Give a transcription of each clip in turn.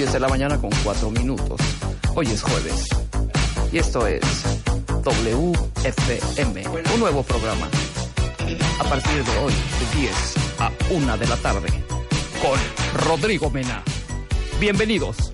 Diez de la mañana con cuatro minutos. Hoy es jueves. Y esto es WFM, un nuevo programa. A partir de hoy, de 10 a 1 de la tarde, con Rodrigo Mena. Bienvenidos.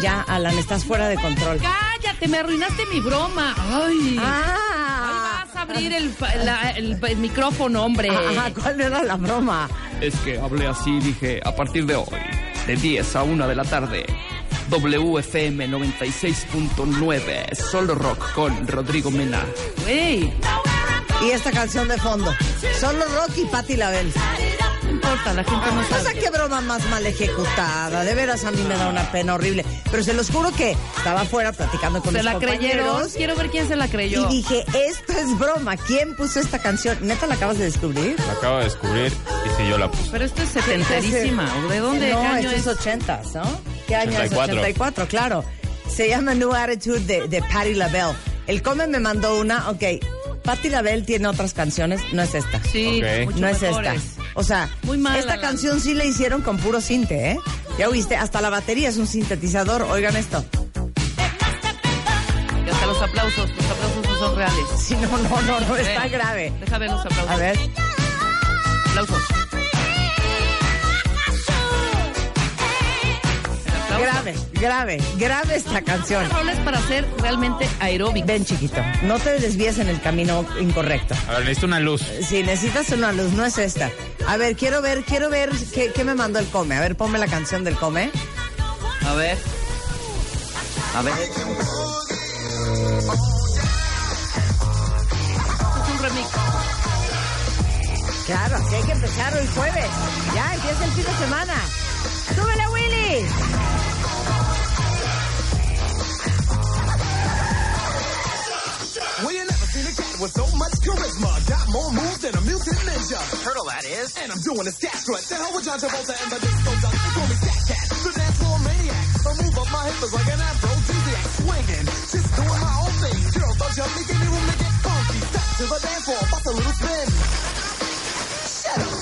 Ya, Alan, estás fuera de control. Cállate, me arruinaste mi broma. Ay. Ah. Vas a abrir el, la- el- el micrófono, hombre. Ajá, ¿cuál era la broma? Es que hablé así y dije, a partir de hoy, de 10 a 1 de la tarde, WFM 96.9, Solo Rock con Rodrigo Mena. Y esta canción de fondo. Solo Rocky y Patti LaBelle. Importa, la gente no O sea, sabe. qué broma más mal ejecutada. De veras, a mí me da una pena horrible. Pero se los juro que estaba afuera platicando con ¿Se mis la creyeron? Quiero ver quién se la creyó. Y dije, esto es broma. ¿Quién puso esta canción? ¿Neta la acabas de descubrir? La acabo de descubrir y si yo la puse. Pero esto es setenterísima. ¿De dónde No, año es es? 80, ¿no? ¿Qué año 84. es? 84, claro. Se llama New Attitude de, de Patti LaBelle. El Come me mandó una, ok. Patti LaBelle tiene otras canciones, no es esta. Sí, Ok. mucho no es mejores. esta. O sea, Muy mala, esta la- canción sí la hicieron con puro cinte, ¿eh? Ya oíste, hasta la batería es un sintetizador. Oigan esto. Y hasta los aplausos, los aplausos no son reales. Sí, no, no, no, no, está grave. Deja ver los aplausos. A ver. Aplausos. Grave, grave, grave esta canción. Esta rola es para ser realmente aeróbico. Ven, chiquito, no te desvíes en el camino incorrecto. A ver, necesito una luz. Si necesitas una luz, no es esta. A ver, quiero ver, quiero ver qué, qué me mandó el Come. A ver, ponme la canción del Come. A ver. A ver. Es un remix. Claro, así hay que empezar el jueves. Ya, empieza el fin de semana. ¡Súbele, Willy! Well, you never seen a cat with so much charisma. Got more moves than a mutant ninja. Turtle, that is. And I'm doing a scat strut. The hell with John Travolta and the disco duck. They call me Scat Cat, the dance floor maniac. I move up my hips like an aphrodisiac. Swinging, just doing my own thing. Girls don't jump give me room to get funky. Step to the dance floor, bust a little spin.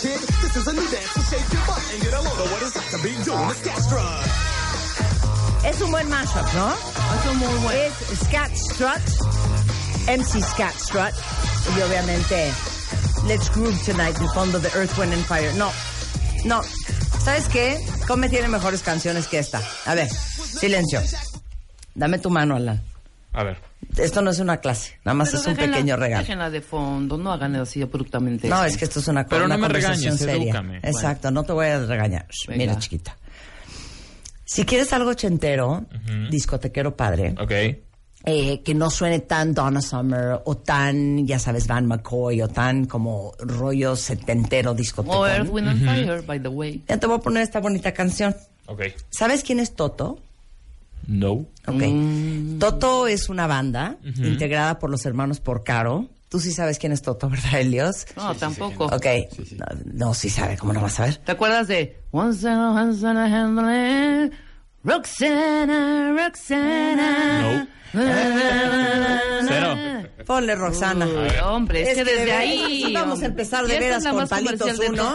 Kid. This is a new dance, so shake your butt and get a load of what it's like to be doing a scat strut. Es un buen mashup, ¿no? Es un muy bueno. Es Scat Strut, MC Scat Strut, y obviamente Let's Groove Tonight, el fondo de Earth, Wind and Fire. No, no. ¿Sabes qué? Come tiene mejores canciones que esta. A ver, silencio. Dame tu mano, Alan. A ver. Esto no es una clase, nada más Pero es un déjenla- pequeño regalo. Déjenla de fondo, no hagan así abruptamente. No, es que esto es una, Pero una no me conversación regañes, seria. edúcame. Exacto, no te voy a regañar. Venga. Mira, chiquita. Si quieres algo ochentero, discotequero padre, Ok. eh, que no suene tan Donna Summer o tan, ya sabes, Van McCoy o tan como rollo setentero discoteco. O Earth, Wind and Fire, by the way. Ya te voy a poner esta bonita canción. Ok. ¿Sabes quién es Toto? No. Ok. Toto es una banda integrada por los hermanos Porcaro. Tú sí sabes quién es Toto, ¿verdad, Elios? No, tampoco. Ok. No, no, sí sabe, ¿cómo no vas a ver? ¿Te acuerdas de Roxana, Roxana? Cero. Ponle Roxana. Uy, hombre, es, que de desde ahí. Vamos a empezar de veras con palitos uno.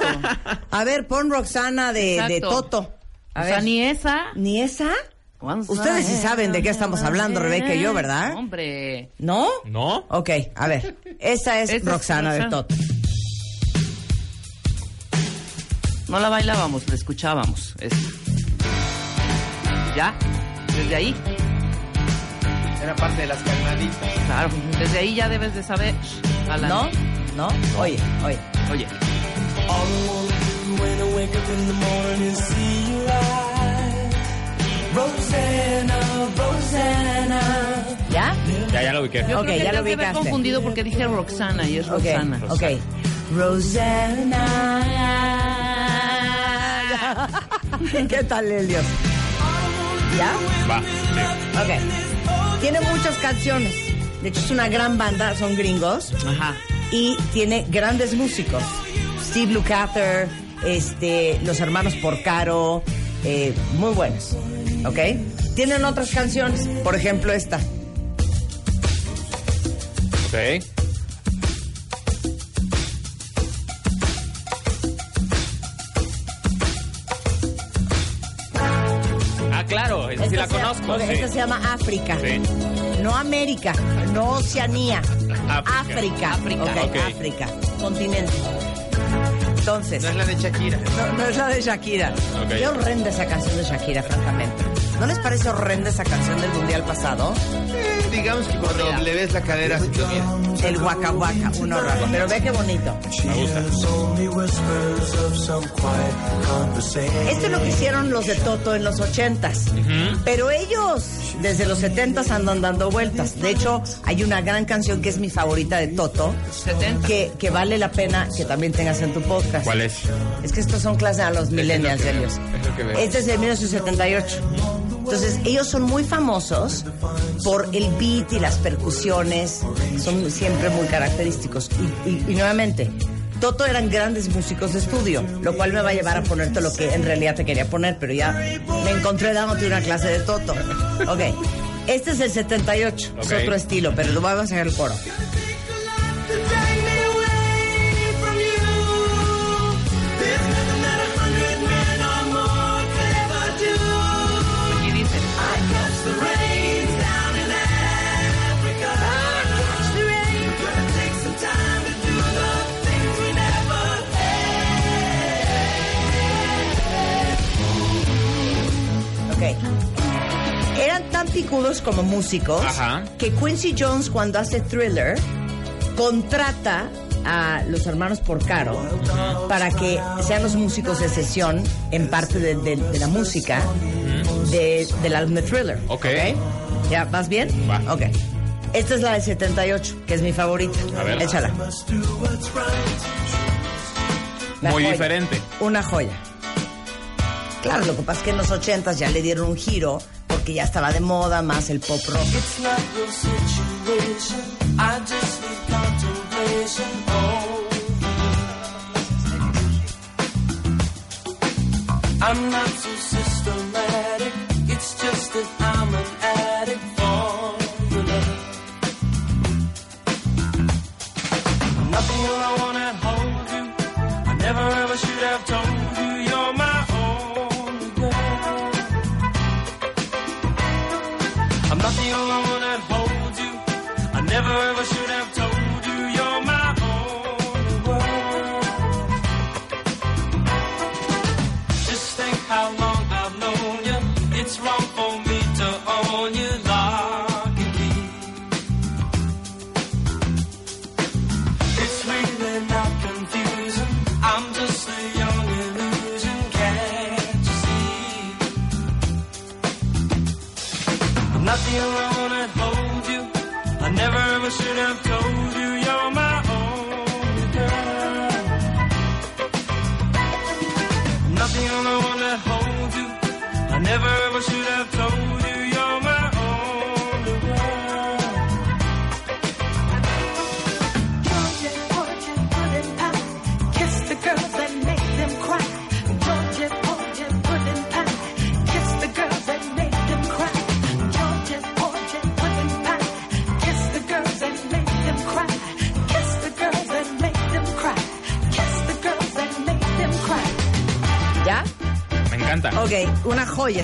A ver, pon Roxana de, de. Toto. A O sea, ver. ni esa. ¿Ni esa? Ustedes sí saben de qué estamos hablando, Rebeca y yo, ¿verdad? Hombre. ¿No? ¿No? Ok, a ver. Esa es Esta es Roxana de Roxana. Toto. No la bailábamos, la escuchábamos. Es- ¿Ya? Desde ahí, Era parte de las carnaditas. claro. Desde ahí ya debes de saber. Alan. ¿No? ¿No? Oye, oye. Oye. ¿Ya? Ya, ya lo ubiqué. Yo Ok, creo que ya lo ubicaste. confundido porque dije Roxana y es Ok, Roxana. ok. Rosanna. ¿Qué tal, Helios? ¿Ya? Va. Sí. Ok. Tiene muchas canciones. De hecho, es una gran banda, son gringos. Ajá. Y tiene grandes músicos. Steve Lukather, este, los hermanos Porcaro, eh, muy buenos. ¿Ok? Tienen otras canciones. Por ejemplo, esta. Ok. Ah, claro, esa sí la se- conozco. sí. Esta se llama África. Sí. No América, no Oceanía. África. África. África. Continente. Entonces, No es la de Shakira. no, no es la de Shakira. Ok. Qué horrenda esa canción de Shakira, francamente. ¿No les parece horrenda esa canción del Mundial pasado? Eh, digamos que cuando le ves la cadera se te. El Waka Waka, un horror. Pero ve qué bonito. Me gusta. Only whispers of some quiet conversation. Esto es lo que hicieron los de Toto en los ochentas. Pero ellos desde los setentas andan dando vueltas. De hecho, hay una gran canción que es mi favorita de Toto, 70. que, que vale la pena que también tengas en tu podcast. ¿Cuál es? Es que estos son clases a los millennials, que veo, ellos. es lo que veo. Este es de 1978. Entonces, ellos son muy famosos por el beat y las percusiones. Son siempre muy característicos. Y, y- y nuevamente, Toto eran grandes músicos de estudio, lo cual me va a llevar a ponerte lo que en realidad te quería poner, pero ya me encontré dándote una clase de Toto. Ok. Este es el 78, Ok. es otro estilo, pero lo vamos a hacer el coro. Tan picudos como músicos Ajá. que Quincy Jones cuando hace Thriller contrata a los hermanos Porcaro para que sean los músicos de sesión en parte de, de- de la música de- del álbum de Thriller. Ok. ¿Ya vas bien? Va. Ok. Esta es la del 78, que es mi favorita. A ver. Échala. La Muy joya. diferente. Una joya. Claro, lo que pasa es que en los 80 ya le dieron un giro porque ya estaba de moda más el pop rock.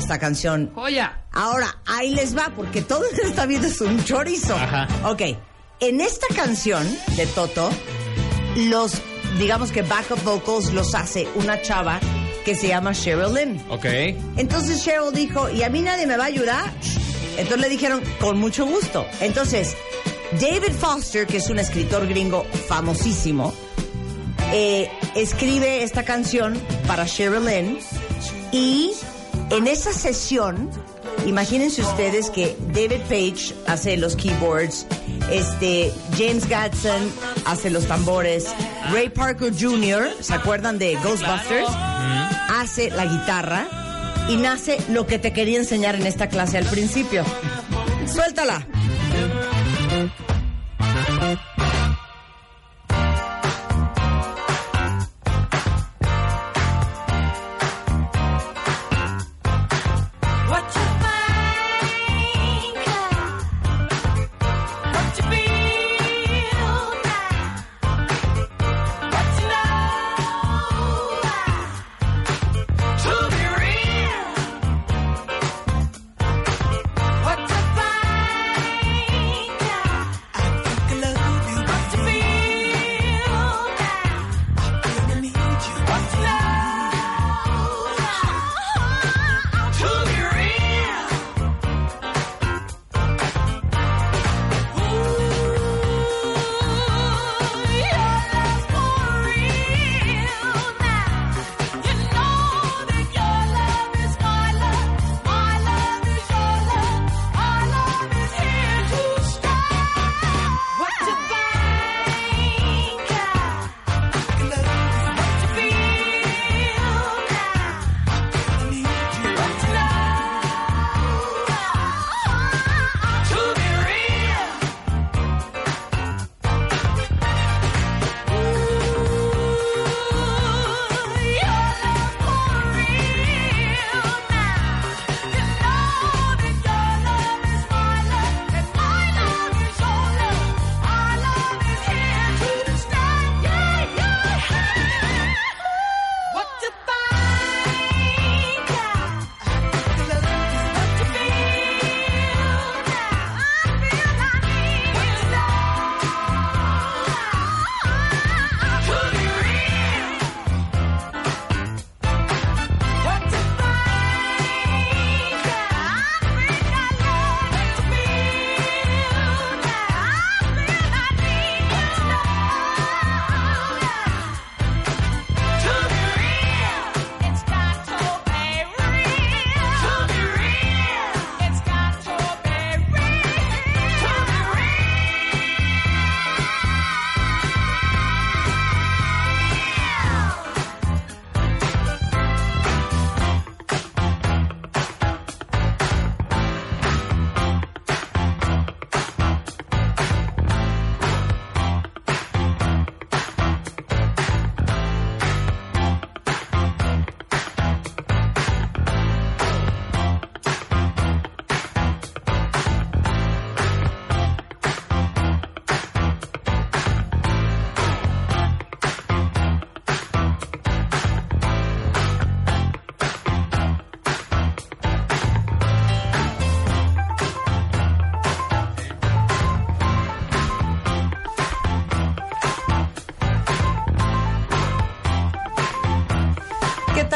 Esta canción. joya. Ahora, ahí les va, porque todo en esta vida es un chorizo. Ajá. Ok, en esta canción de Toto, los, digamos que backup vocals los hace una chava que se llama Cheryl Lynn. Ok. Entonces Cheryl dijo, ¿y a mí nadie me va a ayudar? Entonces le dijeron, con mucho gusto. Entonces, David Foster, que es un escritor gringo famosísimo, eh, escribe esta canción para Cheryl Lynn y en esa sesión, imagínense ustedes que David Page hace los keyboards, este, James Gadsden hace los tambores, Ray Parker Jr., ¿se acuerdan de Ghostbusters? Hace la guitarra y nace lo que te quería enseñar en esta clase al principio. Suéltala.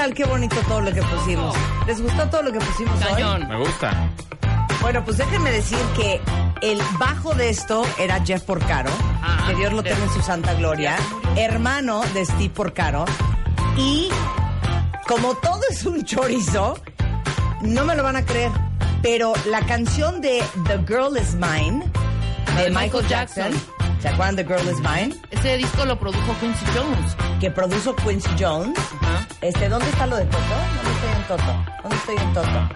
Tal? Qué bonito todo lo que pusimos. ¿Les gustó todo lo que pusimos hoy? Cañón. Me gusta. Bueno, pues déjenme decir que el bajo de esto era Jeff Porcaro, Ah, que Dios lo tenga en su santa gloria, hermano de Steve Porcaro, y como todo es un chorizo, no me lo van a creer, pero la canción de The Girl Is Mine, de de Michael Michael Jackson, Jackson. ¿se acuerdan The Girl Is Mine? Ese disco lo produjo Quincy Jones. Que produjo Quincy Jones. Este, ¿dónde está lo de Toto? ¿Dónde estoy en Toto? ¿Dónde estoy en Toto?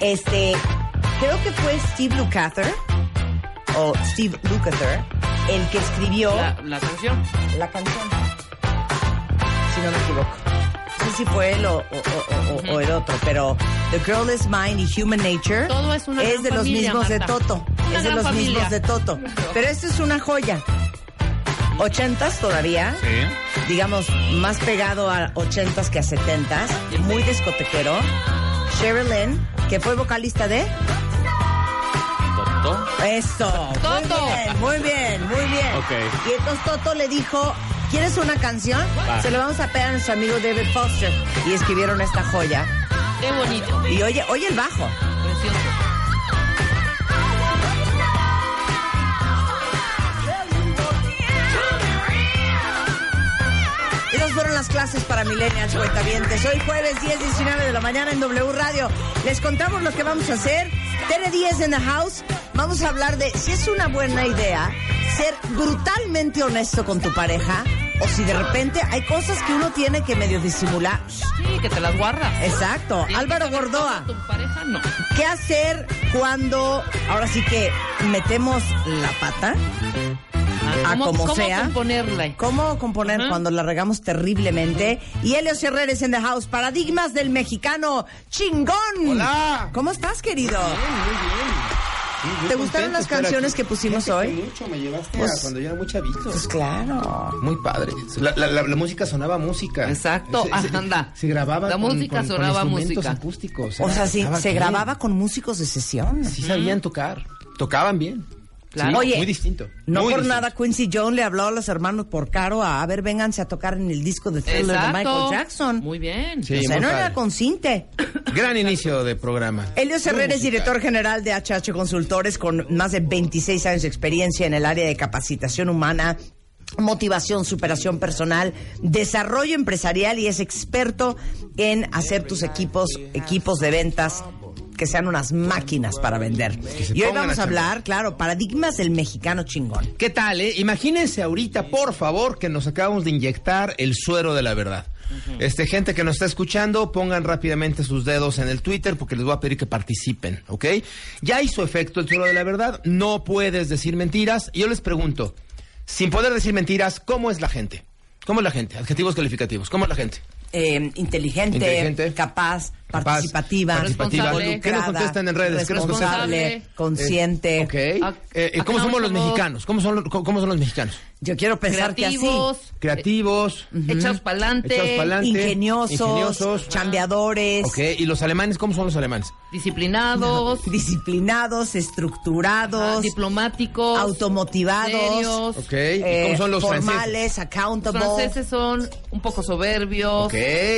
Este, creo que fue Steve Lukather, o Steve Lukather, el que escribió La, la canción. la canción. Si no me equivoco. No sé si fue él o, o- o- o- o el otro, pero The Girl Is Mine y Human Nature Todo es una es de los familia, mismos de Marta. Toto. Una es de los familia. mismos de Toto. Pero esto es una joya. Ochentas todavía Sí. digamos, más pegado a 80s que a 70s, muy discotequero. Sheryl Lynn, que fue vocalista de Toto. Eso. Muy Toto. bien, muy bien, muy bien. Ok. Y entonces Toto le dijo, ¿Quieres una canción? Va. Se lo vamos a pegar a nuestro amigo David Foster. Y escribieron esta joya. Qué bonito. Y oye, oye el bajo. Las clases para millennials cuentavientes. Hoy jueves 10, 19 de la mañana en W Radio. Les contamos lo que vamos a hacer. Tere 10 en the house. Vamos a hablar de si es una buena idea ser brutalmente honesto con tu pareja o si de repente hay cosas que uno tiene que medio disimular. Sí, que te las guardas. Exacto. ¿Tienes Álvaro Gordoa. Tu pareja no. ¿Qué hacer cuando ahora sí que metemos la pata? A ¿Cómo, como cómo sea. componerla? ¿Cómo componer cuando la regamos terriblemente? Y Helio Herreres en the house, paradigmas del mexicano chingón. Hola. ¿Cómo estás, querido? ¿Te gustaron las canciones que pusimos hoy? Mucho, me llevaste Pues- a cuando yo era muy chavito. Pues claro. Muy padre. La, la- la- la música sonaba música. Exacto, Se, se- anda. se grababa La con, música con- con sonaba instrumentos música. acústicos. O sea, sí, se bien. grababa con músicos de sesión. Sí sabían tocar. Tocaban bien. Claro. Sí, Oye, muy distinto. No muy por distinto. nada Quincy Jones le habló a los hermanos por caro a, a ver, vénganse a tocar en el disco de Thriller de. Michael Jackson. Muy bien. Sí, o sea, no padre. era con cinte. Gran inicio de programa. Elio Herrera es director general de HH Consultores con más de 26 años de experiencia en el área de capacitación humana, motivación, superación personal, desarrollo empresarial y es experto en hacer tus equipos, equipos de ventas que sean unas máquinas para vender. Y hoy vamos a hablar, claro, paradigmas del mexicano chingón. ¿Qué tal, eh? Imagínense ahorita, por favor, que nos acabamos de inyectar el suero de la verdad. Este, gente que nos está escuchando, pongan rápidamente sus dedos en el Twitter porque les voy a pedir que participen, ¿ok? Ya hizo efecto el suero de la verdad, no puedes decir mentiras. Y yo les pregunto, sin poder decir mentiras, ¿cómo es la gente? ¿Cómo es la gente? Adjetivos calificativos, ¿cómo es la gente? Eh, inteligente, Inteligente. Capaz, participativa, participativa. ¿Qué nos contestan en redes? Responsable, consciente. Ok. A- Eh, ¿Cómo somos los mexicanos? ¿Cómo son, cómo, cómo son los mexicanos? Yo quiero pensar que así. Creativos. Creativos. Echados para adelante. Ingeniosos, Ingeniosos. chambeadores, Ok, ¿y los alemanes cómo son los alemanes? Disciplinados. disciplinados, estructurados, ah, diplomáticos. automotivados, serios. Ok, ¿y eh, cómo son los formales, Los accountable. franceses son un poco soberbios. Ok,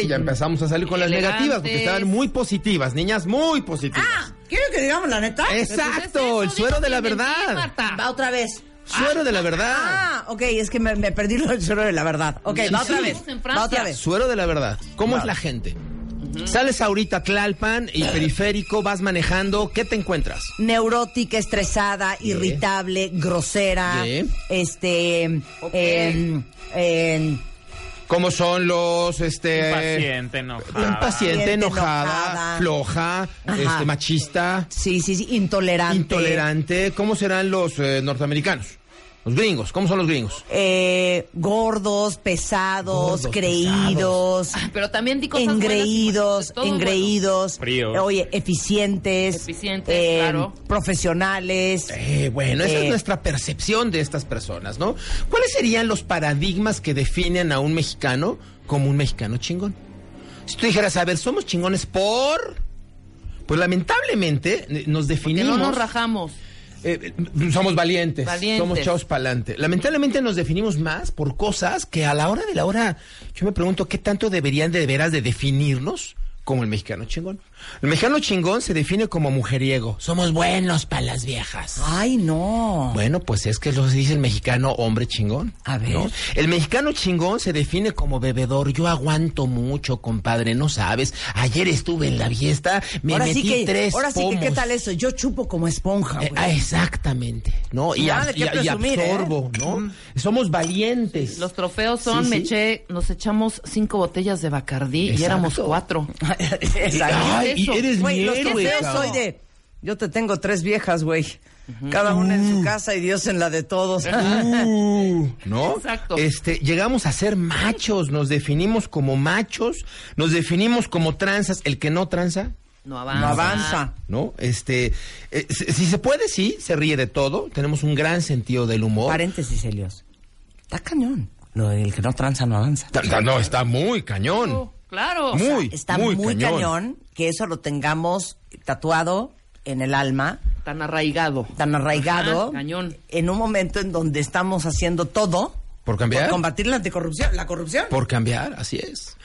ya empezamos a salir con las negativas porque estaban muy positivas, niñas muy positivas. Ah, ¿quieren que digamos la neta? Exacto, el suero de la verdad. Va otra vez. Suero de la verdad. Ah, ok, es que me, me perdí lo del suero de la verdad. Ok, va otra vez. Va otra vez. Suero de la verdad. ¿Cómo es la gente? Sales ahorita a Tlalpan y periférico, vas manejando, ¿qué te encuentras? Neurótica, estresada, irritable, grosera, Sí. este, em, em, ¿Cómo son los, este... Impaciente, enojada. Impaciente, Paciente, enojada, enojada. floja, este, machista, sí, sí, sí, intolerante. intolerante. ¿Cómo serán los eh, norteamericanos? Los gringos, ¿cómo son los gringos? eh, gordos, pesados, Gordos, creídos, Ah, Pero también di cosas engreídos, buenas engreídos, Fríos. eh, oye, eficientes, Eficientes, eh, claro. profesionales. Eh, bueno, esa Eh. es nuestra percepción de estas personas, ¿no? ¿Cuáles serían los paradigmas que definen a un mexicano como un mexicano chingón? Si tú dijeras, a ver, somos chingones por... Pues lamentablemente nos definimos... no nos rajamos. Eh, somos valientes, Valientes. somos chavos pa'lante. Lamentablemente nos definimos más por cosas que a la hora de la hora, yo me pregunto qué tanto deberían de veras de definirnos como el mexicano chingón. El mexicano chingón se define como mujeriego. Somos buenos para las viejas. Ay, no. Bueno, pues es que lo dice el mexicano hombre chingón. A ver. ¿no? El mexicano chingón se define como bebedor. Yo aguanto mucho, compadre, no sabes. Ayer estuve en la fiesta, me ahora metí sí que, tres ahora sí que, ¿qué tal eso? Yo chupo como esponja, Eh, güey. ah, exactamente, ¿no? Y, ¿eh? absorbo, ¿no? Somos valientes. Los trofeos son, Sí, me eché, nos echamos cinco botellas de Bacardí y éramos cuatro. Exacto. Ay, y eso? eres Güey, mi los héroe, soy de... Yo te tengo tres viejas, güey. Cada una en su casa y Dios en la de todos. Uh, ¿No? Exacto. Este, llegamos a ser machos, nos definimos como machos, nos definimos como tranzas. El que no tranza, No avanza. no avanza. ¿no? Este, eh, si, se puede, sí, se ríe de todo. Tenemos un gran sentido del humor. Paréntesis, Helios. Está cañón. Lo del que no tranza no avanza. No, está muy cañón. Claro. Muy, Está muy, muy, cañón. cañón. que eso lo tengamos tatuado en el alma, Tan arraigado. tan arraigado, Ajá, cañón. en un momento en donde estamos haciendo todo ¿Por cambiar? Por combatir la anticorrupción, la corrupción. Por cambiar, así es.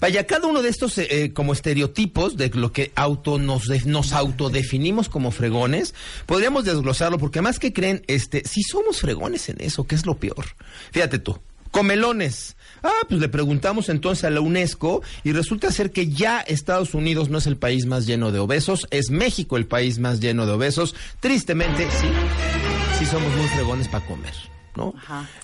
Vaya, cada uno de estos eh, eh, como estereotipos de lo que auto nos, de- nos autodefinimos como fregones, podríamos desglosarlo porque más que creen, este, si somos fregones en eso, ¿qué es lo peor? Fíjate tú, comelones. Ah, pues le preguntamos entonces a la UNESCO y resulta ser que ya Estados Unidos no es el país más lleno de obesos, es México el país más lleno de obesos. Tristemente, sí, sí somos muy fregones para comer. ¿no?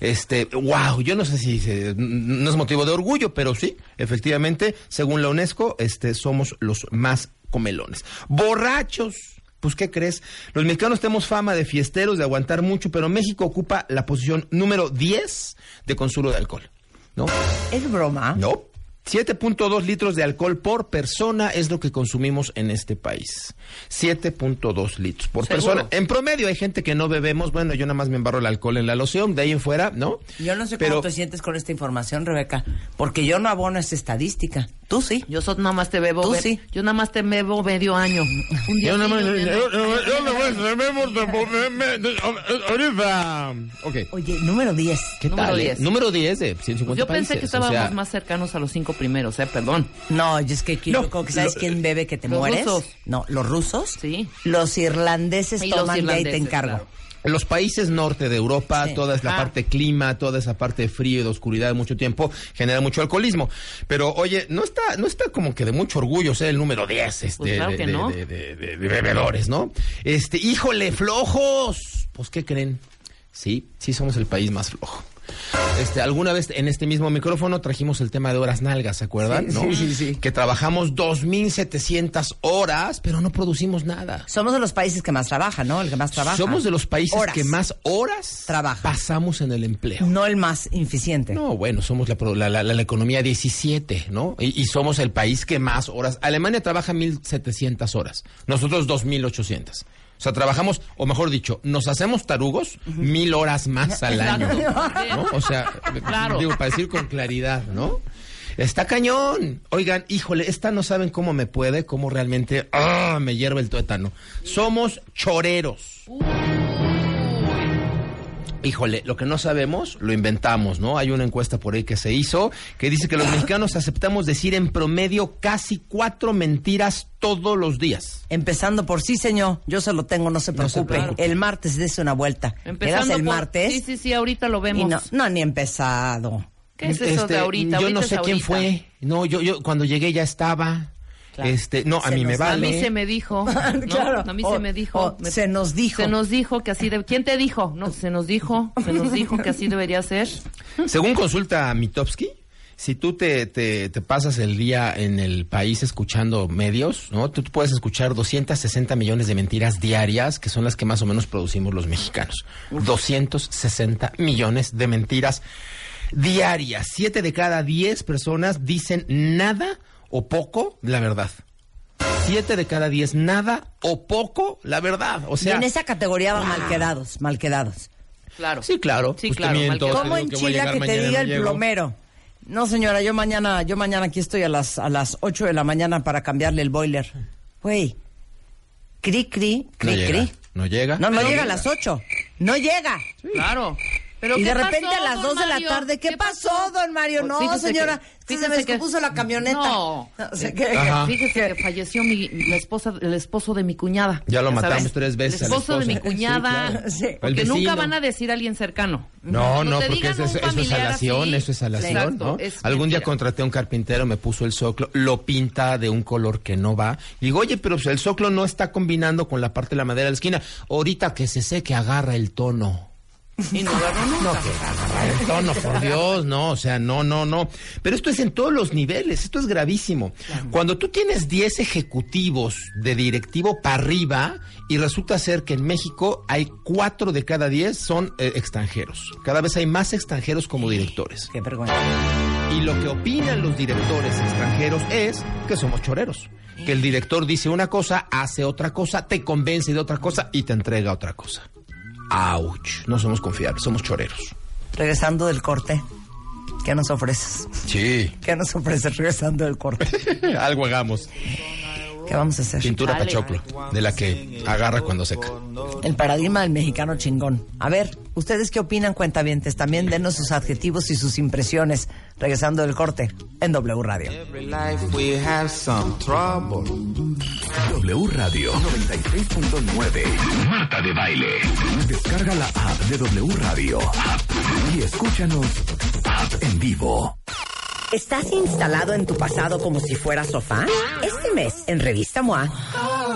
Este, wow, yo no sé si se- no es motivo de orgullo, pero sí, efectivamente, según la UNESCO, este, somos los más comelones. Borrachos. Pues, ¿qué crees? Los mexicanos tenemos fama de fiesteros, de aguantar mucho, pero México ocupa la posición número 10 de consumo de alcohol. ¿No? Es broma. No. 7.2 litros de alcohol por persona es lo que consumimos en este país. 7.2 litros por ¿Seguro? persona. En promedio hay gente que no bebemos. Bueno, yo nada más me embarro el alcohol en la loción. De ahí en fuera, ¿no? Yo no sé Pero- cómo te sientes con esta información, Rebeca, porque yo no abono esa estadística. Tú sí. Yo so- nada más te bebo. Tú sí. Yo nada más te bebo medio año. Un día Yo nada más- yo- no. yo- yo nada más de- de- ahorita. Ok. Oye, número 10. ¿Qué Número tal? eh? 10. Número 10 de 150 Pues yo pensé países, que o estábamos sea, más cercanos a los cinco primeros, eh, perdón. No, yo es que aquí No, que ¿sabes lo- quién bebe que te los mueres? rusos. No, los rusos. Sí. Los irlandeses Y los toman de ahí te irlandeses, encargo. claro. Los países norte de Europa, Sí. toda esa Ajá. parte clima, toda esa parte de frío y de oscuridad de mucho tiempo genera mucho alcoholismo. Pero oye, no está, no está como que de mucho orgullo ser el número 10 este, Pues claro de, que de- no. de- de- de- de bebedores, ¿no? Este, híjole, flojos. Pues, ¿qué creen? Sí, sí somos el país más flojo. Este, alguna vez en este mismo micrófono trajimos el tema de horas nalgas, ¿se acuerdan? Sí, ¿no? sí, sí, sí. Que trabajamos 2.700 horas, pero no producimos nada. Somos de los países que más trabajan, ¿no? El que más trabaja. Somos de los países Horas. que más horas Trabaja. pasamos en el empleo. No el más eficiente. No, bueno, somos la, la, la- la economía 17, ¿no? Y, y somos el país que más horas. Alemania trabaja 1.700 horas, nosotros 2.800. O sea, trabajamos, o mejor dicho, nos hacemos tarugos mil horas más al año. ¿no? O sea, Claro. digo, para decir con claridad, ¿no? Está cañón. Oigan, híjole, esta no saben cómo me puede, cómo realmente ¡ah! me hierve el tuétano. Somos choreros. Híjole, lo que no sabemos lo inventamos, ¿no? Hay una encuesta por ahí que se hizo que dice que los mexicanos aceptamos decir en promedio casi cuatro mentiras todos los días. Empezando por sí, señor. Yo se lo tengo, no se No se preocupe. El martes dése una vuelta. Empezando el por- martes. Sí, sí, sí, ahorita lo vemos. y no, no, ni empezado. ¿Qué es eso de Este, ahorita? Yo Ahorita no sé quién fue. No, yo, yo cuando llegué ya estaba. Claro. Este, no, a Se mí me vale. A mí se me dijo. ¿no? Claro. A mí O- se me dijo. Me- se nos dijo. Se nos dijo que así de... ¿Quién te dijo? No, se nos dijo. Se nos dijo que así debería ser. Según consulta Mitofsky, si tú te, te, te pasas el día en el país escuchando medios, ¿no? Tú puedes escuchar 260 millones de mentiras diarias, que son las que más o menos producimos los mexicanos. 260 millones de mentiras diarias. Siete de cada diez personas dicen nada o poco la verdad. Siete de cada diez nada o poco la verdad. O y sea, en esa categoría van mal quedados, mal quedados. Claro. sí, claro. Sí, pues claro, ¿Cómo que a enchila llegar que te y diga no el plomero? No, señora, yo mañana, yo mañana aquí estoy a las a las 8 de la mañana para cambiarle el boiler. Güey. Cri cri, No cri llega. cri. No llega. No, no llega a las 8. No llega. Claro. Pero y ¿qué de repente pasó, a las don 2 de la tarde, ¿qué, pasó, don Mario? Pues No, fíjese señora, que- se fíjese me que- descompuso la camioneta. No. O sea, que- Ajá. Fíjese que falleció mi, la esposa, el esposo de mi cuñada. Ya lo matamos sabes. tres veces El al esposo de mi cuñada. Sí, claro. Sí. Porque El nunca van a decir a alguien cercano. No, no, te porque digan eso, un es- eso es salación, así. eso es salación, Exacto, ¿no? es Algún día contraté a un carpintero, me puso el soclo, lo pinta de un color que no va. Y digo, oye, pero pues, el soclo no está combinando con la parte de la madera de la esquina. Ahorita que se seque, agarra el tono. Y no nunca. No, que tono, por Dios, no, o sea, no, no, no. Pero esto es en todos los niveles, esto es gravísimo. Cuando tú tienes 10 ejecutivos de directivo para arriba y resulta ser que en México hay 4 de cada 10 son eh, extranjeros. Cada vez hay más extranjeros como directores. Qué vergüenza. Y lo que opinan los directores extranjeros es que somos choreros. Que el director dice una cosa, hace otra cosa, te convence de otra cosa y te entrega otra cosa. ¡Auch! No somos confiables, somos choreros. Regresando del corte, ¿qué nos ofreces? Sí. ¿Qué nos ofreces regresando del corte? Algo hagamos. ¿Qué vamos a hacer? Pintura Dale. pachoclo, de la que agarra cuando seca. El paradigma del mexicano chingón. A ver, ¿ustedes qué opinan, cuentavientes? También denos sus adjetivos y sus impresiones. Regresando del corte en W Radio. W Radio 96.9. Marta de Baile. Descarga la app de W Radio. Y escúchanos app en vivo. ¿Estás instalado en tu pasado como si fuera sofá? Este mes, en Revista MOA,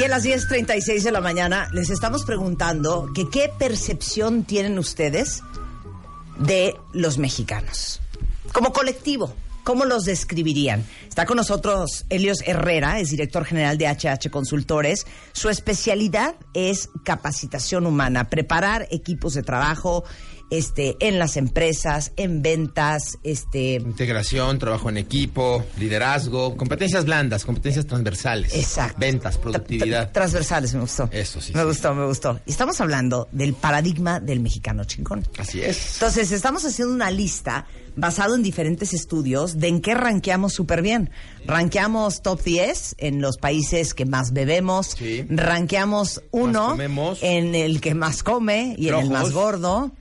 Y a las 10.36 de la mañana les estamos preguntando qué percepción tienen ustedes de los mexicanos. Como colectivo, ¿cómo los describirían? Está con nosotros Helios Herrera, es director general de HH Consultores. Su especialidad es capacitación humana, preparar equipos de trabajo este, en las empresas, en ventas, este, Integración, trabajo en equipo, liderazgo, competencias blandas, competencias transversales. Exacto. Ventas, productividad. tra- Transversales, me gustó. Eso sí, Me sí. gustó, me gustó. Y estamos hablando del paradigma del mexicano chingón. Así es. Entonces, estamos haciendo una lista basado en diferentes estudios de en qué ranqueamos súper bien. Ranqueamos top 10 en los países que más bebemos. Sí. Ranqueamos uno en el que más come y en el más gordo.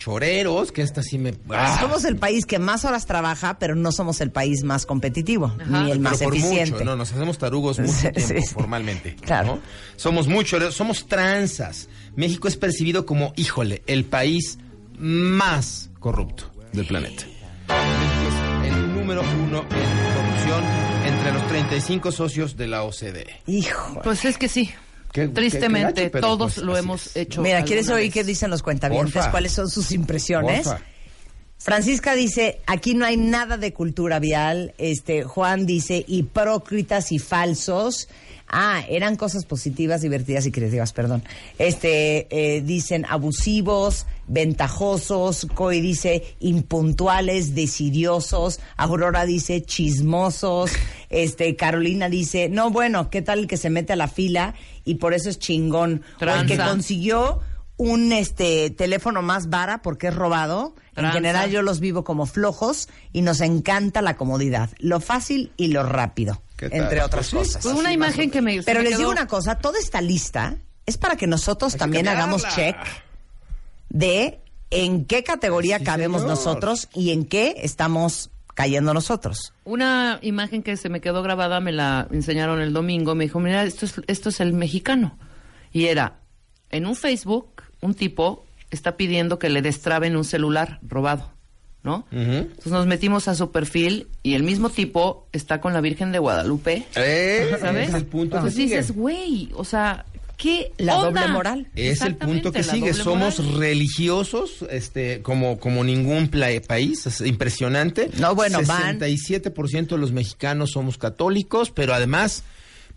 Choreros, que esta sí me... Ah, Somos el país que más horas trabaja, pero no somos el país más competitivo, Ajá. ni el más pero por eficiente. mucho, no, nos hacemos tarugos mucho Sí, tiempo, sí, sí. formalmente. Claro. ¿no? Somos mucho, somos tranzas. México es percibido como, híjole, el país más corrupto del planeta. México es el número uno en corrupción entre los 35 socios de la OCDE. Hijo. Pues es que sí. Qué- Tristemente, qué gacho, pero todos pues lo hemos es. hecho. Mira, ¿quieres oír vez. qué dicen los cuentavientes? Porfa. ¿Cuáles son sus impresiones? Porfa. Francisca dice, aquí no hay nada de cultura vial. Este, Juan dice, hipócritas y falsos. Ah, eran cosas positivas, divertidas y creativas, perdón. Este, eh, dicen abusivos, ventajosos. Coy dice impuntuales, decidiosos. Aurora dice chismosos. Este, Carolina dice, no, bueno, ¿qué tal el que se mete a la fila y por eso es chingón? O el que consiguió un este teléfono más vara porque es robado. En general yo los vivo como flojos y nos encanta la comodidad, lo fácil y lo rápido. Entre otras Pues sí, cosas. Pues una imagen que me. se Pero me les quedó- digo una cosa, toda esta lista es para que nosotros Hay que también hagamos check de en qué categoría Sí, cabemos señor. nosotros y en qué estamos cayendo nosotros. Una imagen que se me quedó grabada, me la enseñaron el domingo. Me dijo, mira, esto es, esto es el mexicano. Y era, en un Facebook, un tipo está pidiendo que le destraben un celular robado, ¿no? Entonces nos metimos a su perfil y el mismo tipo está con la Virgen de Guadalupe, Eh, ¿sabes? Es el punto que Entonces sigue. dices, güey, o sea, ¿qué La onda? doble moral. Es el punto que sigue. Somos moral. religiosos, este, como, como ningún país. Es impresionante. No, bueno, van- 67% de los mexicanos somos católicos, pero además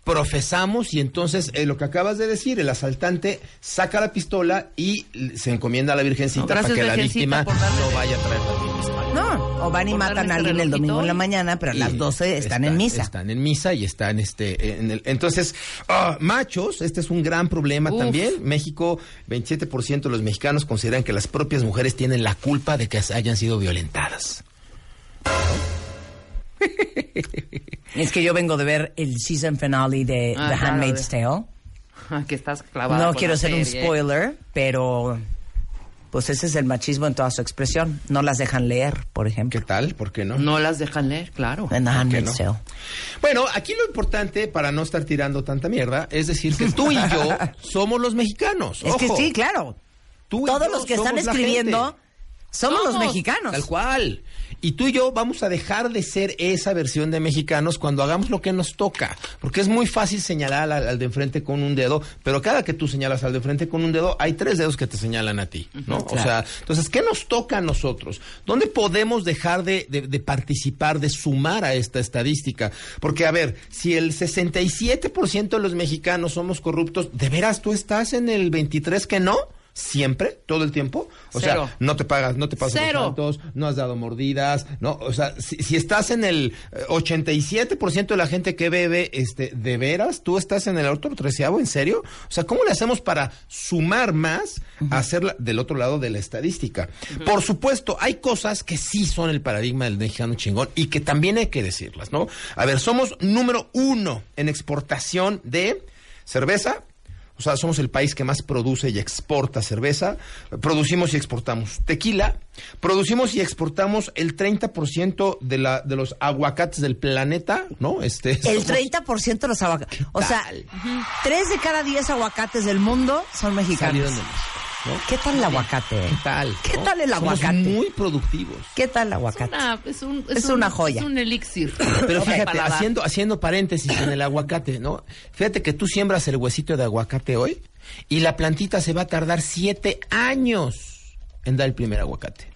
profesamos y entonces eh, lo que acabas de decir, el asaltante saca la pistola y se encomienda a la Virgencita No, para que la víctima no vaya a traer la misma. No, o van y Por matan a alguien el domingo en la mañana, pero a las Y 12 están está- en misa. Están en misa y están este en el, entonces ah, machos, este es un gran problema Uf. también. México, 27% de los mexicanos consideran que las propias mujeres tienen la culpa de que hayan sido violentadas. Es que yo vengo de ver el season finale de Ah, The claro, Handmaid's de- Tale. Ah, que estás clavada No quiero ser un spoiler, pero pues ese es el machismo en toda su expresión. No las dejan leer, por ¿Qué ejemplo. tal? ¿Por qué no? No las dejan leer, claro. En The Handmaid's no? Tale. Bueno, aquí lo importante para no estar tirando tanta mierda es decir que tú y yo somos los mexicanos. Es que sí, claro. tú y Todos yo los que están escribiendo somos, los mexicanos. Tal cual. Y tú y yo vamos a dejar de ser esa versión de mexicanos cuando hagamos lo que nos toca. Porque es muy fácil señalar al, al de enfrente con un dedo, pero cada que tú señalas al de enfrente con un dedo, hay tres dedos que te señalan a ti, ¿no? O sea, entonces, ¿qué nos toca a nosotros? ¿Dónde podemos dejar de, de- de participar, de sumar a esta estadística? Porque, a ver, si el 67% de los mexicanos somos corruptos, ¿de veras tú estás en el 23 que no? Siempre, todo el tiempo. O Cero. sea, no te pagas, no te pasas Cero. los saltos, no has dado mordidas, no, o sea, si, si estás en el eh, 87% de la gente que bebe, este, de veras, tú estás en el otro treceavo, ¿en serio? O sea, ¿cómo le hacemos para sumar más a hacerla del otro lado de la estadística? Por supuesto, hay cosas que sí son el paradigma del mexicano chingón y que también hay que decirlas, ¿no? A ver, somos número uno en exportación de cerveza, o sea, somos el país que más produce y exporta cerveza. Producimos y exportamos tequila. Producimos y exportamos el 30% de, la, de los aguacates del planeta, ¿no? Este, El somos- 30% de los aguacates. O sea, tal? tres de cada 10 aguacates del mundo son mexicanos. ¿No? ¿Qué tal el aguacate? ¿Qué tal? ¿Qué no? tal el Somos aguacate? muy productivos. ¿Qué tal el Es aguacate? una, es un- Es un- una joya. Es un elixir. Pero fíjate, haciendo, haciendo paréntesis en el aguacate, ¿no? Fíjate que tú siembras el huesito de aguacate hoy y la plantita se va a tardar siete años en dar el primer aguacate.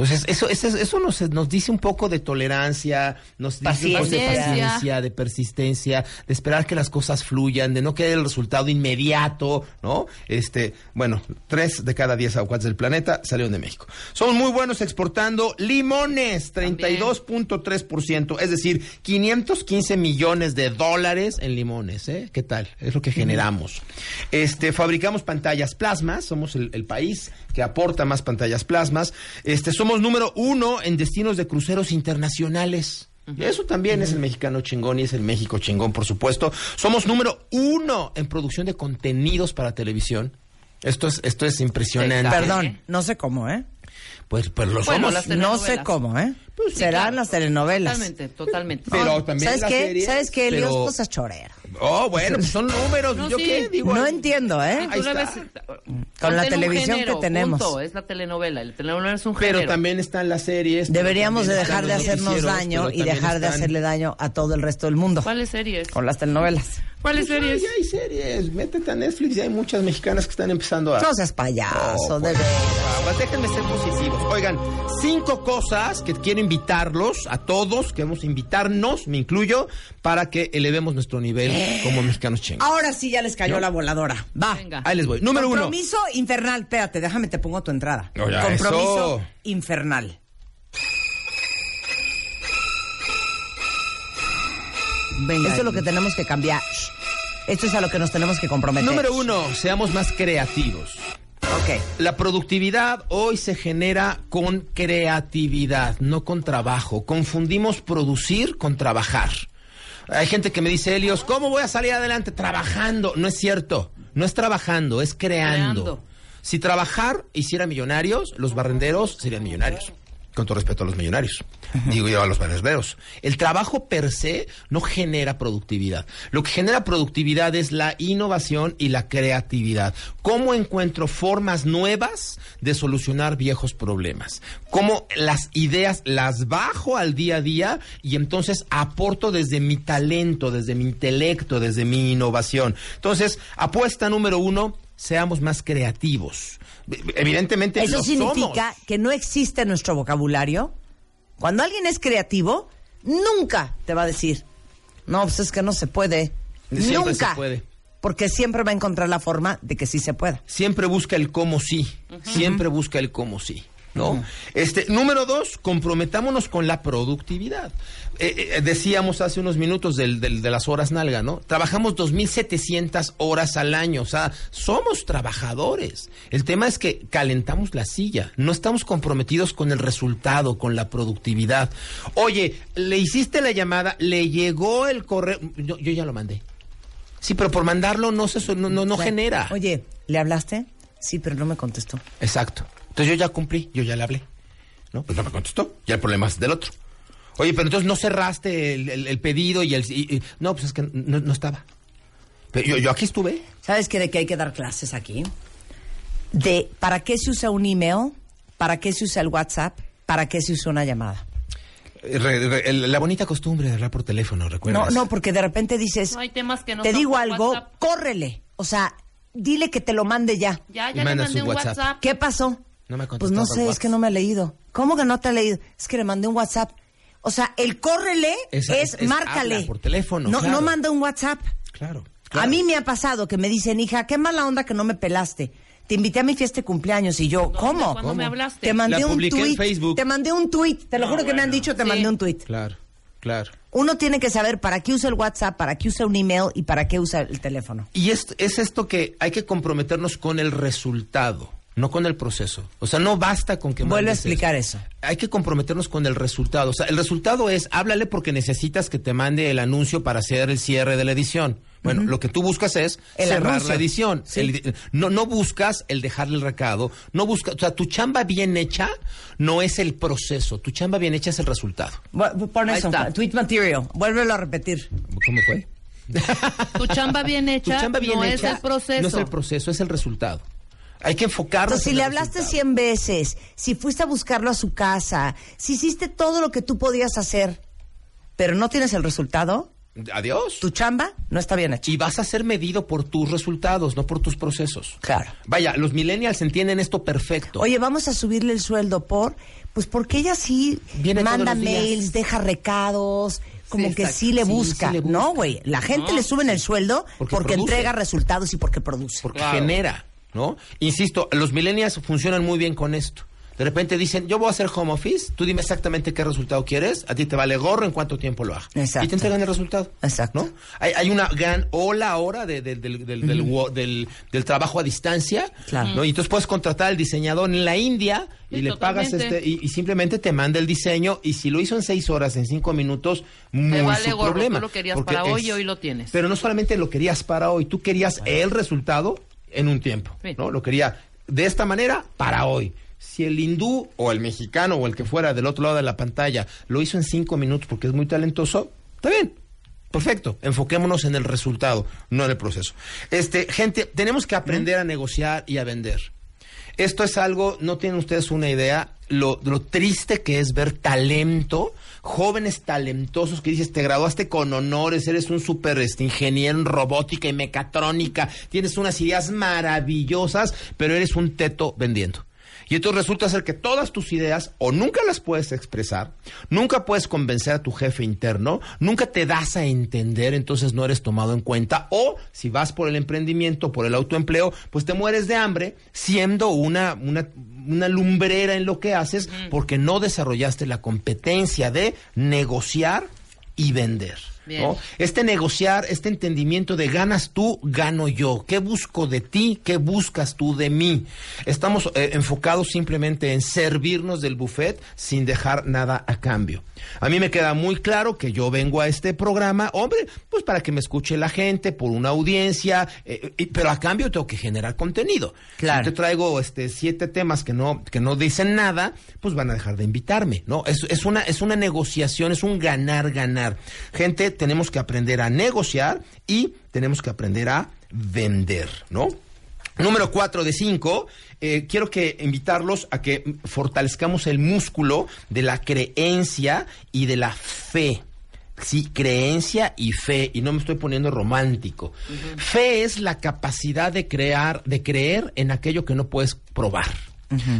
Entonces, eso, eso, eso nos, nos dice un poco de tolerancia, nos dice un poco de Paciencia. paciencia, de persistencia, de esperar que las cosas fluyan, de no querer el resultado inmediato, ¿no? Este, bueno, tres de cada diez aguacates del planeta salieron de México. Somos muy buenos exportando limones, 32.3%, es decir, 515 millones de dólares en limones, ¿eh? ¿Qué tal? Es lo que generamos. Este, fabricamos pantallas plasmas, somos el, el país que aporta más pantallas plasmas. Este, somos número uno en destinos de cruceros internacionales. Eso también es el mexicano chingón y es el México chingón, por supuesto. Somos número uno en producción de contenidos para televisión. Esto es, esto es impresionante. Perdón, no sé cómo, ¿eh? Pues, pues lo Bueno, somos. las No sé cómo, ¿eh? Pues sí, Serán claro. las telenovelas. Totalmente, totalmente. Pero No, también ¿Sabes las qué? series, ¿Sabes qué, Elios? pero- Cosas choreras. Oh, bueno, pues son números. No, ¿Yo sí. qué digo? No entiendo, ¿eh? Ahí ves- está. Con la televisión género, que tenemos. punto, es la telenovela. El telenovela es un Pero género. también están las series. Deberíamos de dejar de hacernos daño pero y dejar de hacerle daño a todo el resto del mundo. ¿Cuáles series? Con las telenovelas. ¿Cuáles Pues, series? ay, hay series. Métete a Netflix y hay muchas mexicanas que están empezando a. No seas payaso, Oh, de pues, aguas, déjenme ser positivos. Oigan, cinco cosas que quiero invitarlos a todos, queremos invitarnos, me incluyo, para que elevemos nuestro nivel como mexicanos chingos. Ahora sí ya les cayó la voladora. Va. Venga. Ahí les voy. Número uno. Compromiso infernal. Espérate, déjame te pongo tu entrada. Oh, ya, Compromiso eso. infernal. Venga. Esto es lo que tenemos que cambiar. Esto es a lo que nos tenemos que comprometer. Número uno, seamos más creativos. Ok. La productividad hoy se genera con creatividad, no con trabajo. Confundimos producir con trabajar. Hay gente que me dice, Helios, ¿cómo voy a salir adelante? Trabajando. No es cierto. No es trabajando, es creando. Creando. Si trabajar hiciera millonarios, los barrenderos serían millonarios. Con todo respeto a los millonarios. Digo yo a los barrenderos. El trabajo per se no genera productividad. Lo que genera productividad es la innovación y la creatividad. ¿Cómo encuentro formas nuevas de solucionar viejos problemas? ¿Cómo las ideas las bajo al día a día y entonces aporto desde mi talento, desde mi intelecto, desde mi innovación? Entonces, apuesta número uno, seamos más creativos. Evidentemente, Eso lo significa somos. que no existe en nuestro vocabulario. Cuando alguien es creativo, nunca te va a decir, no, pues es que no se puede. Siempre nunca. se puede. Porque siempre va a encontrar la forma de que sí se pueda. siempre busca el cómo sí. Siempre busca el cómo sí. ¿No? Este, número dos, comprometámonos con la productividad. Eh, eh, decíamos hace unos minutos del, del- de las horas nalga, ¿no? Trabajamos 2.700 horas al año, o sea, somos trabajadores. El tema es que calentamos la silla, no estamos comprometidos con el resultado, con la productividad. Oye, le hiciste la llamada, le llegó el correo, yo, yo ya lo mandé. Sí, pero por mandarlo no se no, no, no O sea, genera. Oye, ¿le hablaste? Sí, pero no me contestó. Exacto. Entonces yo ya cumplí, yo ya le hablé. ¿No? Pues no me contestó. Ya el problema es del otro. Oye, pero entonces no cerraste el, el- el pedido y el... y- y- no, pues es que no, no estaba. Pero yo, yo aquí estuve. ¿Sabes qué de qué hay que dar clases aquí? De para qué se usa un email, para qué se usa el WhatsApp, para qué se usa una llamada. Eh, re- re- el- la bonita costumbre de hablar por teléfono, No, ¿recuerdas? no, porque de repente dices, No hay temas que no te digo algo, WhatsApp. córrele. O sea, dile que te lo mande ya. Ya, Y ya le mandé un WhatsApp. WhatsApp. ¿Qué pasó? No me ha Pues no sé, es que no me ha leído. ¿Cómo que no te ha leído? Es que le mandé un WhatsApp. O sea, el córrele es, es- es márcale. habla por teléfono, No, claro. no manda un WhatsApp. Claro. A mí me ha pasado que me dicen, hija, qué mala onda que no me pelaste. Te invité a mi fiesta de cumpleaños y yo, ¿cómo? ¿Cuándo me hablaste? Te mandé La un en tweet. Facebook. Te mandé un tweet. Te lo No, juro que me han dicho, te Sí. mandé un tweet. Claro, claro. Uno tiene que saber para qué usa el WhatsApp, para qué usa un email y para qué usa el teléfono. Y es, es esto que hay que comprometernos con el resultado, no con el proceso. O sea, no basta con que Vuelve a explicar eso. Hay que comprometernos con el resultado. O sea, el resultado es, háblale porque necesitas que te mande el anuncio para hacer el cierre de la edición. Bueno, lo que tú buscas es El cerrar anuncio. la edición. Sí. El- no, no buscas el dejarle el recado. No buscas, o sea, tu chamba bien hecha no es el proceso. Tu chamba bien hecha es el resultado. Bu- Pon eso, tweet material. Vuélvelo a repetir. ¿Cómo fue? Tu chamba bien hecha chamba bien no hecha es el proceso. no es el proceso, es el resultado. Hay que enfocarnos Entonces, si en le hablaste. 100 veces, si fuiste a buscarlo a su casa, si hiciste todo lo que tú podías hacer, pero no tienes el resultado, Adiós. tu chamba no está bien hecha. Y vas a ser medido por tus resultados, no por tus procesos. Claro. Vaya, los millennials entienden esto perfecto. Oye, vamos a subirle el sueldo por, pues porque ella sí Viene manda mails, deja recados, como Sí, que sí le Sí, busca. sí le busca. No, güey, la gente le suben el sueldo Porque entrega resultados y porque produce. porque Claro. genera, ¿no? Insisto, los millennials funcionan muy bien con esto. De repente dicen, yo voy a hacer home office, tú dime exactamente qué resultado quieres, a ti te vale gorro en cuánto tiempo lo haga. Exacto. Y te entregan el resultado. Exacto. ¿no? Hay, hay una gran ola ahora de- de- del, del- del wo- del- del trabajo a distancia. Claro. ¿no? Y entonces puedes contratar al diseñador en la India y Sí, le pagas este y, y simplemente te manda el diseño y si lo hizo en seis horas, en cinco minutos, muy vale su gorro, problema. tú lo querías para hoy y hoy lo tienes. Pero no solamente lo querías para hoy, tú querías el resultado en un tiempo. ¿no? Lo quería de esta manera para hoy. Si el hindú o el mexicano o el que fuera del otro lado de la pantalla lo hizo en cinco minutos porque es muy talentoso, está bien. Perfecto, enfoquémonos en el resultado, no en el proceso. Este, gente, tenemos que aprender a negociar y a vender. Esto es algo, no tienen ustedes una idea, lo, lo triste que es ver talento, jóvenes talentosos que dices, te graduaste con honores, eres un super este, ingeniero en robótica y mecatrónica, tienes unas ideas maravillosas, pero eres un teto vendiendo. Y entonces resulta ser que todas tus ideas o nunca las puedes expresar, nunca puedes convencer a tu jefe interno, nunca te das a entender, entonces no eres tomado en cuenta. O si vas por el emprendimiento, por el autoempleo, pues te mueres de hambre siendo una, una, una lumbrera en lo que haces porque no desarrollaste la competencia de negociar y vender. Este negociar, este entendimiento de ganas tú, gano yo. ¿Qué busco de ti? ¿Qué buscas tú de mí? Estamos eh, enfocados simplemente en servirnos del buffet sin dejar nada a cambio. A mí me queda muy claro que yo vengo a este programa, hombre, pues para que me escuche la gente, por una audiencia, eh, pero a cambio tengo que generar contenido. Claro. Si te traigo este siete temas que no que no dicen nada, pues van a dejar de invitarme, ¿no? Es, es una es una negociación, es un ganar ganar. Gente, tenemos que aprender a negociar y tenemos que aprender a vender, ¿no? Número cuatro de cinco, eh, quiero que invitarlos a que fortalezcamos el músculo de la creencia y de la fe. Sí, creencia y fe, y no me estoy poniendo romántico. Fe es la capacidad de crear, de creer en aquello que no puedes probar.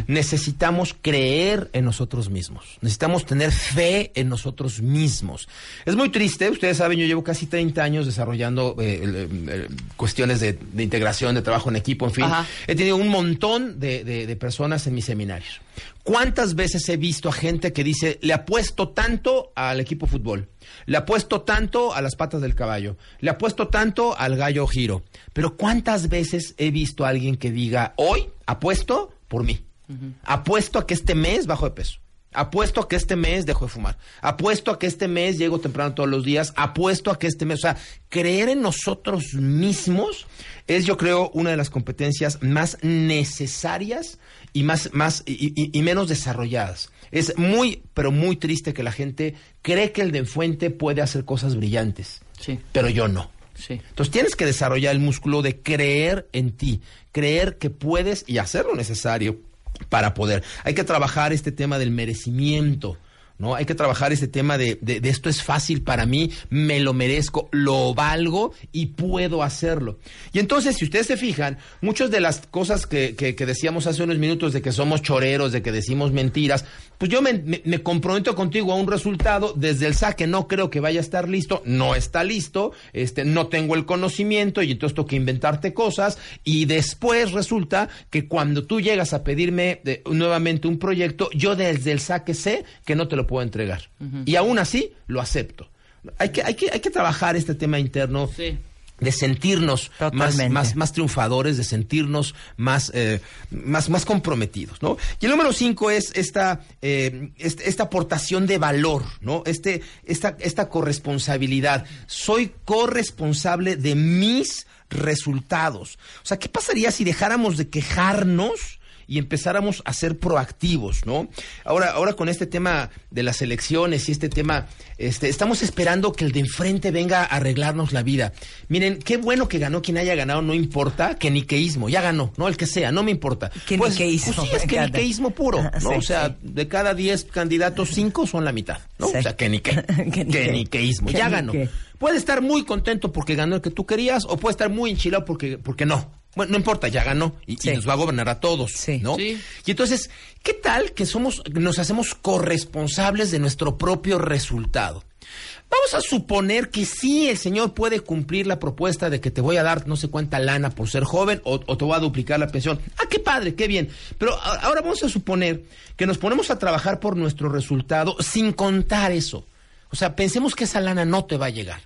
Necesitamos creer en nosotros mismos. Necesitamos tener fe en nosotros mismos. Es muy triste, ustedes saben, yo llevo casi 30 años desarrollando eh, el, eh, eh, cuestiones de, de integración, de trabajo en equipo, en fin. Ajá. He tenido un montón de, de- de personas en mis seminarios. ¿Cuántas veces he visto a gente que dice, le apuesto tanto al equipo fútbol, le apuesto tanto a las patas del caballo, le apuesto tanto al gallo giro? Pero ¿cuántas veces he visto a alguien que diga, hoy apuesto por mí? Apuesto a que este mes bajo de peso. Apuesto a que este mes dejo de fumar. Apuesto a que este mes llego temprano todos los días. Apuesto a que este mes, o sea, creer en nosotros mismos es, yo creo, una de las competencias más necesarias y más, más y, y- y menos desarrolladas. Es muy, pero muy triste que la gente cree que el de enfrente puede hacer cosas brillantes, Sí, pero yo no. Sí. Entonces tienes que desarrollar el músculo de creer en ti, creer que puedes y hacer lo necesario para poder. Hay que trabajar este tema del merecimiento. ¿No? Hay que trabajar este tema de, de, esto es fácil para mí, me lo merezco, lo valgo y puedo hacerlo. Y entonces, si ustedes se fijan, muchas de las cosas que, que- decíamos hace unos minutos de que somos choreros, de que decimos mentiras, pues yo me comprometo contigo a un resultado desde el saque, no creo que vaya a estar listo, no está listo, este, no tengo el conocimiento y entonces tengo que inventarte cosas y después resulta que cuando tú llegas a pedirme eh, nuevamente un proyecto, yo desde el saque sé que no te lo puedo entregar. Y aún así lo acepto. Hay que, hay que, hay que trabajar este tema interno Sí. de sentirnos más, más, más triunfadores, de sentirnos más, eh, más, más comprometidos, ¿no? Y el número cinco es esta, eh, esta aportación de valor, ¿no? Este, esta, esta corresponsabilidad. Soy corresponsable de mis resultados. O sea, ¿qué pasaría si dejáramos de quejarnos? Y empezáramos a ser proactivos, ¿no? Ahora, ahora con este tema de las elecciones y este tema, este, estamos esperando que el de enfrente venga a arreglarnos la vida. Miren, qué bueno que ganó quien haya ganado, no importa, que niqueísmo, ya ganó, ¿no? El que sea, no me importa. Que pues, niqueísmo, pues sí, es que niqueísmo puro, ¿no? sí, o sea, sí. de cada 10 candidatos, 5 son la mitad, ¿no? Sí. O sea, que nique, Que que, nique. niqueísmo, Que ya ganó. Puede estar muy contento porque ganó el que tú querías o puede estar muy enchilado porque, porque no. Bueno, no importa, ya ganó y, nos va a gobernar a todos, Sí. ¿no? Sí. Y entonces, ¿qué tal que somos, nos hacemos corresponsables de nuestro propio resultado? Vamos a suponer que sí el señor puede cumplir la propuesta de que te voy a dar no sé cuánta lana por ser joven o, o te voy a duplicar la pensión. Ah, qué padre, qué bien. Pero a- ahora vamos a suponer que nos ponemos a trabajar por nuestro resultado sin contar eso. O sea, pensemos que esa lana no te va a llegar.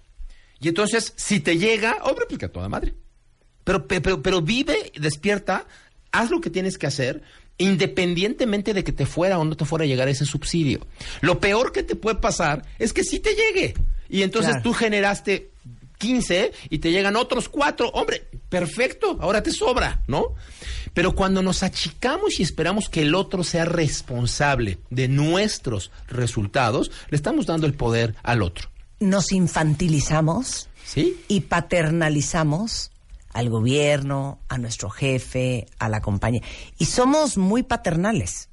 Y entonces, si te llega, hombre, pues que a toda madre. Pero, pe- pero, pero vive, despierta, haz lo que tienes que hacer, independientemente de que te fuera o no te fuera a llegar ese subsidio. Lo peor que te puede pasar es que sí te llegue. Y entonces Claro. tú generaste 15 y te llegan otros cuatro. Hombre, perfecto, ahora te sobra, ¿no? Pero cuando nos achicamos y esperamos que el otro sea responsable de nuestros resultados, le estamos dando el poder al otro. Nos infantilizamos ¿Sí? y paternalizamos al gobierno, a nuestro jefe, a la compañía. Y somos muy paternales,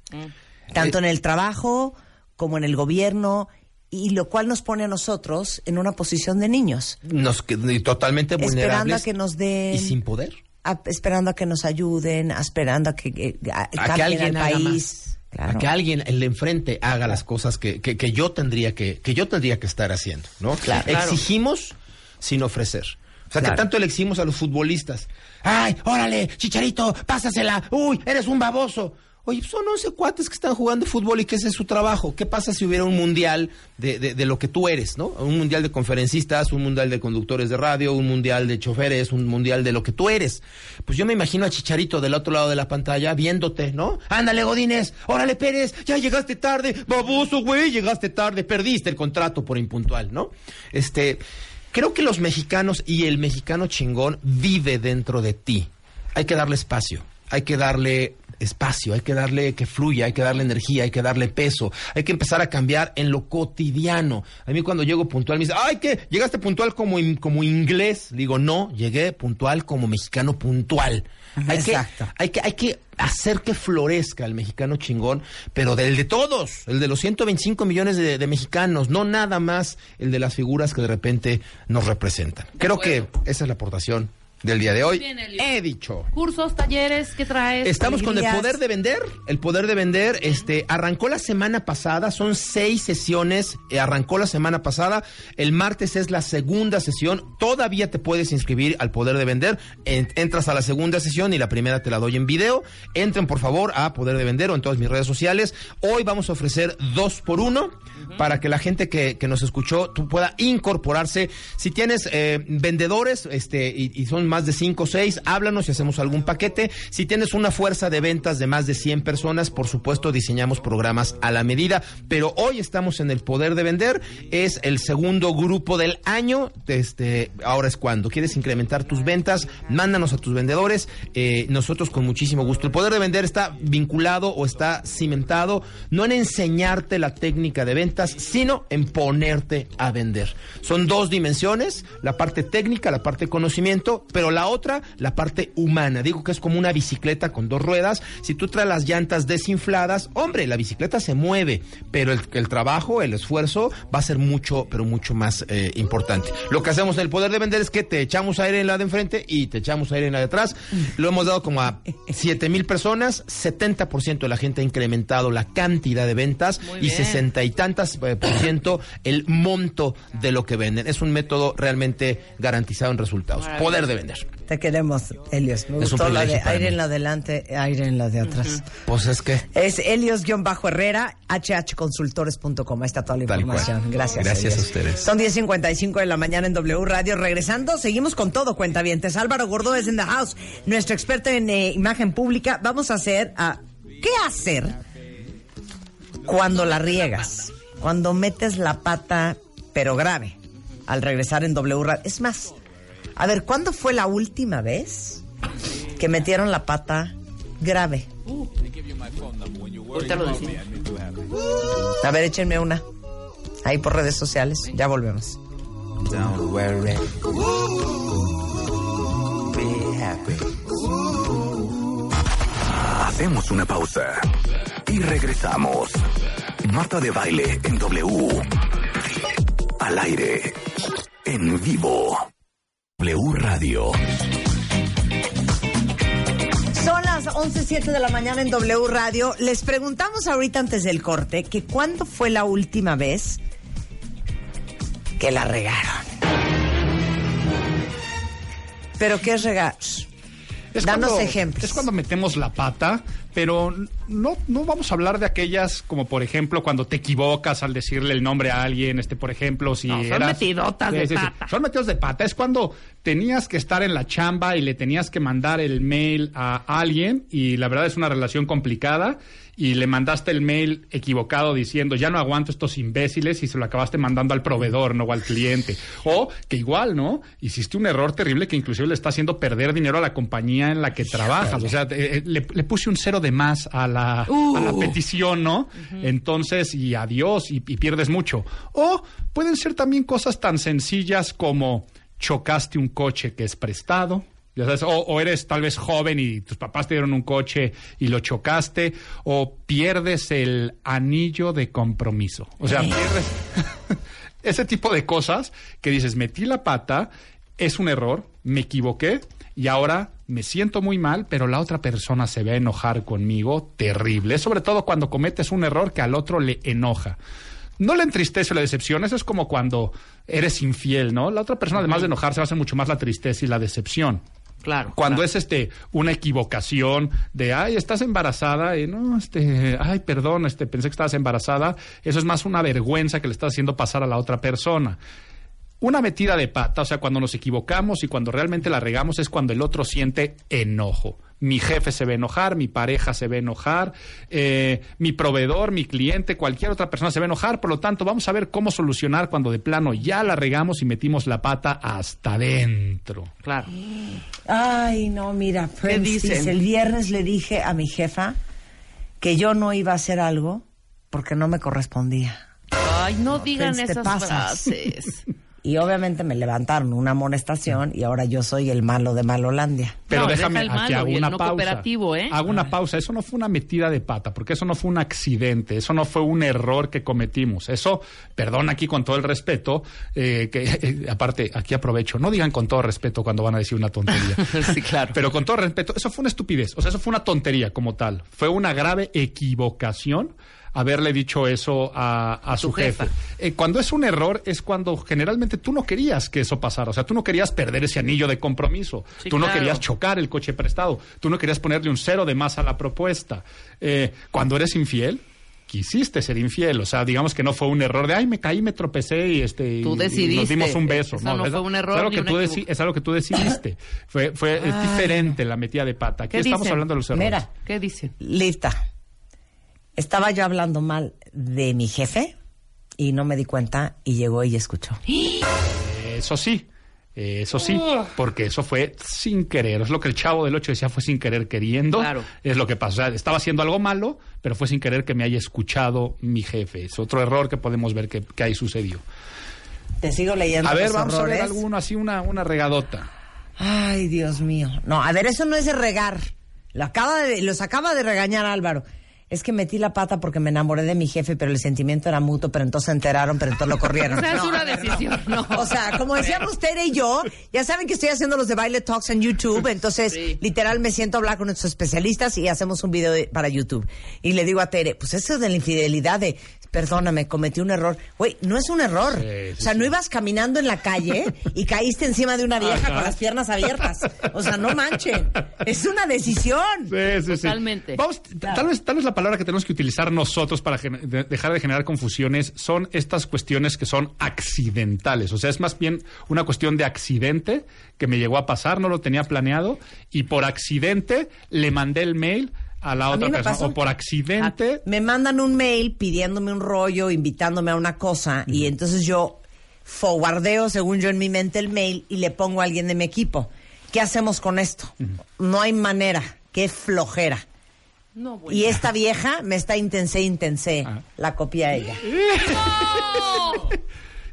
tanto en el trabajo como en el gobierno, y lo cual nos pone a nosotros en una posición de niños, Nos, que- totalmente esperando vulnerables. a que nos den... Y sin poder. a- esperando a que nos ayuden, a- esperando a que, que- a- a que alguien al país. más. Claro. A que alguien, el de enfrente, haga las cosas que, que, que yo tendría que, que yo tendría que estar haciendo, ¿no? Claro. Exigimos sin ofrecer. O sea, Claro. que tanto le exigimos a los futbolistas. ¡Ay, órale, chicharito, pásasela! ¡Uy, eres un baboso! Oye, pues son 11 cuates que están jugando fútbol y que ese es su trabajo. ¿Qué pasa si hubiera un mundial de, de, de lo que tú eres, ¿no? Un mundial de conferencistas, un mundial de conductores de radio, un mundial de choferes, un mundial de lo que tú eres. Pues yo me imagino a Chicharito del otro lado de la pantalla viéndote, ¿no? Ándale, Godínez, órale, Pérez, ya llegaste tarde, baboso, güey, llegaste tarde, perdiste el contrato por impuntual, ¿no? Este, creo que los mexicanos y el mexicano chingón vive dentro de ti. Hay que darle espacio, hay que darle espacio, hay que darle que fluya, hay que darle energía, hay que darle peso, hay que empezar a cambiar en lo cotidiano. A mí cuando llego puntual me dice, ay, ¿qué? ¿Llegaste puntual como, como inglés? Digo, no, llegué puntual como mexicano puntual. Hay que, hay que, hay que hacer que florezca el mexicano chingón, pero del de todos, el de los 125 millones de, de mexicanos, no nada más el de las figuras que de repente nos representan. Creo que esa es la aportación del día de hoy. Bien. He dicho. Cursos, talleres, ¿qué traes? Estamos con el poder de vender. El poder de vender, este, arrancó la semana pasada. Son seis sesiones. eh, arrancó la semana pasada. El martes es la segunda sesión. Todavía te puedes inscribir al poder de vender. En- entras a la segunda sesión y la primera te la doy en video. Entren por favor a poder de vender o en todas mis redes sociales. Hoy vamos a ofrecer dos por uno para que la gente que, que nos escuchó tú pueda incorporarse. Si tienes eh, vendedores, este, y, y son más de cinco o seis, háblanos y hacemos algún paquete. Si tienes una fuerza de ventas de más de 100 personas, por supuesto diseñamos programas a la medida. Pero hoy estamos en el poder de vender. Es el segundo grupo del año. Este, ahora es cuando quieres incrementar tus ventas, mándanos a tus vendedores. eh, nosotros con muchísimo gusto. El poder de vender está vinculado o está cimentado no en enseñarte la técnica de ventas, sino en ponerte a vender. Son dos dimensiones, la parte técnica, la parte de conocimiento, pero pero la otra, la parte humana. Digo que es como una bicicleta con dos ruedas. Si tú traes las llantas desinfladas, hombre, la bicicleta se mueve, pero el, el trabajo, el esfuerzo va a ser mucho, pero mucho más eh, importante. Lo que hacemos en el poder de vender es que te echamos aire en la de enfrente y te echamos aire en la de atrás. Lo hemos dado como a 7 mil personas, 70% de la gente ha incrementado la cantidad de ventas Muy y. 60 y tantas eh, por ciento el monto de lo que venden. Es un método realmente garantizado en resultados. Poder de vender. Te queremos, Helios. Me Es gustó la de aire mí. en la delante, aire en la de atrás. Pues es que... Es Helios-Herrera, hhconsultores.com. Ahí está toda la Tal cual. información. Gracias. Gracias a ustedes. Son 10.55 de la mañana en W Radio. Regresando, seguimos con todo, cuentavientes. Álvaro Gordo es in the house, nuestro experto en eh, imagen pública. Vamos a hacer a ¿Qué hacer cuando la riegas? Cuando metes la pata, pero grave, al regresar en W Radio. Es más, a ver, ¿cuándo fue la última vez que metieron la pata grave? Ahorita lo decimos. A ver, échenme una. Ahí por redes sociales. Ya volvemos. Don't worry. Be happy. Hacemos una pausa y regresamos. Marta de baile en W. Al aire. En vivo. W Radio. Son las 11.07 de la mañana en W Radio. Les preguntamos ahorita antes del corte que cuándo fue la última vez que la regaron. ¿Pero qué es regar? Es Danos cuando- ejemplos. Es cuando metemos la pata, pero no, no vamos a hablar de aquellas como, por ejemplo, cuando te equivocas al decirle el nombre a alguien, este, por ejemplo, si No, son eras- metidotas de pata. Son metidos de pata. Es cuando tenías que estar en la chamba y le tenías que mandar el mail a alguien y la verdad es una relación complicada y le mandaste el mail equivocado diciendo ya no aguanto estos imbéciles y se lo acabaste mandando al proveedor, no al cliente. O que igual, ¿no? Hiciste un error terrible que inclusive le está haciendo perder dinero a la compañía en la que trabajas. O sea, eh, le, le puse un cero de más a la, a la petición, ¿no? Entonces, y adiós, y, y pierdes mucho. O pueden ser también cosas tan sencillas como chocaste un coche que es prestado. Ya sabes, o, o eres tal vez joven y tus papás te dieron un coche y lo chocaste, o pierdes el anillo de compromiso. O sea, pierdes ese tipo de cosas que dices, metí la pata, es un error, me equivoqué y ahora me siento muy mal, pero la otra persona se va a enojar conmigo terrible. Sobre todo cuando cometes un error que al otro le enoja. No le entristece o la decepción, eso es como cuando eres infiel, ¿no? La otra persona, además de enojarse, va a ser mucho más la tristeza y la decepción. Claro. Cuando claro. es este una equivocación de ay, estás embarazada, y no, este, ay, perdón, este, pensé que estabas embarazada, eso es más una vergüenza que le estás haciendo pasar a la otra persona. Una metida de pata, o sea, cuando nos equivocamos y cuando realmente la regamos es cuando el otro siente enojo. Mi jefe se va a enojar, mi pareja se va a enojar, eh, mi proveedor, mi cliente, cualquier otra persona se va a enojar. Por lo tanto, vamos a ver cómo solucionar cuando de plano ya la regamos y metimos la pata hasta adentro. Claro. Ay, no, mira, Prince dice, el viernes le dije a mi jefa que yo no iba a hacer algo porque no me correspondía. Ay, no digan esas pasas. frases. Y obviamente me levantaron una amonestación y ahora yo soy el malo de Malolandia. Pero No, déjame, aquí malo hago una no pausa. ¿eh? Hago una pausa. Eso no fue una metida de pata, porque eso no fue un accidente, eso no fue un error que cometimos. Eso, perdón aquí con todo el respeto, eh, que eh, aparte, aquí aprovecho, no digan con todo respeto cuando van a decir una tontería. sí, claro. Pero con todo respeto, eso fue una estupidez, o sea, eso fue una tontería como tal. Fue una grave equivocación haberle dicho eso a, a su jefe. jefa. Eh, cuando es un error es cuando generalmente tú no querías que eso pasara, o sea, tú no querías perder ese anillo de compromiso, Sí, tú no claro. querías chocar el coche prestado, tú no querías ponerle un cero de más a la propuesta. Eh, cuando eres infiel, quisiste ser infiel, o sea, digamos que no fue un error de, ay, me caí, me tropecé y este y- Tú y decidiste. nos dimos un beso. Eso no es- fue un error es algo que tú deci- es algo que tú decidiste. fue fue es diferente la metida de pata. Aquí ¿Qué estamos dicen? hablando de los errores. Mira, ¿Qué dicen? lista. Estaba yo hablando mal de mi jefe y no me di cuenta y llegó y escuchó. Eso sí, eso sí, porque eso fue sin querer. Es lo que el chavo del 8 decía, fue sin querer queriendo. Claro. Es lo que pasó. O sea, estaba haciendo algo malo, pero fue sin querer que me haya escuchado mi jefe. Es otro error que podemos ver que, que ahí sucedió. Te sigo leyendo A ver, los vamos a ver alguno así, una, una regadota. Ay, Dios mío. No, a ver, eso no es de regar. Lo acaba de, los acaba de regañar Álvaro. Es que metí la pata porque me enamoré de mi jefe, pero el sentimiento era mutuo, pero entonces se enteraron, pero entonces lo corrieron. O sea, es No, una a ver, decisión, no. O sea, como decíamos Tere y yo, ya saben que estoy haciendo los de baile talks en YouTube, entonces Sí. literal me siento a hablar con nuestros especialistas y hacemos un video de- para YouTube. Y le digo a Tere, pues eso de la infidelidad de, perdóname, cometí un error. Güey, no es un error. o sea, no ibas caminando en la calle y caíste encima de una vieja con las piernas abiertas. O sea, no manchen. Es una decisión. Sí, sí, sí. Totalmente. Vamos, t- tal, vez, tal vez la palabra que tenemos que utilizar nosotros para de- dejar de generar confusiones son estas cuestiones que son accidentales. O sea, es más bien una cuestión de accidente que me llegó a pasar, no lo tenía planeado, y por accidente le mandé el mail a la otra persona. pasó. O por accidente. Me mandan un mail pidiéndome un rollo, invitándome a una cosa, y entonces yo forwardeo, según yo en mi mente, el mail y le pongo a alguien de mi equipo. ¿Qué hacemos con esto? No hay manera. Qué flojera. No, bueno. Y esta vieja me está intense, intense. La copia a ella.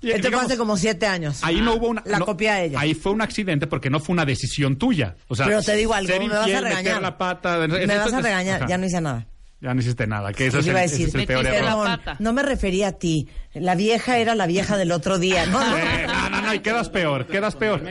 Esto fue hace como siete años. Ahí no hubo una. La no, copia a ella. Ahí fue un accidente porque no fue una decisión tuya. O sea, Pero te digo algo, me vas a regañar. la pata, me vas a regañar, ajá. ya no hice nada. Ya no hiciste nada, que eso es, el, a decir, es el peor metiste error. la Perdón, pata. no me refería a ti. La vieja era la vieja del otro día. No, no, Eh, no, no, no, y quedas peor, quedas peor.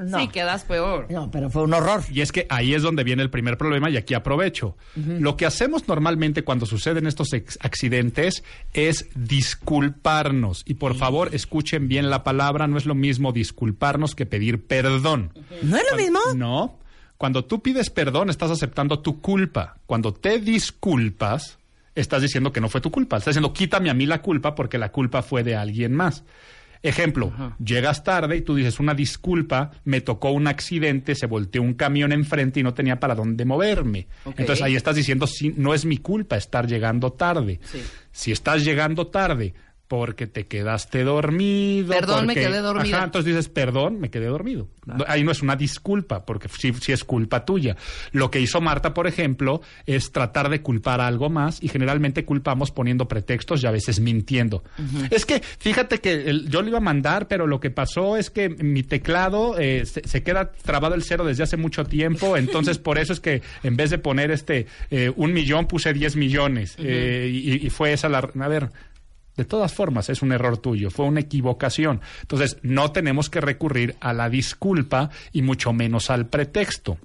no. Sí, quedas peor. No, pero fue un horror. Y es que ahí es donde viene el primer problema y aquí aprovecho. Lo que hacemos normalmente cuando suceden estos ex- accidentes es disculparnos. Y por favor, escuchen bien la palabra, no es lo mismo disculparnos que pedir perdón. ¿No es lo mismo? No. Cuando tú pides perdón, estás aceptando tu culpa. Cuando te disculpas, estás diciendo que no fue tu culpa. Estás diciendo, quítame a mí la culpa porque la culpa fue de alguien más. Ejemplo, llegas tarde y tú dices una disculpa, me tocó un accidente, se volteó un camión enfrente y no tenía para dónde moverme. Entonces ahí estás diciendo, sí, no es mi culpa estar llegando tarde. Sí. Si estás llegando tarde porque te quedaste dormido. Perdón, me quedé dormida. Ajá, entonces dices, perdón, me quedé dormido. Ahí no es una disculpa, porque sí, sí es culpa tuya. Lo que hizo Marta, por ejemplo, es tratar de culpar a algo más y generalmente culpamos poniendo pretextos y a veces mintiendo. Es que, fíjate que el- yo lo iba a mandar, pero lo que pasó es que mi teclado eh, se, se queda trabado el cero desde hace mucho tiempo, entonces por eso es que en vez de poner este eh, un millón puse 10 millones eh, y, y fue esa la... A ver, de todas formas, es un error tuyo, fue una equivocación. Entonces, no tenemos que recurrir a la disculpa y mucho menos al pretexto.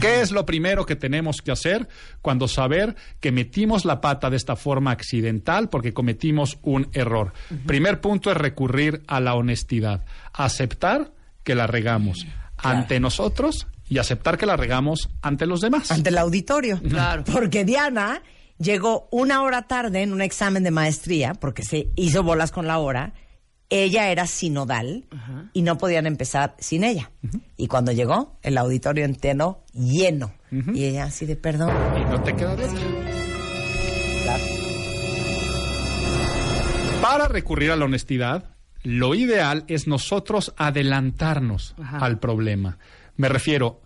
¿Qué es lo primero que tenemos que hacer cuando saber que metimos la pata de esta forma accidental porque cometimos un error? Primer punto es recurrir a la honestidad, aceptar que la regamos ante nosotros y aceptar que la regamos ante los demás. ante el auditorio. Claro. Porque Diana llegó una hora tarde en un examen de maestría, porque se hizo bolas con la hora. Ella era sinodal y no podían empezar sin ella. Y cuando llegó, el auditorio entero lleno. Y ella así de perdón. Y no te queda de otra. Para recurrir a la honestidad, lo ideal es nosotros adelantarnos Ajá. al problema. Me refiero,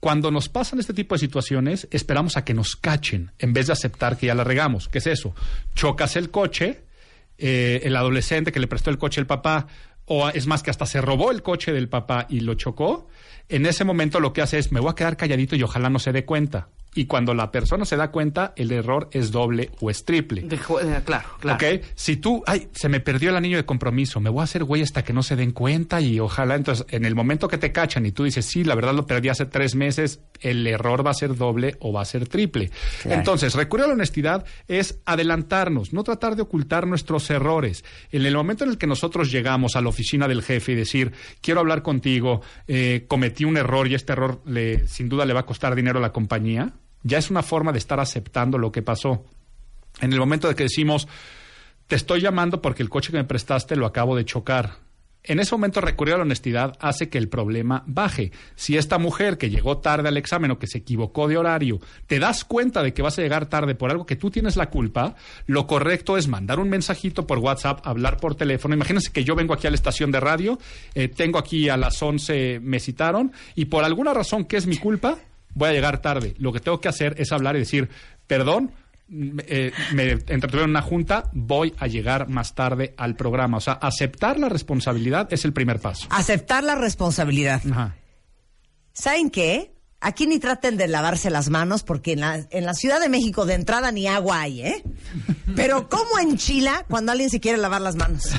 cuando nos pasan este tipo de situaciones, esperamos a que nos cachen en vez de aceptar que ya la regamos. ¿Qué es eso? Chocas el coche, eh, el adolescente que le prestó el coche al papá, o es más que hasta se robó el coche del papá y lo chocó, en ese momento lo que hace es me voy a quedar calladito y ojalá no se dé cuenta. Y cuando la persona se da cuenta, el error es doble o es triple. De eh, claro, claro. ¿Ok? Si tú, ay, se me perdió el anillo de compromiso, me voy a hacer güey hasta que no se den cuenta y ojalá, entonces, en el momento que te cachan y tú dices, sí, la verdad lo perdí hace tres meses, el error va a ser doble o va a ser triple. Claro. Entonces, recurrir a la honestidad es adelantarnos, no tratar de ocultar nuestros errores. En el momento en el que nosotros llegamos a la oficina del jefe y decir, quiero hablar contigo, eh, cometí un error y este error le, sin duda le va a costar dinero a la compañía, ya es una forma de estar aceptando lo que pasó. En el momento de que decimos, te estoy llamando porque el coche que me prestaste lo acabo de chocar. En ese momento recurrir a la honestidad hace que el problema baje. Si esta mujer que llegó tarde al examen o que se equivocó de horario, te das cuenta de que vas a llegar tarde por algo que tú tienes la culpa, lo correcto es mandar un mensajito por WhatsApp, hablar por teléfono. Imagínense que yo vengo aquí a la estación de radio, eh, tengo aquí a las 11, me citaron, y por alguna razón que es mi culpa, voy a llegar tarde. Lo que tengo que hacer es hablar y decir, perdón, me, eh, me entretuvieron en una junta, voy a llegar más tarde al programa. O sea, aceptar la responsabilidad es el primer paso. Aceptar la responsabilidad. Ajá. ¿Saben qué? Aquí ni traten de lavarse las manos porque en la, en la Ciudad de México de entrada ni agua hay, ¿eh? Pero ¿cómo enchila cuando alguien se quiere lavar las manos?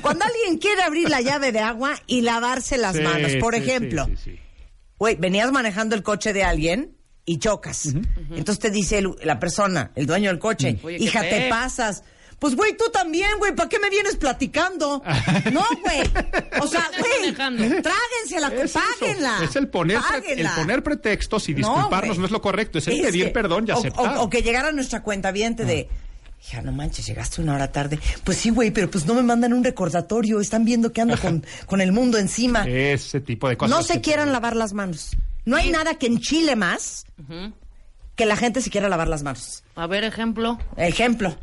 Cuando alguien quiere abrir la llave de agua y lavarse las Sí, manos. Por sí, ejemplo, sí. Güey, venías manejando el coche de alguien y chocas. Entonces te dice el- la persona, el dueño del coche, Oye, hija, te pasas. Pues, güey, tú también, güey, ¿para qué me vienes platicando? No, güey. O sea, güey, manejando. tráguense la Es eso, páguenla. Es el poner, pre- el Páguenla. poner pretextos y No, disculparnos no, es lo correcto, es el Es pedir que- perdón y aceptar. O, o que llegara nuestra cuenta de. Hija, no manches, llegaste una hora tarde. Pues sí, güey, pero pues no me mandan un recordatorio. Están viendo que ando con, con el mundo encima. Ese tipo de cosas. no se quieran lavar las manos. No hay nada que enchile más que la gente se quiera lavar las manos. A ver, ejemplo. Ejemplo.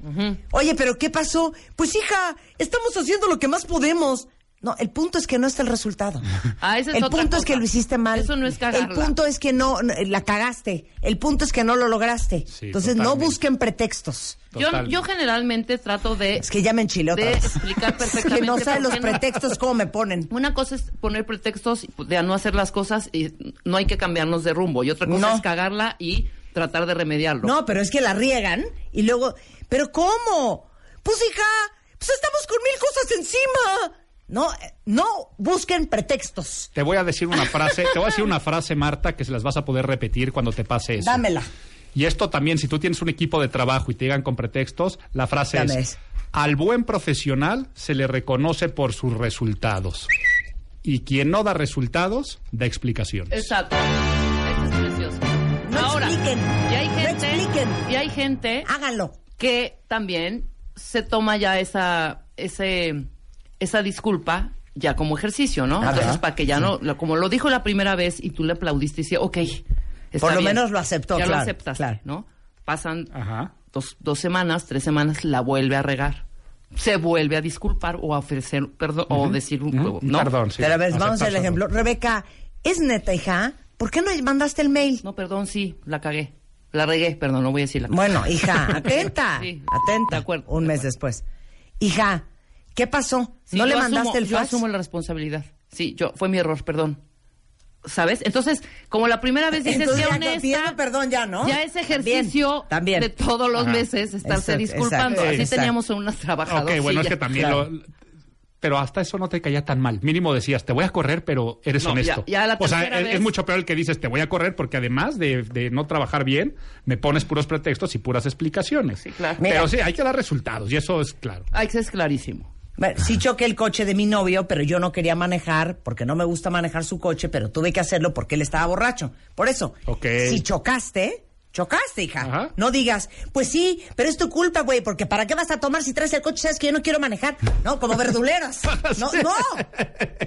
Oye, pero ¿qué pasó? Pues hija, estamos haciendo lo que más podemos. No, el punto es que no está el resultado. Ah, esa es el otra punto es que lo hiciste mal. Eso no es cagarla. El punto es que no, no, la cagaste. El punto es que no lo lograste. Sí, Entonces no busquen pretextos. Yo, generalmente trato de, Es que ya me enchilé otra de vez. explicar Es perfectamente. que no saben los no- pretextos cómo me ponen. Una cosa es poner pretextos de no hacer las cosas y no hay que cambiarnos de rumbo. Y otra cosa No. es cagarla y tratar de remediarlo. No, pero es que la riegan y luego, ¿pero cómo? Pues hija, pues estamos con mil cosas encima. No, eh, no busquen pretextos. Te voy a decir una frase, te voy a decir una frase, Marta, que se las vas a poder repetir cuando te pase eso. Dámela. Y esto también, si tú tienes un equipo de trabajo y te llegan con pretextos, la frase Dame es, al buen profesional se le reconoce por sus resultados. Y quien no da resultados, da explicaciones. Exacto. Eso es precioso. No Ahora, expliquen. y hay No gente, expliquen. y hay gente Háganlo. que también se toma ya esa, ese, esa disculpa ya como ejercicio, ¿no? Ajá. Entonces, para que ya no, lo- como lo dijo la primera vez y tú le aplaudiste y decía, ok, está Por lo bien". menos lo aceptó, Ya claro, lo aceptas, claro. ¿no? Pasan Ajá. dos, dos semanas, tres semanas, la vuelve a regar. Se vuelve a disculpar o a ofrecer perdón o decir un. ¿no? Perdón, sí. Pero a ver, vamos al ejemplo. Rebeca, ¿es neta, hija? ¿Por qué no mandaste el mail? No, perdón, sí, la cagué. La regué, perdón, no voy a decir la Bueno, hija, atenta. Sí, atenta. de acuerdo, Un de mes después. Hija, ¿qué pasó? Sí, ¿No le yo mandaste asumo- el Yo fax? asumo la responsabilidad. Sí, yo fue mi error, perdón. ¿Sabes? Entonces, como la primera vez dices Entonces que ya honesta, pidiendo perdón ya, ¿no? ya es ejercicio También, también. de todos los Ajá. meses estarse Exacto, disculpando. exacto, Así exacto. teníamos unas trabajadoras. Ok, bueno, es que también claro. lo... Pero hasta eso no te caía tan mal. Mínimo decías, te voy a correr, pero eres No, honesto. ya- ya la o sea, es, vez- es mucho peor el que dices, te voy a correr porque además de, de no trabajar bien, me pones puros pretextos y puras explicaciones. Sí, claro. Mira. Pero sí, hay que dar resultados y eso es claro. Ay, que es clarísimo. Bueno, sí choqué el coche de mi novio, pero yo no quería manejar porque no me gusta manejar su coche, pero tuve que hacerlo porque él estaba borracho. Por eso, si chocaste, chocaste, hija. Ajá. No digas, pues sí, pero es tu culpa, güey, porque ¿para qué vas a tomar si traes el coche? Sabes que yo no quiero manejar. No, como verduleras. No, no.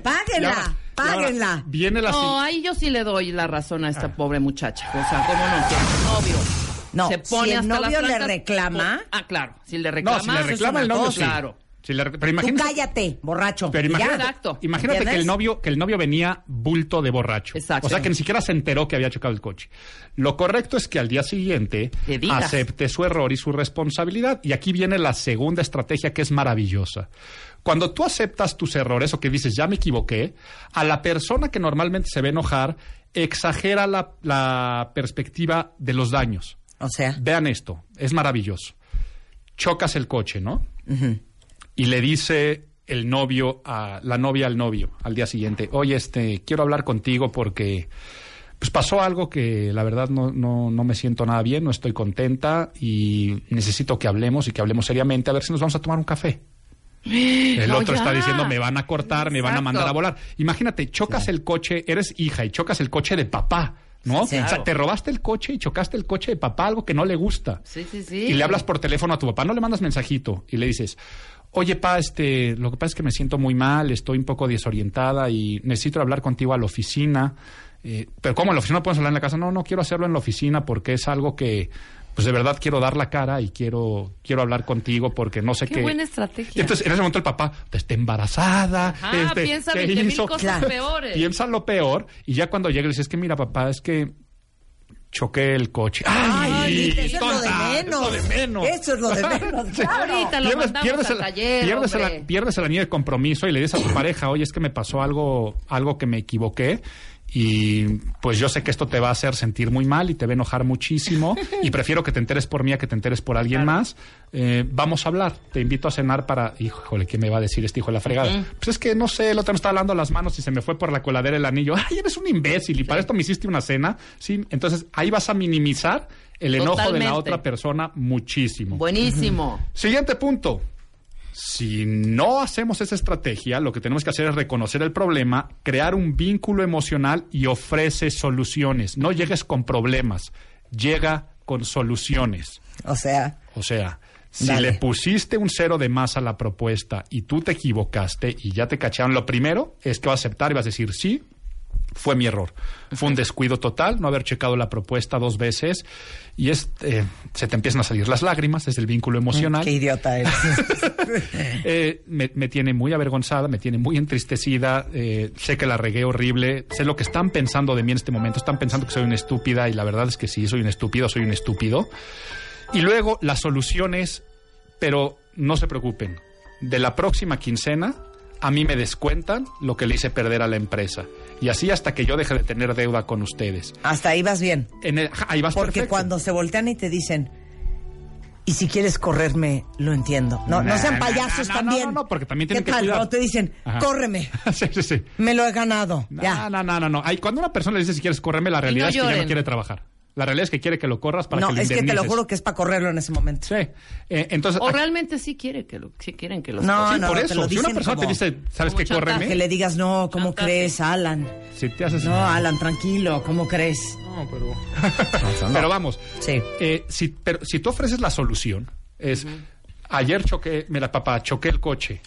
Páguenla, páguenla. Viene la No, ahí yo sí le doy la razón a esta pobre muchacha. O sea, ¿cómo no? Que el novio. No, se pone si el hasta las novio le trancas, reclama- Ah, claro. Si le No, reclama. si le reclama el novio, cosa. sí. Claro. Tú cállate, borracho. pero imagínate, Exacto. imagínate que el novio que el novio venía bulto de borracho. Exacto. O sea que ni siquiera se enteró que había chocado el coche. Lo correcto es que al día siguiente acepte su error y su responsabilidad. Y aquí viene la segunda estrategia que es maravillosa. Cuando tú aceptas tus errores o que dices ya me equivoqué, a la persona que normalmente se ve enojar exagera la, la perspectiva de los daños. O sea, Vean esto, es maravilloso. Chocas el coche, ¿no? Y le dice el novio a la novia al novio al día siguiente, oye, este, quiero hablar contigo porque pues pasó algo que la verdad no, no, no me siento nada bien, no estoy contenta y necesito que hablemos y que hablemos seriamente a ver si nos vamos a tomar un café. El No, otro ya. está diciendo, me van a cortar, me van a mandar a volar. Imagínate, chocas el coche, eres hija y chocas el coche de papá, ¿no? Sí, O sea, te robaste el coche y chocaste el coche de papá, algo que no le gusta. Sí, sí, sí. Y le hablas por teléfono a tu papá, no le mandas mensajito y le dices, oye, pa, este, lo que pasa es que me siento muy mal, estoy un poco desorientada y necesito hablar contigo a la oficina. Eh, pero ¿cómo en la oficina no podemos hablar en la casa? No, no quiero hacerlo en la oficina porque es algo que, pues de verdad quiero dar la cara y quiero, quiero hablar contigo porque no sé Qué qué. buena estrategia. Y entonces en ese momento el papá está embarazada. Ajá, este, piensa ¿qué 20,000 hizo? cosas Claro. peores. Piensa lo peor y ya cuando llega le dices, es que mira papá, es que choqué el coche. Ay, eso es lo de tonta, menos. Eso es lo de menos. Eso es lo de menos, claro. Ahorita lo mandamos al el- taller, pierdes, el, pierdes el anillo de compromiso y le dices a tu pareja, oye, es que me pasó algo, algo que me equivoqué y pues yo sé que esto te va a hacer sentir muy mal y te va a enojar muchísimo y prefiero que te enteres por mí a que te enteres por alguien más. Eh, vamos a hablar, te invito a cenar para... Híjole, ¿qué me va a decir este hijo de la fregada? Pues es que no sé, el otro me estaba dando las manos y se me fue por la coladera el anillo. Ay, eres un imbécil y para esto me hiciste una cena. Sí, entonces ahí vas a minimizar el enojo de la otra persona muchísimo. Buenísimo. Siguiente punto. Si no hacemos esa estrategia, lo que tenemos que hacer es reconocer el problema, crear un vínculo emocional y ofrece soluciones. No llegues con problemas, llega con soluciones. O sea, O sea, si Dale. le pusiste un cero de más a la propuesta y tú te equivocaste y ya te cacharon, lo primero es que vas a aceptar y vas a decir sí. Fue mi error. Fue un descuido total no haber checado la propuesta dos veces y es, eh, se te empiezan a salir las lágrimas, es el vínculo emocional. qué idiota eres. Eh, me, me tiene muy avergonzada, me tiene muy entristecida, eh, sé que la regué horrible, sé lo que están pensando de mí en este momento, están pensando que soy una estúpida y la verdad es que sí, soy un estúpido, soy un estúpido. Y luego las soluciones, pero no se preocupen, de la próxima quincena a mí me descuentan lo que le hice perder a la empresa. Y así hasta que yo deje de tener deuda con ustedes. Hasta ahí vas bien. En el- ahí vas Porque perfecto. cuando se voltean y te dicen, y si quieres correrme, lo entiendo. No, no sean payasos nah, no, también. no, no, porque también ¿Qué tienen que tal? cuidar. Cuando te dicen, Ajá. córreme, sí, sí, sí. me lo he ganado. No, no, no, no, no. Cuando una persona le dice si quieres correrme, la realidad no es que ya no quiere trabajar. La realidad es que quiere que lo corras para no, que lo es que te lo juro que es para correrlo en ese momento. Sí. Eh, entonces, O aquí- realmente sí quiere que lo, sí quieren que los No, sí, no, por te eso. lo Si una persona te dice, ¿sabes qué? Córreme. Que le digas, no, ¿cómo Chantaje. crees, Alan? Si te haces... No, Alan, tranquilo, ¿cómo crees? No, pero... pero vamos. Sí. Eh, si, pero si tú ofreces la solución, es... Ayer choqué, mira, papá, choqué el coche.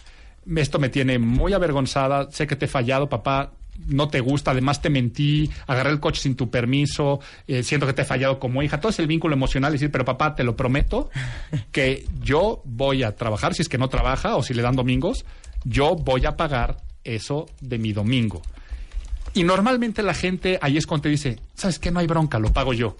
Esto me tiene muy avergonzada. Sé que te he fallado, papá. No te gusta, además te mentí, agarré el coche sin tu permiso, eh, siento que te he fallado como hija. Todo es el vínculo emocional. Decir, pero papá, te lo prometo que yo voy a trabajar, si es que no trabaja o si le dan domingos, yo voy a pagar eso de mi domingo. Y normalmente la gente ahí es cuando te dice, ¿sabes qué? No hay bronca, lo pago yo.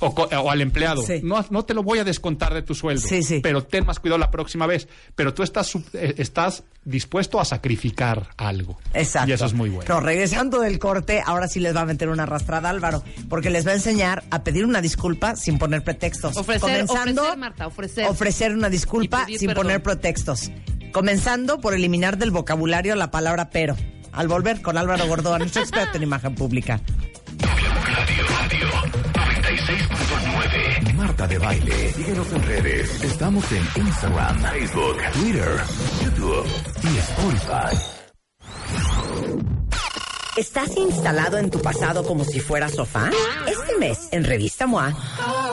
O, co- o al empleado. Sí. No, no te lo voy a descontar de tu sueldo. Sí, sí. Pero ten más cuidado la próxima vez. Pero tú estás, sub- eh, estás dispuesto a sacrificar algo. Exacto. Y eso es muy bueno. Pero regresando del corte, ahora sí les va a meter una arrastrada Álvaro, porque les va a enseñar a pedir una disculpa sin poner pretextos. Ofrecer, Comenzando, ofrecer, Marta, ofrecer. ofrecer una disculpa sin perdón. poner pretextos. Comenzando por eliminar del vocabulario la palabra pero. Al volver con Álvaro Gordoa, nuestro experto en imagen pública. De Baile. Síguenos en redes. Estamos en Instagram, Facebook, Twitter, YouTube y Spotify. ¿Estás instalado en tu pasado como si fuera sofá? Este mes, en Revista MOA,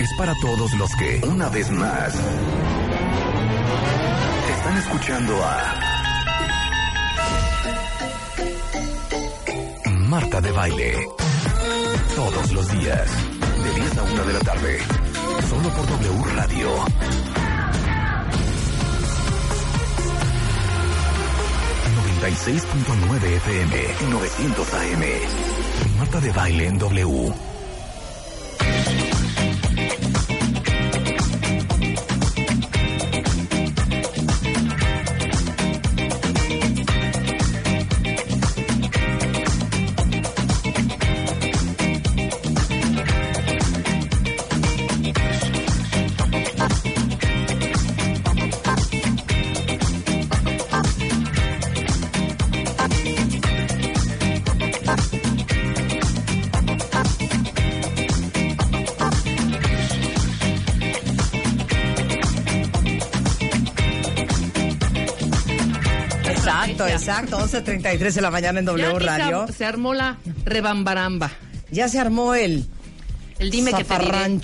es para todos los que, una vez más, están escuchando a Marta de Baile. Todos los días, de 10 a 1 de la tarde, solo por W Radio. ...96.9 FM y 900 AM. Marta de Baile en W. Exacto, exacto. 11.33 de la mañana en W Radio. Se, armó la rebambaramba. Ya se armó el El dime que te diré.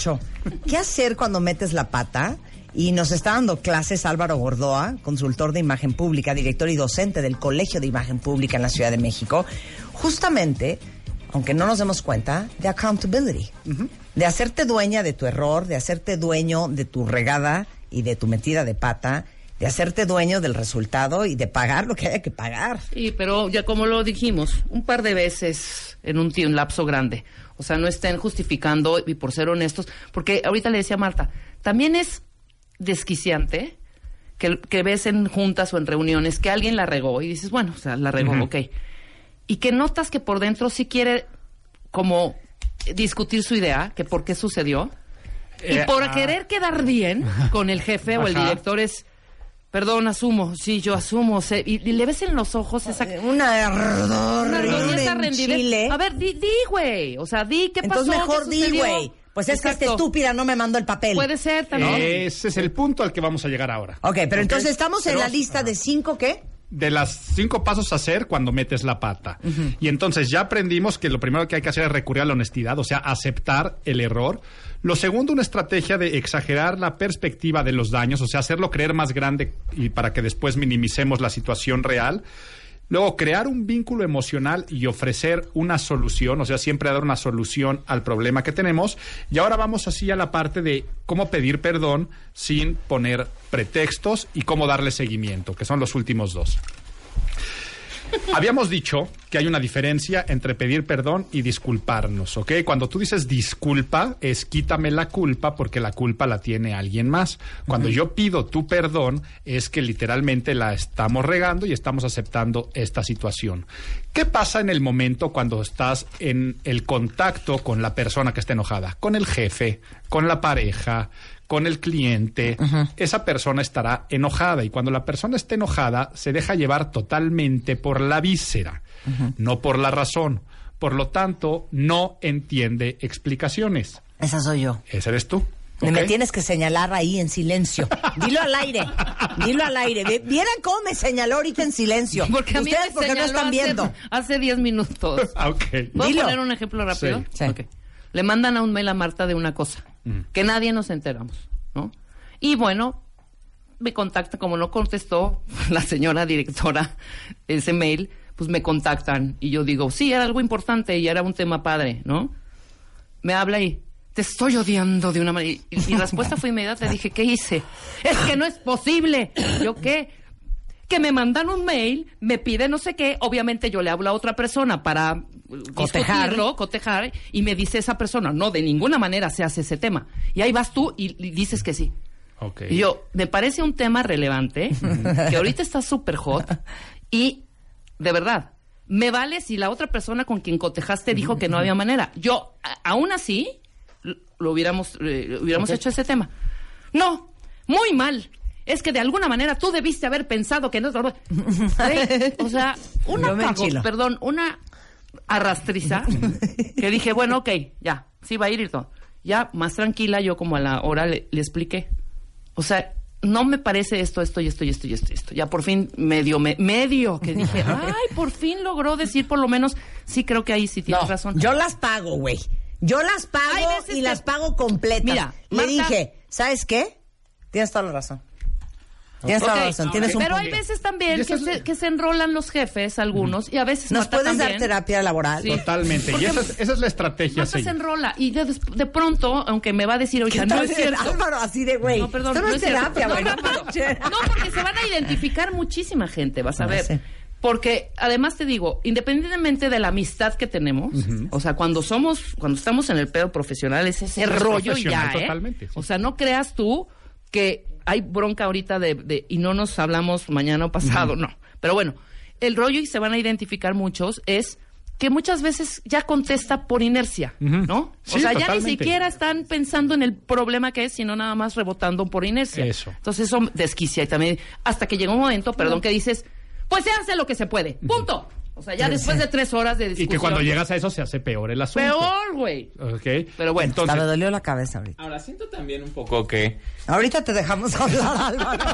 ¿Qué hacer cuando metes la pata? Y nos está dando clases Álvaro Gordoa, consultor de imagen pública, director y docente del Colegio de Imagen Pública en la Ciudad de México, justamente aunque no nos demos cuenta, de accountability. De hacerte dueña de tu error, de hacerte dueño de tu regada y de tu metida de pata, de hacerte dueño del resultado y de pagar lo que haya que pagar. Sí, pero ya como lo dijimos, un par de veces en un, un lapso grande. O sea, no estén justificando y por ser honestos, porque ahorita le decía a Marta, también es desquiciante que, que ves en juntas o en reuniones que alguien la regó y dices, bueno, o sea, la regó, ok. Y que notas que por dentro sí quiere como discutir su idea, que por qué sucedió. y Eh, por ah. querer quedar bien con el jefe o el director es, perdón, asumo, sí, yo asumo. sé", y, y le ves en los ojos esa... Una ardor Una ardor en. Chile. A ver, di, di, güey. O sea, di qué Entonces pasó. mejor di, güey. Pues es que esta estúpida no me mandó el papel. Puede ser también. Ese es el punto al que vamos a llegar ahora. Ok, pero entonces estamos en Pero- la lista de cinco, ¿qué? de las cinco pasos a hacer cuando metes la pata. Y entonces ya aprendimos que lo primero que hay que hacer es recurrir a la honestidad, o sea, aceptar el error. Lo segundo, una estrategia de exagerar la perspectiva de los daños, o sea, hacerlo creer más grande y para que después minimicemos la situación real. Luego, crear un vínculo emocional y ofrecer una solución, o sea, siempre dar una solución al problema que tenemos. Y ahora vamos así a la parte de cómo pedir perdón sin poner pretextos y cómo darle seguimiento, que son los últimos dos. Habíamos dicho que hay una diferencia entre pedir perdón y disculparnos, ¿ok? Cuando tú dices disculpa, es quítame la culpa porque la culpa la tiene alguien más. Cuando yo pido tu perdón, es que literalmente la estamos regando y estamos aceptando esta situación. ¿Qué pasa en el momento cuando estás en el contacto con la persona que está enojada? Con el jefe, con la pareja, con el cliente, esa persona estará enojada y cuando la persona esté enojada se deja llevar totalmente por la víscera, no por la razón. Por lo tanto, no entiende explicaciones. Esa soy yo. Ese eres tú. Me tienes que señalar ahí en silencio. Dilo al aire. Dilo al aire. Vieran cómo me señaló ahorita en silencio. Porque a mí Ustedes me porque no están hace- viendo. Hace 10 minutos. Ah, ok. ¿Puedo Dilo. poner un ejemplo rápido? Sí. Sí. Ok. Le mandan a un mail a Marta de una cosa que nadie nos enteramos, ¿no? Y bueno, me contacta, como no contestó la señora directora ese mail, pues me contactan y yo digo, sí, era algo importante y era un tema padre, ¿no? Me habla y te estoy odiando de una manera. Y, y mi respuesta fue inmediata, dije, ¿qué hice? Es que no es posible. ¿Yo qué? Que me mandan un mail, me pide no sé qué, obviamente yo le hablo a otra persona para uh, Cotejar. discutirlo, cotejar, y me dice esa persona, no, de ninguna manera se hace ese tema. Y ahí vas tú y, y dices que sí. Y yo, me parece un tema relevante, que ahorita está súper hot, y de verdad, me vale si la otra persona con quien cotejaste dijo que no había manera. Yo, a- aún así, lo, hubiéramos, eh, hubiéramos hecho ese tema. No, muy mal. Es que de alguna manera tú debiste haber pensado que no. Güey, O sea, una cago- perdón, una arrastriza que dije, bueno, ok, ya, sí va a ir y todo. Ya, más tranquila, yo como a la hora le, le expliqué. O sea, no me parece esto, esto y esto y esto y esto y esto. Ya por fin medio, me- medio, que dije, ay, por fin logró decir por lo menos, sí creo que ahí sí tienes No, razón. yo las pago, güey. Yo las pago y que- las pago completas. Mira, le Marta- dije, ¿sabes qué? Tienes toda la razón. Tienes razón, un Pero hay veces también que es- se, que se enrolan los jefes, algunos, y a veces ¿Nos Marta puedes dar terapia laboral? Sí. Totalmente. Porque Y esa es, esa es la estrategia. Marta sí. se enrola y de, de pronto, aunque me va a decir, oiga, ¿Qué no es el cierto. Álvaro así de, güey, No, perdón, esto no, es terapia, No, güey. no, porque se van a identificar muchísima gente, vas a Ah, ver. Porque además te digo, independientemente de la amistad que tenemos, o sea, cuando somos, cuando estamos en el pedo profesional, es ese Es rollo y ya, ¿eh? totalmente, sí. O sea, no creas tú que hay bronca ahorita de, de- y no nos hablamos mañana o pasado, no. Pero bueno, el rollo y se van a identificar muchos es que muchas veces ya contesta por inercia. ¿no? o sea, ya ni siquiera están pensando en el problema que es, sino nada más rebotando por inercia. Eso. Entonces eso desquicia y también hasta que llega un momento, perdón, que dices, pues se hace lo que se puede, punto. O sea, ya después de tres horas de Y discusión. que cuando llegas a eso se hace peor el asunto. Peor, güey. Ok. Pero bueno, Entonces, me dolió la cabeza ahorita. Ahora, siento también un poco que... Ahorita te dejamos hablar, Álvaro.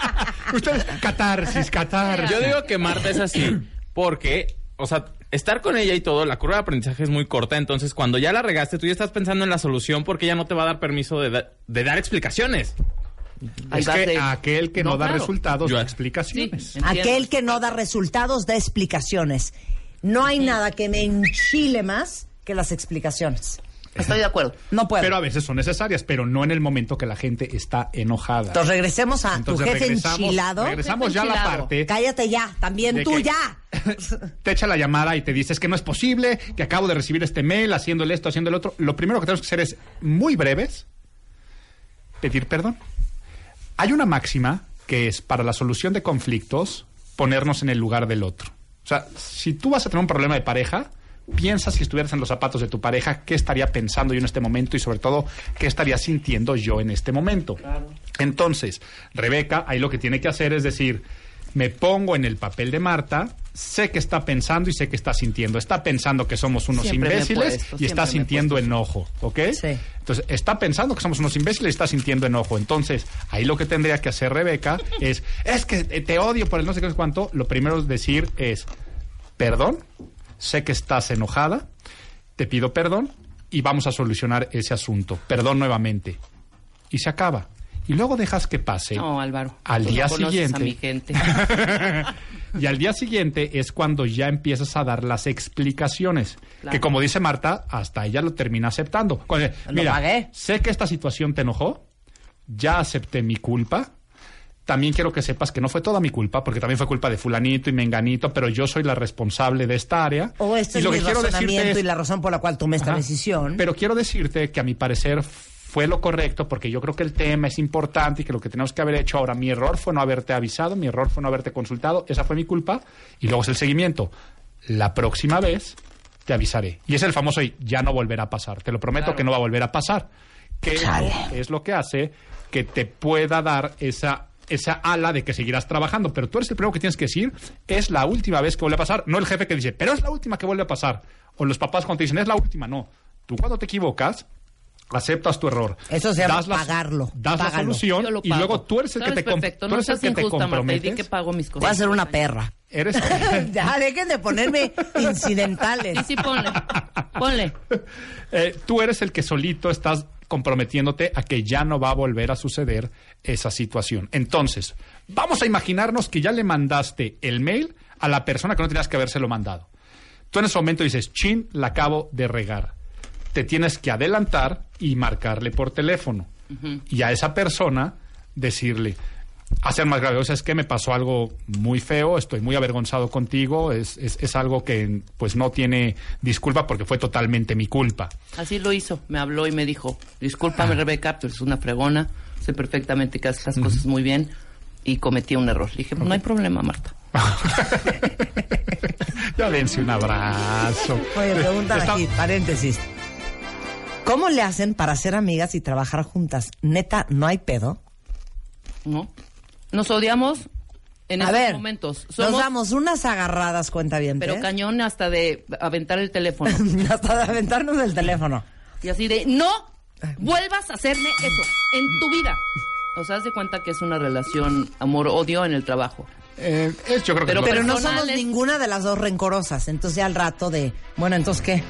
ustedes, catarsis, catarsis. Yo digo que Marta es así porque, o sea, estar con ella y todo, la curva de aprendizaje es muy corta, entonces cuando ya la regaste, tú ya estás pensando en la solución porque ella no te va a dar permiso de, da- de dar explicaciones. Ahí es que de- aquel que no, No, da claro. resultados Yo- da explicaciones. Sí. Aquel que no da resultados da explicaciones. No hay nada que me enchile más que las explicaciones. Estoy de acuerdo. No puedo. Pero a veces son necesarias, pero no en el momento que la gente está enojada. Entonces regresemos a Entonces tu jefe regresamos- enchilado. regresamos ya a la parte Cállate ya, también tú ya. te echa la llamada y te dices que no es posible, que acabo de recibir este mail haciéndole esto, haciendo el otro. Lo primero que tenemos que hacer es muy breves, pedir perdón. Hay una máxima que es para la solución de conflictos ponernos en el lugar del otro. O sea, si tú vas a tener un problema de pareja, piensa si estuvieras en los zapatos de tu pareja, qué estaría pensando yo en este momento y sobre todo, qué estaría sintiendo yo en este momento. Entonces, Rebeca, ahí lo que tiene que hacer es decir, me pongo en el papel de Marta, sé que está pensando y sé que está sintiendo. Está pensando que somos unos Siempre imbéciles puesto, y está sintiendo enojo, ¿ok? Sí. Entonces, está pensando que somos unos imbéciles y está sintiendo enojo. Entonces, ahí lo que tendría que hacer Rebeca es, es que te odio por el no sé qué es cuánto. Lo primero es decir es, perdón, sé que estás enojada, te pido perdón y vamos a solucionar ese asunto. Perdón nuevamente. Y se acaba. Y luego dejas que pase. No, Álvaro. Al tú día no siguiente. a mi gente. y al día siguiente es cuando ya empiezas a dar las explicaciones. Claro. Que como dice Marta, hasta ella lo termina aceptando. Cuando- Lo Mira, pagué. sé que esta situación te enojó, ya acepté mi culpa. También quiero que sepas que no fue toda mi culpa, porque también fue culpa de fulanito y menganito, pero yo soy la responsable de esta área. O este Y es lo mi que quiero decirte razonamiento es- y la razón por la cual tomé esta Ajá. decisión. Pero quiero decirte que a mi parecer fue lo correcto porque yo creo que el tema es importante y que lo que tenemos que haber hecho ahora, mi error fue no haberte avisado, mi error fue no haberte consultado, esa fue mi culpa y luego es el seguimiento. La próxima vez te avisaré. Y es el famoso y ya no volverá a pasar. Te lo prometo Claro. que no va a volver a pasar. Que es lo que hace que te pueda dar esa esa ala de que seguirás trabajando, pero tú eres el primero que tienes que decir, es la última vez que vuelve a pasar, no el jefe que dice, pero es la última que vuelve a pasar, o los papás cuando te dicen, es la última, no. Tú cuando te equivocas, aceptas tu error. Eso se llama das la- pagarlo, Das la solución y luego tú eres el que te, perfecto, tú no el seas que te injusta, Marta, y di comprometes. que pago mis cosas. Voy a ser una perra. Eres ya, dejen de ponerme incidentales. Sí, sí, ponle. Ponle. Eh, tú eres el que solito estás comprometiéndote a que ya no va a volver a suceder esa situación. Entonces, vamos a imaginarnos que ya le mandaste el mail a la persona que no tenías que habérselo mandado. Tú en ese momento dices, chin, la acabo de regar. Te tienes que adelantar y marcarle por teléfono. Y a esa persona decirle, hacer más grave, o sea, es que me pasó algo muy feo, estoy muy avergonzado contigo, es, es, es algo que pues no tiene disculpa porque fue totalmente mi culpa. Así lo hizo. Me habló y me dijo, discúlpame, Rebeca, tú eres una fregona. Sé perfectamente que haces las cosas muy bien y cometí un error. Le dije, no hay problema, Marta. ya dense un abrazo. Oye, preguntan Está- aquí, paréntesis. ¿Cómo le hacen para ser amigas y trabajar juntas? Neta, ¿no hay pedo? ¿No? Nos odiamos en A ver, momentos. nos damos unas agarradas, cuenta bien. pero cañón hasta de aventar el teléfono. Hasta de aventarnos el teléfono. y así de, no vuelvas a hacerme eso en tu vida. O sea, haz de cuenta que es una relación amor-odio en el trabajo. Eh, es- yo creo que Pero- lo- Pero no somos ninguna de las dos rencorosas. Entonces ya al rato de, bueno, entonces ¿qué?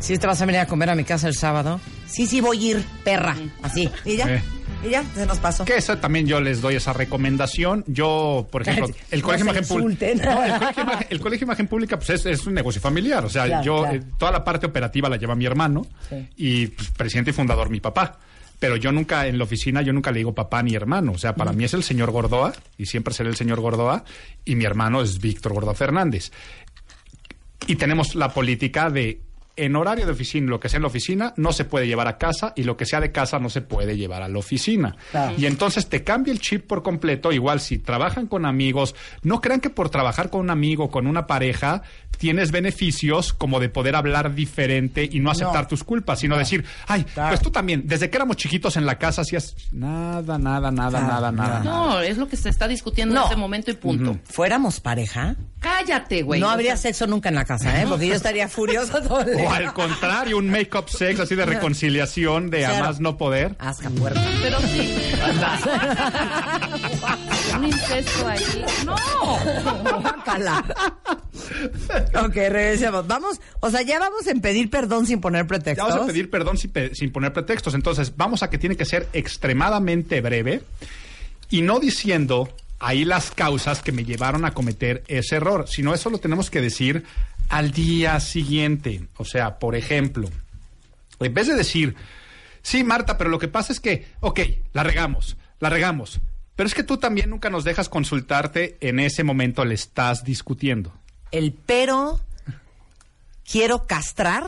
¿Sí te vas a venir a comer a mi casa el sábado? Sí, sí, voy a ir, perra. Así. Y ya. Eh. Y ya, se nos pasó. Que eso también yo les doy esa recomendación. Yo, por ejemplo, el Colegio Imagen Pública. insulten. No, el Colegio Imagen, el Colegio Imagen Pública pues es, es un negocio familiar. O sea, Claro, yo claro. eh, toda la parte operativa la lleva mi hermano Sí. y pues, presidente y fundador mi papá. Pero yo nunca en la oficina, yo nunca le digo papá ni hermano. O sea, para mí es el señor Gordoa y siempre será el señor Gordoa y mi hermano es Víctor Gordoa Fernández. Y tenemos la política de en horario de oficina, lo que sea en la oficina no se puede llevar a casa y lo que sea de casa no se puede llevar a la oficina. Claro. Y entonces te cambia el chip por completo. Igual si trabajan con amigos, no crean que por trabajar con un amigo, con una pareja, tienes beneficios como de poder hablar diferente y no aceptar No. tus culpas, sino decir, ay, Claro. pues tú también, desde que éramos chiquitos en la casa hacías nada, nada, nada, Claro, nada, nada. No, es lo que se está discutiendo No. en este momento y punto. ¿Fuéramos pareja? Cállate, güey. no habría sexo nunca en la casa, ¿eh? Porque yo estaría furiosa todo el día. O al contrario, un make-up sex así de reconciliación, de a más no poder. Asca puerta. Pero sí. Un incesto ahí. No. Guácala. ok, regresemos. Vamos, o sea, ya vamos en pedir perdón sin poner Ya pretextos. vamos a pedir perdón sin, pe- sin poner pretextos. Entonces, vamos a que tiene que ser extremadamente breve y no diciendo ahí las causas que me llevaron a cometer ese error, sino eso lo tenemos que decir al día siguiente. O sea, por ejemplo, en vez de decir, sí, Marta, pero lo que pasa es que, ok, la regamos, la regamos, pero es que tú también nunca nos dejas consultarte, en ese momento le estás discutiendo. El pero quiero castrar.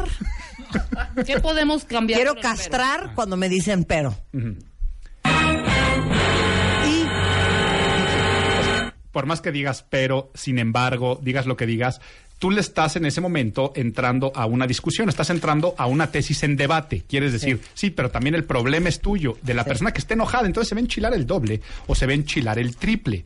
¿Qué podemos cambiar? Quiero pero? castrar cuando me dicen pero. por más que digas pero, sin embargo, digas lo que digas, tú le estás en ese momento entrando a una discusión, estás entrando a una tesis en debate. Quieres decir, sí, pero también el problema es tuyo, de la persona que esté enojada, entonces se a enchilar el doble o se a enchilar el triple.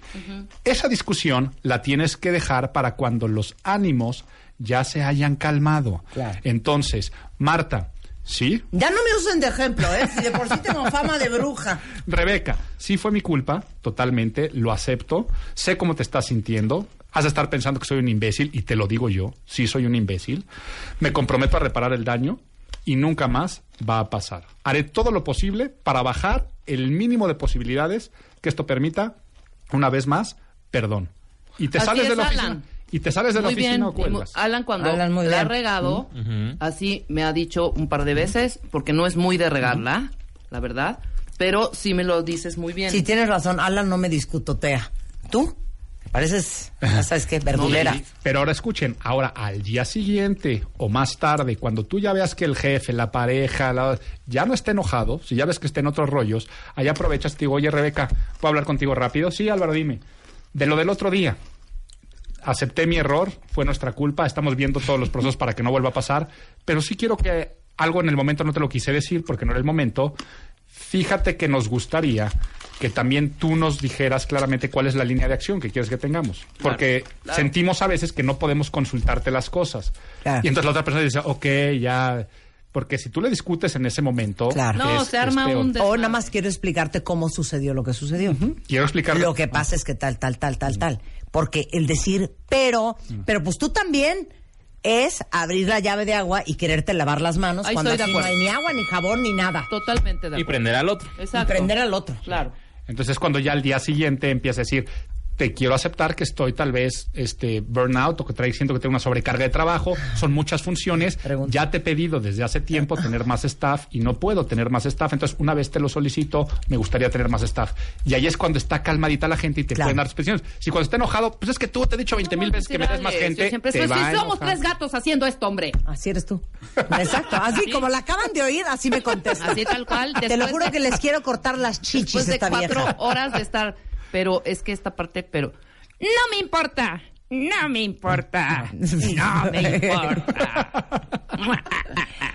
Esa discusión la tienes que dejar para cuando los ánimos ya se hayan calmado. Claro. Entonces, Marta, ¿sí? Ya no me usen de ejemplo, ¿eh? Si de por sí tengo fama de bruja. Rebeca, sí fue mi culpa, totalmente, lo acepto, sé cómo te estás sintiendo, has de estar pensando que soy un imbécil y te lo digo yo, sí soy un imbécil, me comprometo a reparar el daño y nunca más va a pasar. Haré todo lo posible para bajar el mínimo de posibilidades que esto permita, una vez más, perdón. Y te Así sales de la oficina. Alan. Y te sales de la Muy oficina bien. o cuelgas. Alan, cuando Alan, muy la ha regado, así me ha dicho un par de veces, porque no es muy de regarla, la verdad, pero sí me lo dices muy bien. Sí, tienes razón, Alan no me discutotea. ¿Tú? Pareces, sabes qué, verdulera. Pero ahora escuchen, ahora al día siguiente o más tarde, cuando tú ya veas que el jefe, la pareja, ya no está enojado, si ya ves que está en otros rollos, ahí aprovechas y te digo, oye Rebeca, ¿puedo hablar contigo rápido? Sí, Álvaro, dime. De lo del otro día, acepté mi error, fue nuestra culpa, estamos viendo todos los procesos para que no vuelva a pasar, pero sí quiero que algo en el momento no te lo quise decir porque no era el momento. Fíjate que nos gustaría que también tú nos dijeras claramente cuál es la línea de acción que quieres que tengamos. Porque claro. sentimos a veces que no podemos consultarte las cosas. Claro. Y entonces la otra persona dice, ok, ya. Porque si tú le discutes en ese momento. Claro. No, es- se arma un O nada más quiero explicarte cómo sucedió lo que sucedió. Quiero explicar. Lo que pasa es que tal, tal, tal, tal, tal. Porque el decir pero, Mm. pero pues tú también es abrir la llave de agua y quererte lavar las manos Ahí cuando aquí no hay ni agua, ni jabón, ni nada. Totalmente de Y prender al otro. Exacto. Y prender al otro. Claro. Entonces cuando ya al día siguiente empieza a decir, te quiero aceptar que estoy tal vez este burnout o que trae siento que tengo una sobrecarga de trabajo, son muchas funciones, Pregunta. ya te he pedido desde hace tiempo tener más staff y no puedo tener más staff, entonces una vez te lo solicito, me gustaría tener más staff. Y ahí es cuando está calmadita la gente y te Claro. pueden dar peticiones. Si cuando está enojado, pues es que tú te he dicho 20 mil veces que me des más Yo gente, siempre te va si somos tres gatos haciendo esto, hombre. Así eres tú. Exacto. Así como la acaban de oír, así me contestan. Así tal cual. Te lo juro que les quiero cortar las chichis Después de esta cuatro vieja. horas de estar... Pero es que esta parte, pero... No me importa. No me importa. No me importa.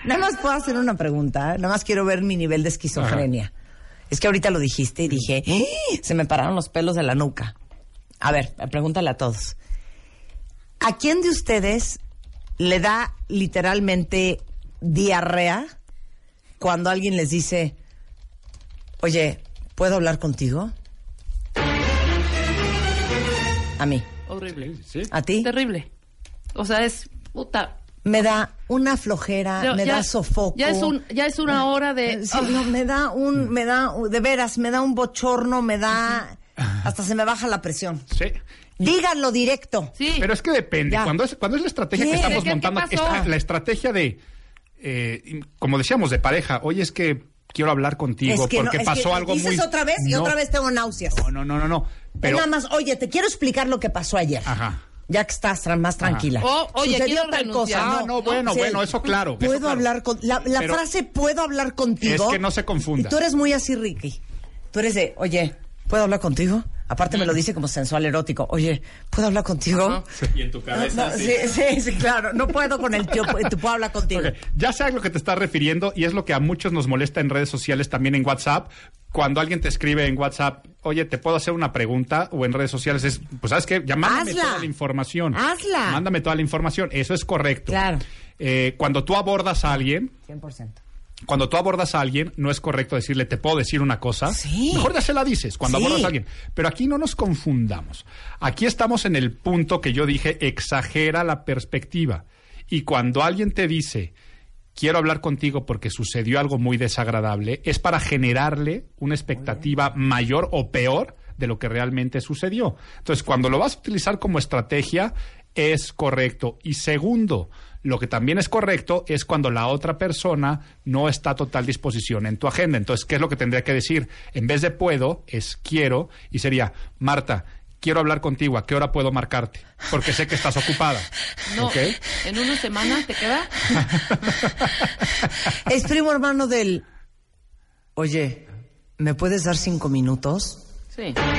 Nada más puedo hacer una pregunta. Nada más quiero ver mi nivel de esquizofrenia. Es que ahorita lo dijiste y dije, ¡Eh! se me pararon los pelos de la nuca. A ver, pregúntale a todos. ¿A quién de ustedes le da literalmente diarrea cuando alguien les dice, oye, ¿puedo hablar contigo? A mí. Horrible. Sí. ¿A ti? Terrible. O sea, es... Puta. Me da una flojera, me ya- da sofoco. Ya es, un, ya es una hora de... Eh, Sí, no, me da un, me da, de veras, me da un bochorno, me da, hasta se me baja la presión. Sí. Díganlo directo. Sí. Pero es que depende. Ya. Cuando es, cuando es la estrategia ¿Qué? que estamos ¿Qué- qué montando, esta- la estrategia de, eh, como decíamos, de pareja, oye, es que quiero hablar contigo es que porque no, es pasó que algo dices muy... otra vez y No, otra vez tengo náuseas. No, no, no, no, no. Pero, Nada más, oye, te quiero explicar lo que pasó ayer. Ajá. Ya que estás tra- más tranquila. Oh, oye, Sucedió quiero tal renunciar. cosa. Ah, no, bueno, Sí. bueno, eso claro. eso Puedo claro. hablar con. La, la frase puedo hablar contigo. Es que no se confunda. Y tú eres muy así, Ricky. Tú eres de, oye, ¿puedo hablar contigo? Aparte me lo dice como sensual erótico. Oye, ¿puedo hablar contigo? Y en tu cabeza. No, sí, sí, sí, claro. No puedo con el tío. ¿Tú puedo hablar contigo? Ya sé a lo que te estás refiriendo y es lo que a muchos nos molesta en redes sociales, también en WhatsApp. Cuando alguien te escribe en WhatsApp, oye, ¿te puedo hacer una pregunta? O en redes sociales es, pues, ¿sabes qué? Ya mándame Hazla. toda la información. Hazla. Mándame toda la información. Eso es correcto. Claro. Eh, cuando tú abordas a alguien, 100%. Cuando tú abordas a alguien, no es correcto decirle, te puedo decir una cosa. Sí. Mejor ya se la dices cuando Sí. abordas a alguien. Pero aquí no nos confundamos. Aquí estamos en el punto que yo dije, exagera la perspectiva. Y cuando alguien te dice, quiero hablar contigo porque sucedió algo muy desagradable, es para generarle una expectativa mayor o peor de lo que realmente sucedió. Entonces, cuando lo vas a utilizar como estrategia, es correcto. Y segundo, lo que también es correcto es cuando la otra persona no está a total disposición en tu agenda. Entonces, ¿qué es lo que tendría que decir? En vez de puedo, es quiero y sería, Marta, quiero hablar contigo, ¿a qué hora puedo marcarte? Porque sé que estás ocupada. No, en una semana te queda. Es primo hermano del. Oye, ¿me puedes dar cinco minutos? Sí. Pero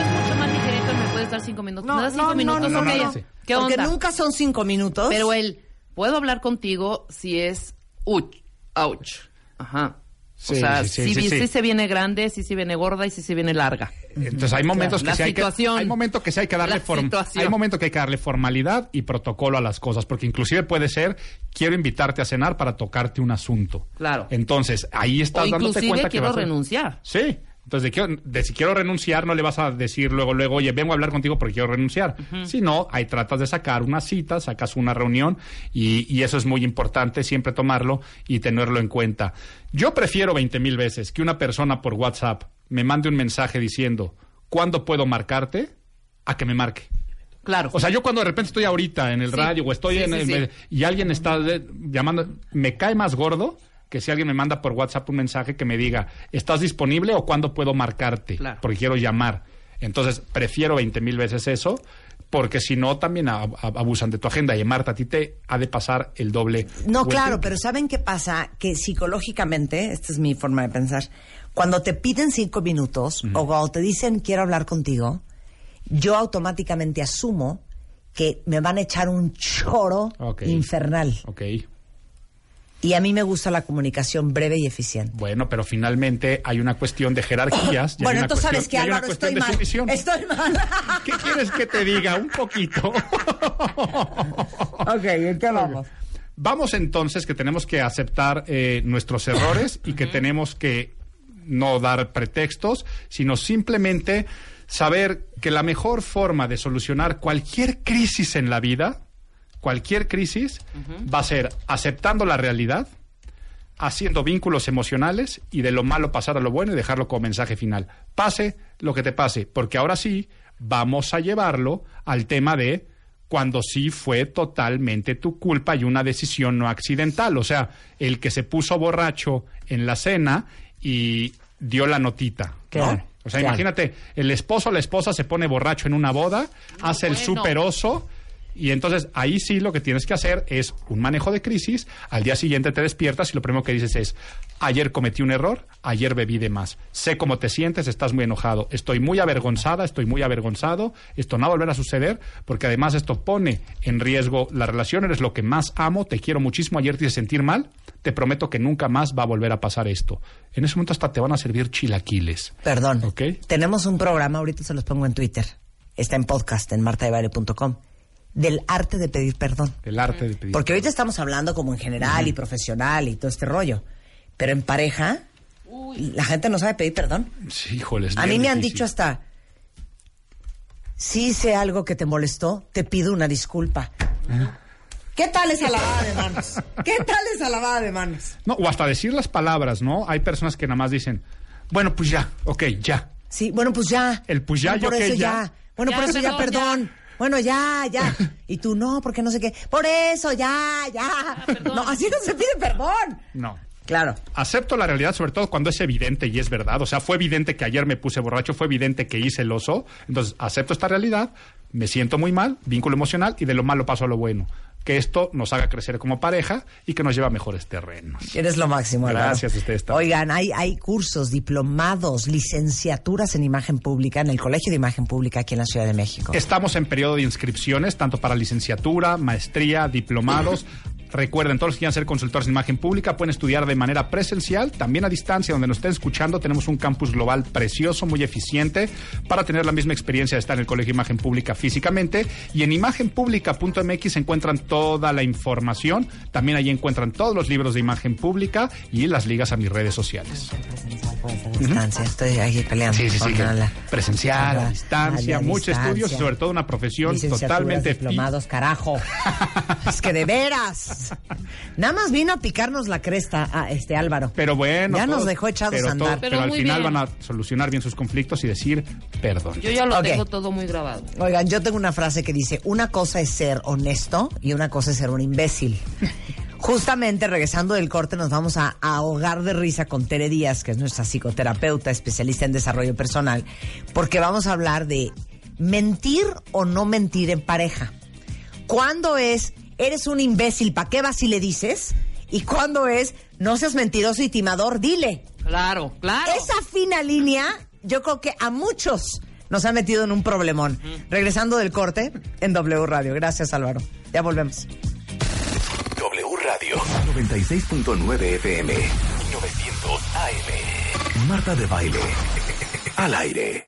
es mucho más ligerito, me puedes dar cinco minutos. ¿Me das cinco minutos? no, Ok, no, ya. no. ¿Qué Porque onda? nunca son cinco minutos. Pero él, puedo hablar contigo si es uch, ouch. Ajá. Sí, o sea, sí, sí, si, sí, si se viene grande, si se viene gorda y si se viene larga. Entonces hay momentos La que sí hay que hay momentos que sí hay que darle form- hay momentos que hay que darle formalidad y protocolo a las cosas, porque inclusive puede ser quiero invitarte a cenar para tocarte un asunto. Claro. Entonces, ahí estás o dándote cuenta que quiero vas a- renunciar. Sí. Entonces, de, quiero- de si quiero renunciar, no le vas a decir luego, luego, oye, vengo a hablar contigo porque quiero renunciar. Si no, ahí tratas de sacar una cita, sacas una reunión y, y eso es muy importante, siempre tomarlo y tenerlo en cuenta. Yo prefiero 20 mil veces que una persona por WhatsApp me mande un mensaje diciendo, ¿cuándo puedo marcarte? A que me marque. Claro. O sea, yo cuando de repente estoy ahorita en el Sí. radio o estoy Sí, en sí, el- y alguien está de- llamando, me cae más gordo que si alguien me manda por WhatsApp un mensaje que me diga, ¿estás disponible o cuándo puedo marcarte? Claro. Porque quiero llamar. Entonces, prefiero 20 mil veces eso, porque si no, también a- a- abusan de tu agenda. Y Marta, a ti te ha de pasar el doble. No, vuelta. claro, pero ¿saben qué pasa? Que psicológicamente, esta es mi forma de pensar, cuando te piden cinco minutos o cuando te dicen quiero hablar contigo, yo automáticamente asumo que me van a echar un choro infernal. Ok. Y a mí me gusta la comunicación breve y eficiente. Bueno, pero finalmente hay una cuestión de jerarquías. y Bueno, entonces sabes que Álvaro, estoy mal. sumisión. Estoy mal. ¿Qué quieres que te diga? Un poquito. ok, ¿en qué vamos? Vamos entonces que tenemos que aceptar eh, nuestros errores y que tenemos que no dar pretextos, sino simplemente saber que la mejor forma de solucionar cualquier crisis en la vida, cualquier crisis, va a ser aceptando la realidad, haciendo vínculos emocionales y de lo malo pasar a lo bueno y dejarlo como mensaje final. Pase lo que te pase, porque ahora sí vamos a llevarlo al tema de cuando sí fue totalmente tu culpa y una decisión no accidental. O sea, el que se puso borracho en la cena y dio la notita. ¿no? Claro, O sea, claro. imagínate, el esposo o la esposa se pone borracho en una boda, hace el super oso y entonces ahí sí lo que tienes que hacer es un manejo de crisis. Al día siguiente te despiertas y lo primero que dices es, ayer cometí un error, ayer bebí de más. Sé cómo te sientes, estás muy enojado. Estoy muy avergonzada, estoy muy avergonzado. Esto no va a volver a suceder porque además esto pone en riesgo la relación. Eres lo que más amo, te quiero muchísimo. Ayer te hice sentir mal. Te prometo que nunca más va a volver a pasar esto. En ese momento hasta te van a servir chilaquiles. Perdón. Ok. Tenemos un programa, ahorita se los pongo en Twitter. Está en podcast en martadebaile.com. Del arte de pedir perdón. El arte de pedir. Porque ahorita estamos hablando como en general y profesional y todo este rollo. Pero en pareja, la gente no sabe pedir perdón. Sí, híjoles, A mí me han dicho hasta, si hice algo que te molestó, te pido una disculpa. ¿Qué tal esa lavada de manos? ¿Qué tal esa lavada de manos? No, o hasta decir las palabras, ¿no? Hay personas que nada más dicen, bueno, pues ya, ok, ya. Sí, bueno, pues ya. El pues ya, Bueno, yo por qué, eso ya. ya. Bueno, Ya, por eso ya, perdón, perdón. Bueno, ya, ya. Y tú no, porque no sé qué. Por eso, ya, ya. perdón. No, así no se pide perdón. No. Claro. Acepto la realidad, sobre todo cuando es evidente y es verdad. O sea, fue evidente que ayer me puse borracho, fue evidente que hice el oso. Entonces, acepto esta realidad, me siento muy mal, vínculo emocional y de lo malo paso a lo bueno. Que esto nos haga crecer como pareja y que nos lleve a mejores terrenos. Eres lo máximo. Gracias a ustedes también. Oigan, hay, hay cursos, diplomados, licenciaturas en imagen pública en el Colegio de Imagen Pública aquí en la Ciudad de México. Estamos en periodo de inscripciones, tanto para licenciatura, maestría, diplomados. Recuerden, todos los que quieran ser consultores de imagen pública pueden estudiar de manera presencial, también a distancia, donde nos estén escuchando. Tenemos un campus global precioso, muy eficiente, para tener la misma experiencia de estar en el Colegio de Imagen Pública físicamente. Y en imagenpublica.mx se encuentran toda la información. También allí encuentran todos los libros de imagen pública y las ligas a mis redes sociales. Distancia, estoy aquí peleando. Sí, sí, sí. la- presencial, a distancia, la muchos distancia. estudios y sobre todo una profesión totalmente diplomados, carajo. es que de veras. Más. Nada más vino a picarnos la cresta a este Álvaro. Pero bueno. Ya nos dejó echados pero a andar. todo- pero, Pero al final bien. van a solucionar bien sus conflictos y decir perdón. Yo ya lo Ok. tengo todo muy grabado. Oigan, yo tengo una frase que dice, una cosa es ser honesto y una cosa es ser un imbécil. Justamente regresando del corte nos vamos a, a ahogar de risa con Tere Díaz, que es nuestra psicoterapeuta especialista en desarrollo personal, porque vamos a hablar de mentir o no mentir en pareja. ¿Cuándo es, eres un imbécil, ¿para qué vas y le dices? Y cuándo es, no seas mentiroso y timador, dile. Claro, claro. Esa fina línea, yo creo que a muchos nos ha metido en un problemón. Regresando del corte en W Radio. Gracias, Álvaro. Ya volvemos. W Radio 96.9 FM y 900 AM. Marta de Baile. Al aire.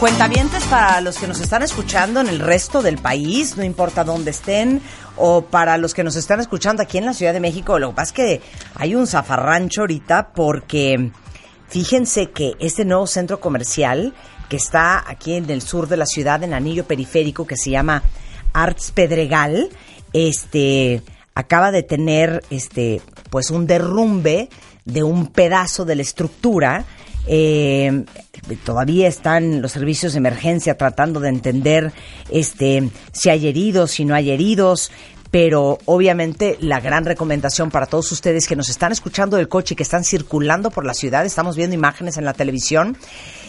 Cuentavientes para los que nos están escuchando en el resto del país, no importa dónde estén, o para los que nos están escuchando aquí en la Ciudad de México. Lo que pasa es que hay un zafarrancho ahorita porque fíjense que este nuevo centro comercial que está aquí en el sur de la ciudad, en anillo periférico, que se llama Arts Pedregal, este acaba de tener este pues un derrumbe de un pedazo de la estructura eh, todavía están los servicios de emergencia tratando de entender este si hay heridos, si no hay heridos, pero obviamente la gran recomendación para todos ustedes que nos están escuchando del coche y que están circulando por la ciudad, estamos viendo imágenes en la televisión,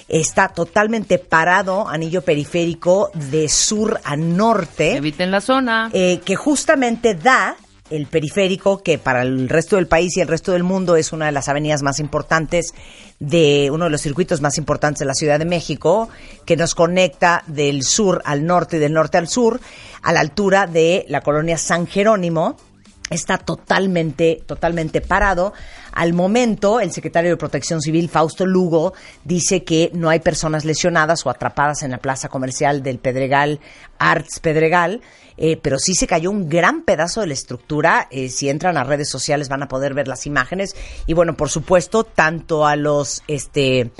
está totalmente parado anillo periférico de sur a norte. Eviten la zona. eh, que justamente da el periférico, que para el resto del país y el resto del mundo es una de las avenidas más importantes de uno de los circuitos más importantes de la Ciudad de México, que nos conecta del sur al norte y del norte al sur, a la altura de la colonia San Jerónimo. Está totalmente, totalmente parado. Al momento, el secretario de Protección Civil, Fausto Lugo, dice que no hay personas lesionadas o atrapadas en la plaza comercial del Pedregal, Arts Pedregal, eh, pero sí se cayó un gran pedazo de la estructura. Eh, si entran a redes sociales van a poder ver las imágenes. Y bueno, por supuesto, tanto a los, este,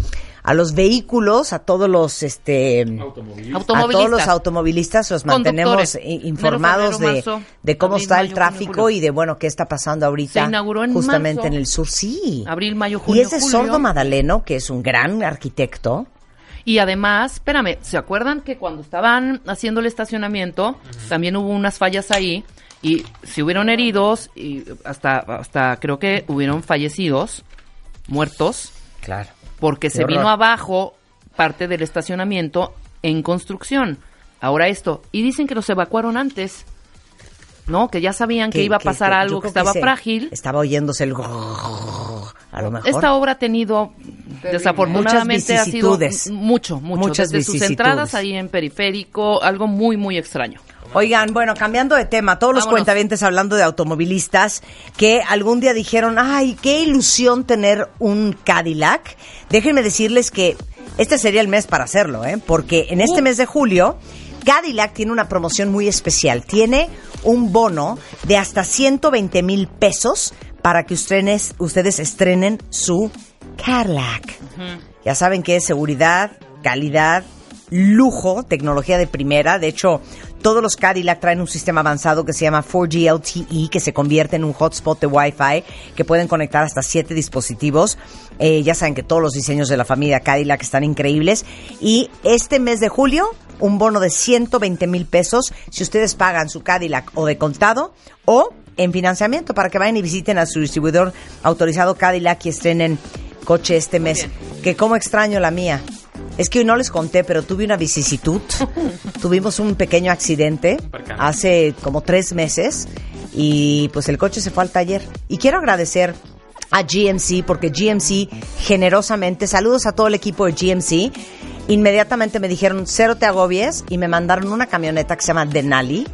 a los vehículos, a todos los, este, a todos los automovilistas. los mantenemos informados de, de cómo abril, está el mayo, tráfico junio, y de bueno qué está pasando ahorita Se inauguró en justamente marzo. en el sur sí. Abril, mayo, y junio, ese julio. sordo Madaleno que es un gran arquitecto. Y además, espérame, ¿se acuerdan que cuando estaban haciendo el estacionamiento, también hubo unas fallas ahí? Y si hubieron heridos, y hasta, hasta creo que hubieron fallecidos, muertos, claro porque Qué se horror. vino abajo parte del estacionamiento en construcción. Ahora esto, y dicen que los evacuaron antes, ¿no? Que ya sabían que, iba a pasar algo, que estaba frágil. estaba oyéndose el a lo mejor Esta obra ha tenido, desafortunadamente, ha sido mucho, mucho. Muchas Desde sus entradas ahí en periférico, algo muy, muy extraño. Oigan, bueno, cambiando de tema, todos los Vámonos. cuentavientes hablando de automovilistas que algún día dijeron, ay, qué ilusión tener un Cadillac. Déjenme decirles que este sería el mes para hacerlo, ¿eh? Porque en este mes de julio, Cadillac tiene una promoción muy especial. Tiene un bono de hasta 120 mil pesos para que ustedes, ustedes estrenen su Cadillac. Ya saben que es seguridad, calidad, lujo, tecnología de primera. De hecho, todos los Cadillac traen un sistema avanzado que se llama 4G LTE, que se convierte en un hotspot de Wi-Fi, que pueden conectar hasta siete dispositivos. Eh, ya saben que todos los diseños de la familia Cadillac están increíbles. Y este mes de julio, un bono de 120 mil pesos si ustedes pagan su Cadillac o de contado o en financiamiento para que vayan y visiten a su distribuidor autorizado Cadillac y estrenen coche este mes. Que como extraño la mía. Es que hoy no les conté, pero tuve una vicisitud. Tuvimos un pequeño accidente hace como tres meses y pues el coche se fue al taller. Y quiero agradecer a GMC porque GMC generosamente, saludos a todo el equipo de GMC, inmediatamente me dijeron cero te agobies y me mandaron una camioneta que se llama Denali.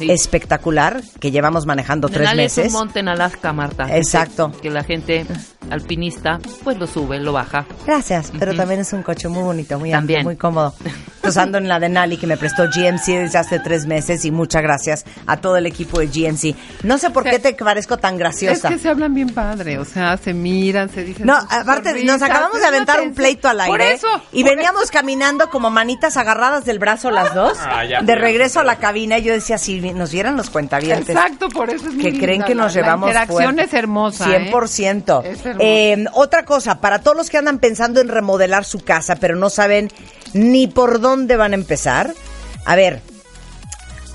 Espectacular, que llevamos manejando tres Denali es meses. un monte en Alaska, Marta. Exacto. Que la gente alpinista, pues lo sube, lo baja. Gracias, pero también es un coche muy bonito, muy amplio, muy cómodo. Entonces ando en la Denali que me prestó GMC desde hace tres meses y muchas gracias a todo el equipo de GMC. No sé por qué te parezco tan Es graciosa. que se hablan bien padre, o sea, se miran, se dicen. No, aparte, nos acabamos de aventar un pleito al aire. Por eso. Y por veníamos caminando como manitas agarradas del brazo las dos. Ah, ya. de regreso a la cabina. Y yo decía, si nos vieran los cuentavientes. Exacto, por eso es Que creen linda. que nos La- llevamos La interacción fuerte. es hermosa. ¿eh? 100%. Es hermosa. Eh, otra cosa, para todos los que andan pensando en remodelar su casa, pero no saben ni por dónde van a empezar. A ver,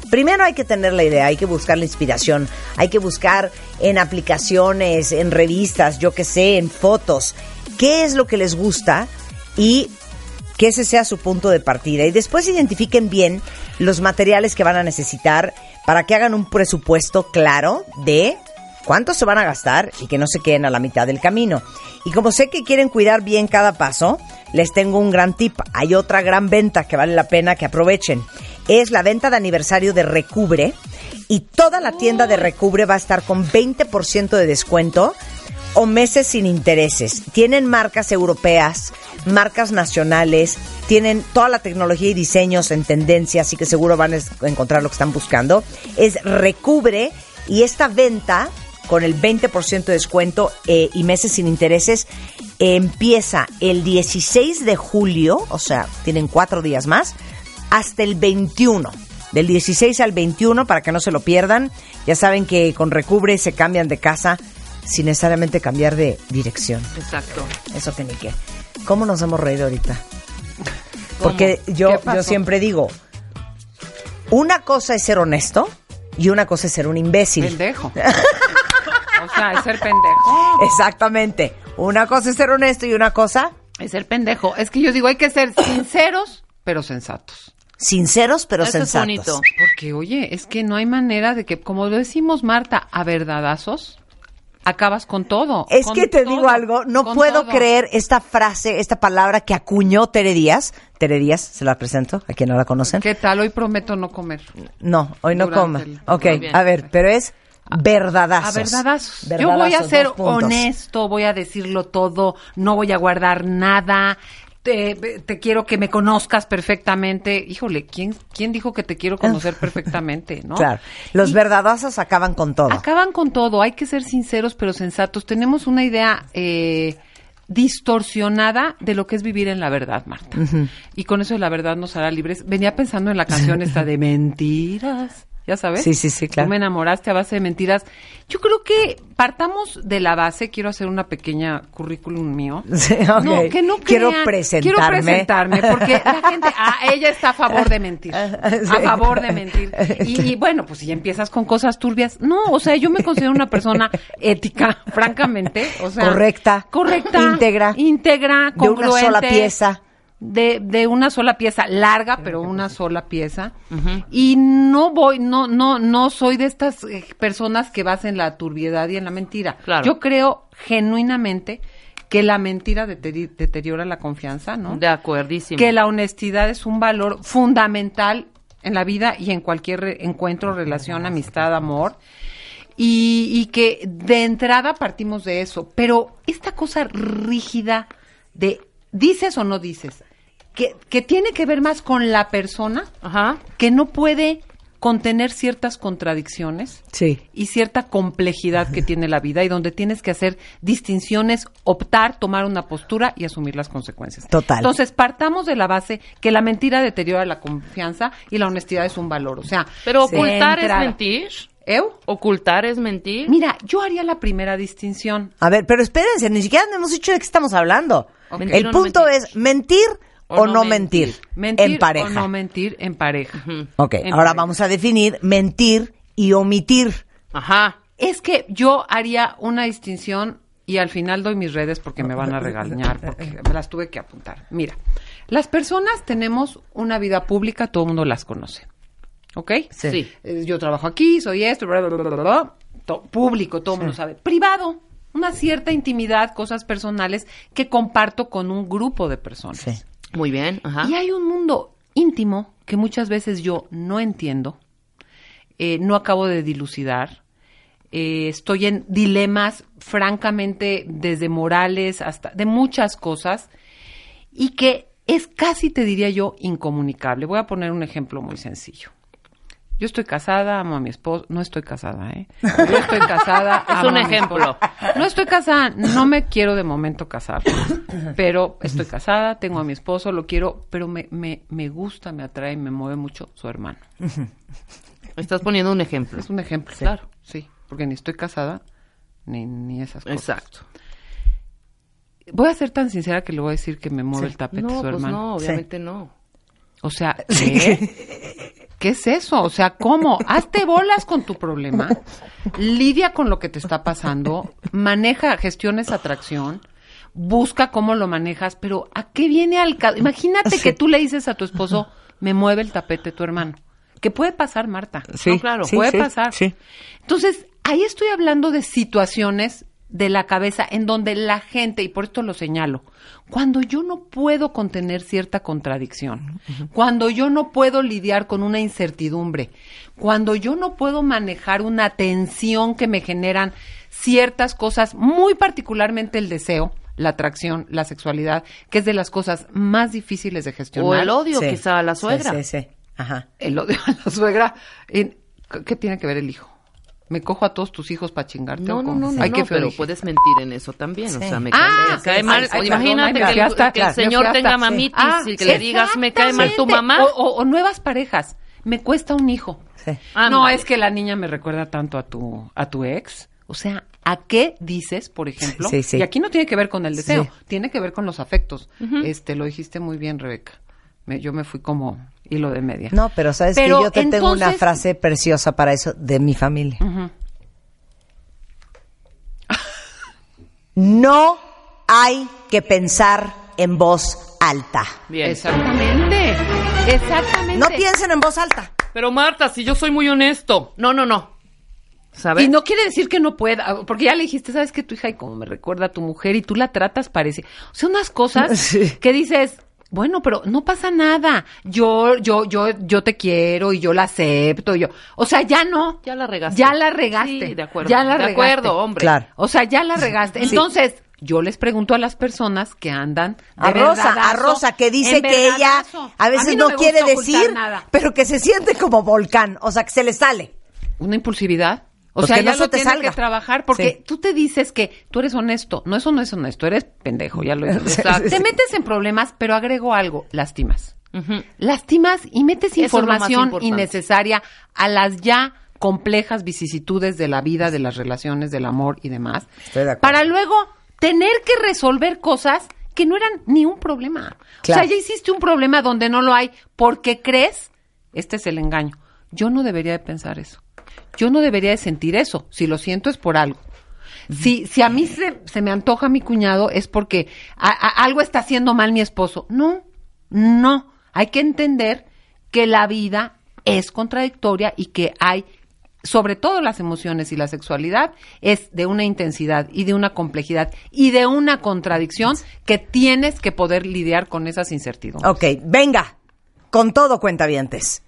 primero hay que tener la idea, hay que buscar la inspiración, hay que buscar en aplicaciones, en revistas, yo que sé, en fotos, qué es lo que les gusta y que ese sea su punto de partida. Y después identifiquen bien los materiales que van a necesitar para que hagan un presupuesto claro de cuánto se van a gastar y que no se queden a la mitad del camino. Y como sé que quieren cuidar bien cada paso, les tengo un gran tip. Hay otra gran venta que vale la pena que aprovechen. Es la venta de aniversario de Recubre y toda la tienda de Recubre va a estar con 20% de descuento o meses sin intereses. Tienen marcas europeas, marcas nacionales, tienen toda la tecnología y diseños en tendencia, así que seguro van a encontrar lo que están buscando. Es Recubre y esta venta con el 20% de descuento eh, y meses sin intereses eh, empieza el 16 de julio, o sea, tienen cuatro días más, hasta el 21. Del 16 al 21 para que no se lo pierdan. Ya saben que con Recubre se cambian de casa sin necesariamente cambiar de dirección. Exacto. Eso que ni qué. ¿Cómo nos hemos reído ahorita? Porque yo, yo siempre digo, una cosa es ser honesto y una cosa es ser un imbécil. Pendejo. sea, es ser pendejo. Exactamente. Una cosa es ser honesto y una cosa Es ser pendejo. Es que yo digo, hay que ser sinceros, pero sensatos. sinceros pero Eso es sensatos. bonito. Porque, oye, es que no hay manera de que, como lo decimos, Marta, a verdadazos, acabas con todo. Es con que te todo, digo algo, no puedo todo. creer esta frase, esta palabra que acuñó Tere Díaz. Tere Díaz, se la presento, a quien no la conocen. ¿Qué tal? Hoy prometo no comer. No, hoy no Durante coma. el- Ok, a ver, pero es verdadazos. A verdadazos. Yo voy a ser honesto, voy a decirlo todo, no voy a guardar nada. Te, te quiero que me conozcas perfectamente. Híjole, ¿quién, ¿quién dijo que te quiero conocer perfectamente? ¿no? Claro, los Y verdadazos acaban con todo. Acaban con todo. Hay que ser sinceros pero sensatos. Tenemos una idea eh, distorsionada de lo que es vivir en la verdad, Marta. Y con eso de la verdad nos hará libres. Venía pensando en la canción esta de mentiras. ¿Ya sabes? Sí, sí, sí, claro. Tú me enamoraste a base de mentiras. Yo creo que partamos de la base. Quiero hacer una pequeña currículum mío. Sí, ok. No, que no Quiero crean- presentarme. Quiero presentarme porque la gente, ah, ella está a favor de mentir. Sí. A favor de mentir. Y, y bueno, pues si ya empiezas con cosas turbias, no, o sea, yo me considero una persona ética, francamente, o sea, Correcta. correcta, Íntegra. íntegra, De una congruente, sola pieza. De, de una sola pieza, larga, pero una sola pieza. Y no voy, no, no, no soy de estas eh, personas que basen la turbiedad y en la mentira. Claro. Yo creo genuinamente que la mentira deteri- deteriora la confianza, ¿no? De acuerdísimo. Que la honestidad es un valor fundamental en la vida y en cualquier re- encuentro, relación, amistad, amor. Y, y que de entrada partimos de eso. Pero esta cosa rígida de dices o no dices, que, que tiene que ver más con la persona, Ajá. que no puede contener ciertas contradicciones Sí. y cierta complejidad que tiene la vida y donde tienes que hacer distinciones, optar, tomar una postura y asumir las consecuencias. Total. Entonces, partamos de la base que la mentira deteriora la confianza y la honestidad es un valor. O sea, Pero ocultar es mentir. ¿Eu? Ocultar es mentir. Mira, yo haría la primera distinción. A ver, pero espérense, ni siquiera hemos dicho de qué estamos hablando. El no punto mentir. es mentir o, no mentir, Mentir en pareja. o no mentir en pareja. ok, En ahora pareja. vamos a definir mentir y omitir. Ajá. Es que yo haría una distinción y al final doy mis redes porque me van a regañar, porque me las tuve que apuntar. Mira, las personas tenemos una vida pública, todo el mundo las conoce. ¿Ok? Sí. Eh, Yo trabajo aquí, soy esto, bla, bla, bla, bla, bla. To- público, todo el mundo sabe. Privado, una cierta intimidad, cosas personales que comparto con un grupo de personas. Sí. Muy bien, ajá. Y hay un mundo íntimo que muchas veces yo no entiendo, eh, no acabo de dilucidar, eh, estoy en dilemas, francamente, desde morales hasta de muchas cosas, y que es casi, te diría yo, incomunicable. Voy a poner un ejemplo muy sencillo. Yo estoy casada, amo a mi esposo. No estoy casada, ¿eh? Yo estoy casada. Es amo un a mi ejemplo. No estoy casada, no me quiero de momento casar. Pero estoy casada, tengo a mi esposo, lo quiero, pero me, me, me gusta, me atrae, me mueve mucho su hermano. Estás poniendo un ejemplo. Es un ejemplo, Claro. Sí, porque ni estoy casada, ni, ni esas cosas. Exacto. Voy a ser tan sincera que le voy a decir que me mueve el tapete No, su pues hermano. no, obviamente no. O sea, ¿qué? ¿Qué es eso? O sea, ¿cómo? Hazte bolas con tu problema, lidia con lo que te está pasando, maneja, gestiona esa atracción, busca cómo lo manejas, pero ¿a qué viene al caso? Imagínate que tú le dices a tu esposo, me mueve el tapete tu hermano. ¿Qué puede pasar, Marta? Sí, No, claro, sí, puede sí, pasar. sí. Entonces, ahí estoy hablando de situaciones de la cabeza en donde la gente, y por esto lo señalo, cuando yo no puedo contener cierta contradicción, cuando yo no puedo lidiar con una incertidumbre, cuando yo no puedo manejar una tensión que me generan ciertas cosas, muy particularmente el deseo, la atracción, la sexualidad, que es de las cosas más difíciles de gestionar. O el odio Sí. quizá a la suegra. Sí, sí. Ajá. El odio a la suegra. ¿Qué tiene que ver el hijo? ¿Me cojo a todos tus hijos para chingarte? No, o no, no, no, Ay, qué no, feo pero puedes mentir en eso también. O Sí. sea, me Ah, cae, me cae sí, mal. Imagínate que, el, fui hasta- que el señor hasta- tenga mamitis Ah, y que le digas, me cae mal tu mamá. O, o- o nuevas parejas. Me cuesta un hijo. No, es que la niña me recuerda tanto a tu, a tu ex. O sea, ¿a qué dices, por ejemplo? Sí, sí. Y aquí no tiene que ver con el deseo, Sí. tiene que ver con los afectos. Este, lo dijiste muy bien, Rebeca. Me- yo me fui como hilo de media. No, pero sabes Pero que yo te tengo una frase preciosa para eso de mi familia. No hay que pensar en voz alta. Bien. Exactamente. Exactamente. No piensen en voz alta. Pero Marta, si yo soy muy honesto. No, no, no. ¿Sabes? Y no quiere decir que no pueda, porque ya le dijiste, sabes que tu hija y como me recuerda a tu mujer y tú la tratas parece, o sea, unas cosas Sí. que dices, bueno, pero no pasa nada. Yo yo yo yo te quiero y yo la acepto, y yo, o sea, ya no. Ya la regaste. Ya la regaste. Sí, de acuerdo. Ya la de regaste. acuerdo, hombre. Claro. O sea, ya la regaste. Sí. Entonces, yo les pregunto a las personas que andan de A Rosa, a Rosa, que dice que ella a veces no no, quiere decir, nada. pero que se siente como volcán, o sea, que se le sale. Una impulsividad. O Pues sea, que no ya se lo te tiene salga. que trabajar porque Sí. tú te dices que tú eres honesto. No, eso no es honesto, eres pendejo, ya lo Exacto. sí, Te metes en problemas, pero agrego algo, lastimas. Lastimas y metes información innecesaria a las ya complejas vicisitudes de la vida, de las relaciones, del amor y demás. Estoy de acuerdo. Para luego tener que resolver cosas que no eran ni un problema. Claro. O sea, ya hiciste un problema donde no lo hay porque crees, este es el engaño. Yo no debería de pensar eso. Yo no debería de sentir eso. Si lo siento es por algo. Si, si a mí se, se me antoja mi cuñado es porque a- algo está haciendo mal mi esposo. No, no. Hay que entender que la vida es contradictoria y que hay, sobre todo las emociones y la sexualidad, es de una intensidad y de una complejidad y de una contradicción que tienes que poder lidiar con esas incertidumbres. Ok, venga, con todo cuentavientes.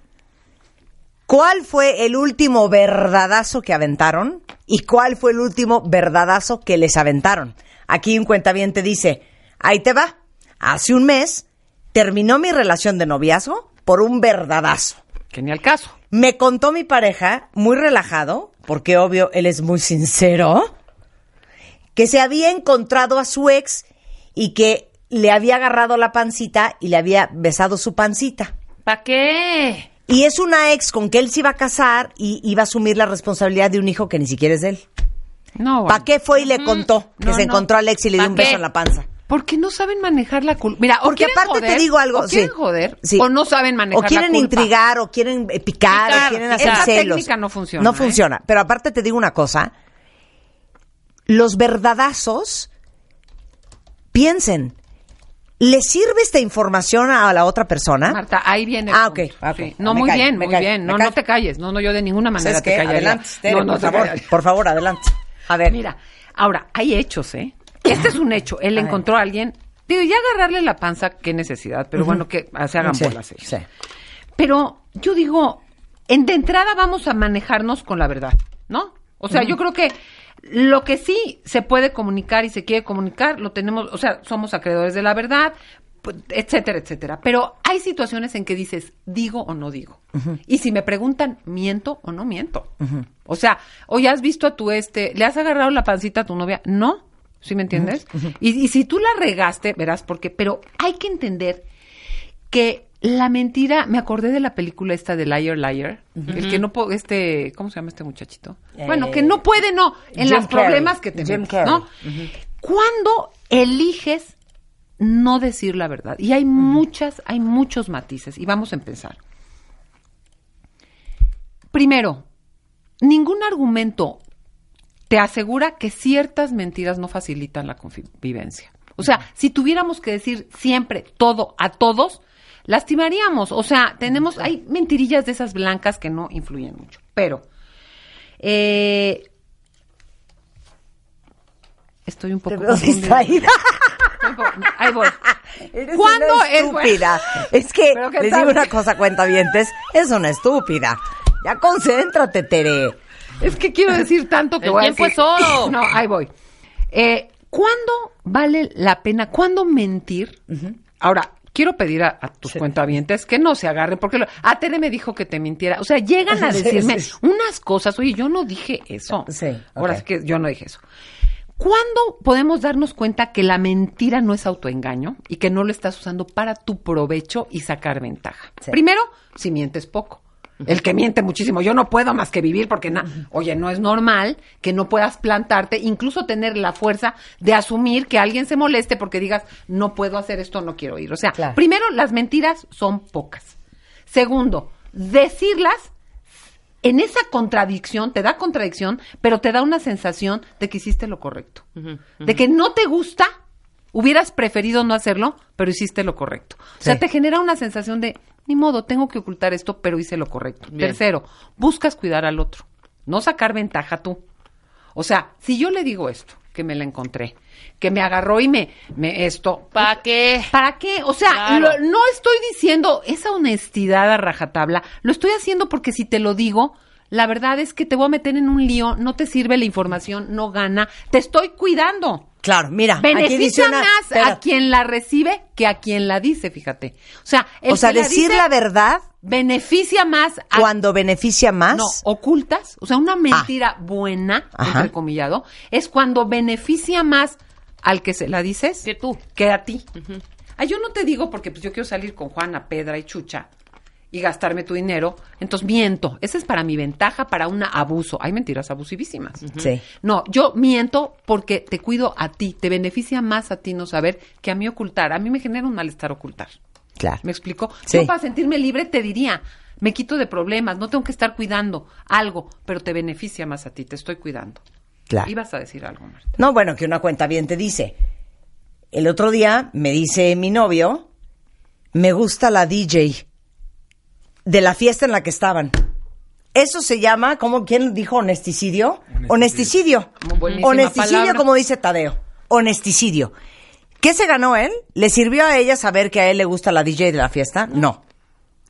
¿Cuál fue el último verdadazo que aventaron? ¿Y cuál fue el último verdadazo que les aventaron? Aquí un cuentaviente dice, ahí te va. Hace un mes terminó mi relación de noviazgo por un verdadazo. Que ni al caso. Me contó mi pareja, muy relajado, porque obvio él es muy sincero, que se había encontrado a su ex y que le había agarrado la pancita y le había besado su pancita. ¿Para qué? Y es una ex con que él se iba a casar y iba a asumir la responsabilidad de un hijo que ni siquiera es de él. No, bueno. ¿Para qué fue y le contó que No, se no. encontró a Alex y le dio ¿Pa un beso en la panza? Porque no saben manejar la culpa. Mira, o Porque quieren aparte te digo algo, o quieren sí. joder, Sí. o no saben manejar O quieren la culpa. intrigar, o quieren eh, picar, Picar. o quieren hacer Esa celos. técnica no funciona, No ¿eh? funciona. Pero aparte te digo una cosa. Los verdadazos, piensen, ¿Le sirve esta información a la otra persona? Marta, ahí viene. el Ah, punto. ok. Sí. Ah, No, me muy callo, bien, muy callo, bien. No, no te calles. No, no, yo de ninguna manera ¿Sabes te callaría. Adelante, Tere, no, no por te favor, por favor, adelante. A ver. Mira, ahora, hay hechos, ¿eh? Este es un hecho. Él A ver. encontró a alguien. Digo, ya agarrarle la panza, qué necesidad. Pero bueno, que se hagan Sí, bolas ellos. sí. Pero yo digo, en, de entrada vamos a manejarnos con la verdad, ¿no? O sea, yo creo que lo que sí se puede comunicar y se quiere comunicar, lo tenemos, o sea, somos acreedores de la verdad, etcétera, etcétera. Pero hay situaciones en que dices, digo o no digo. Y si me preguntan, ¿miento o no miento? O sea, oye, ¿has visto a tu este, le has agarrado la pancita a tu novia? No, ¿sí me entiendes? y, y si tú la regaste, verás por qué. Pero hay que entender que la mentira, me acordé de la película esta de Liar Liar, el que no puede, este, ¿cómo se llama este muchachito? bueno, que no puede, no, en los problemas que te Jim metes, Carrey. ¿no? Cuando eliges no decir la verdad, y hay muchas, hay muchos matices, y vamos a empezar. Primero, ningún argumento te asegura que ciertas mentiras no facilitan la convivencia. O sea, si tuviéramos que decir siempre todo a todos, lastimaríamos. O sea, tenemos, hay mentirillas de esas blancas que no influyen mucho. Pero, eh, estoy un poco veo confundida. distraída. Ahí voy. Eres ¿Cuándo una es estúpida? Es que ¿Pero qué les tal? digo una cosa, cuentavientes, es una estúpida. Ya concéntrate, Tere. Es que quiero decir tanto que El voy a tiempo decir- es oro. No, ahí voy. Eh, ¿Cuándo vale la pena? ¿Cuándo mentir? Ahora, quiero pedir a, a tus cuentavientes que no se agarren, porque lo- a Tere me dijo que te mintiera. O sea, llegan a Sí, decirme sí. unas cosas. Oye, yo no dije eso. Sí, Ahora sí que yo no dije eso. ¿Cuándo podemos darnos cuenta que la mentira no es autoengaño y que no lo estás usando para tu provecho y sacar ventaja? Sí. Primero, si mientes poco. El que miente muchísimo, yo no puedo más que vivir porque, na oye, no es normal que no puedas plantarte, incluso tener la fuerza de asumir que alguien se moleste porque digas, no puedo hacer esto, no quiero ir. O sea, Claro. primero, las mentiras son pocas. Segundo, decirlas en esa contradicción, te da contradicción, pero te da una sensación de que hiciste lo correcto. De que no te gusta, hubieras preferido no hacerlo, pero hiciste lo correcto. O sea, te genera una sensación de, ni modo, tengo que ocultar esto, pero hice lo correcto. Bien. Tercero, buscas cuidar al otro, no sacar ventaja tú. O sea, si yo le digo esto, que me la encontré, que me agarró y me, me esto, ¿Para qué? ¿Para qué? O sea, Claro. lo- no estoy diciendo esa honestidad a rajatabla. Lo estoy haciendo porque si te lo digo, la verdad es que te voy a meter en un lío, no te sirve la información, no gana. Te estoy cuidando. Claro, mira, aquí dice Beneficia una... más a quien la recibe que a quien la dice, fíjate. O sea, el O sea, que la decir dice la verdad beneficia más a cuando beneficia más. no, ocultas, o sea, una mentira buena, Ajá. entrecomillado, es cuando beneficia más al que se la dices Que tú. que a ti. Ah, yo no te digo porque pues yo quiero salir con Juana, Pedra y Chucha y gastarme tu dinero, entonces miento. Esa es para mi ventaja, para un abuso. Hay mentiras abusivísimas. Sí. No, yo miento porque te cuido a ti, te beneficia más a ti no saber que a mí ocultar. A mí me genera un malestar ocultar. Claro. ¿Me explico? Sí. Yo para sentirme libre te diría, me quito de problemas, no tengo que estar cuidando algo, pero te beneficia más a ti, te estoy cuidando. Claro. Ibas a decir algo, Marta. No, bueno, que una cuenta bien te dice. El otro día me dice mi novio, me gusta la DJ de la fiesta en la que estaban. Eso se llama, ¿cómo? ¿Quién dijo honesticidio? Honesticidio. Honesticidio, palabra. como dice Tadeo. Honesticidio. ¿Qué se ganó él? ¿Le sirvió a ella saber que a él le gusta la DJ de la fiesta? No.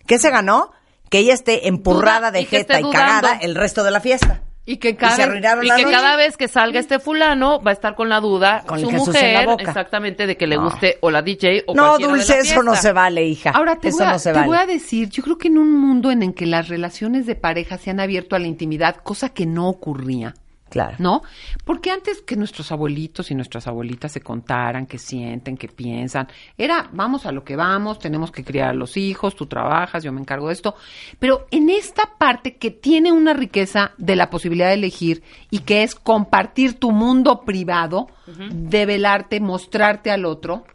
¿Qué se ganó? Que ella esté empurrada Duda, de y jeta y cagada el resto de la fiesta. Y que cada Y que cada vez que salga este fulano va a estar con la duda Con su mujer exactamente de que le guste o la DJ o No, de Dulce, la eso no se vale, hija. Ahora te, eso voy a, no se te vale. voy a decir, yo creo que en un mundo en el que las relaciones de pareja se han abierto a la intimidad, cosa que no ocurría. Claro. ¿No? Porque antes que nuestros abuelitos y nuestras abuelitas se contaran, que sienten, que piensan, era vamos a lo que vamos, tenemos que criar a los hijos, tú trabajas, yo me encargo de esto. Pero en esta parte que tiene una riqueza de la posibilidad de elegir y que es compartir tu mundo privado, develarte, mostrarte al otro,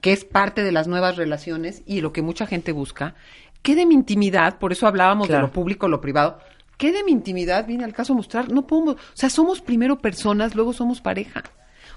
que es parte de las nuevas relaciones y lo que mucha gente busca, ¿qué de mi intimidad? Por eso hablábamos Claro. de lo público, lo privado. ¿Qué de mi intimidad viene al caso mostrar? No podemos, o sea, somos primero personas, luego somos pareja.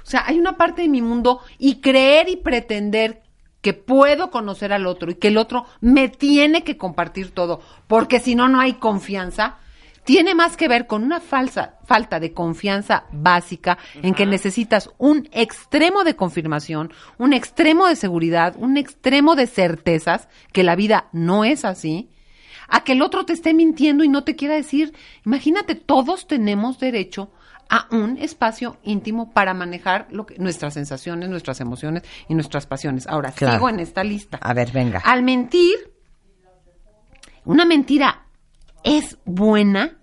O sea, hay una parte de mi mundo y creer y pretender que puedo conocer al otro y que el otro me tiene que compartir todo, porque si no, no hay confianza, tiene más que ver con una falsa falta de confianza básica en que necesitas un extremo de confirmación, un extremo de seguridad, un extremo de certezas que la vida no es así, a que el otro te esté mintiendo y no te quiera decir, imagínate, todos tenemos derecho a un espacio íntimo para manejar lo que, nuestras sensaciones, nuestras emociones y nuestras pasiones. Ahora, Claro. sigo en esta lista. A ver, venga. Al mentir, una mentira es buena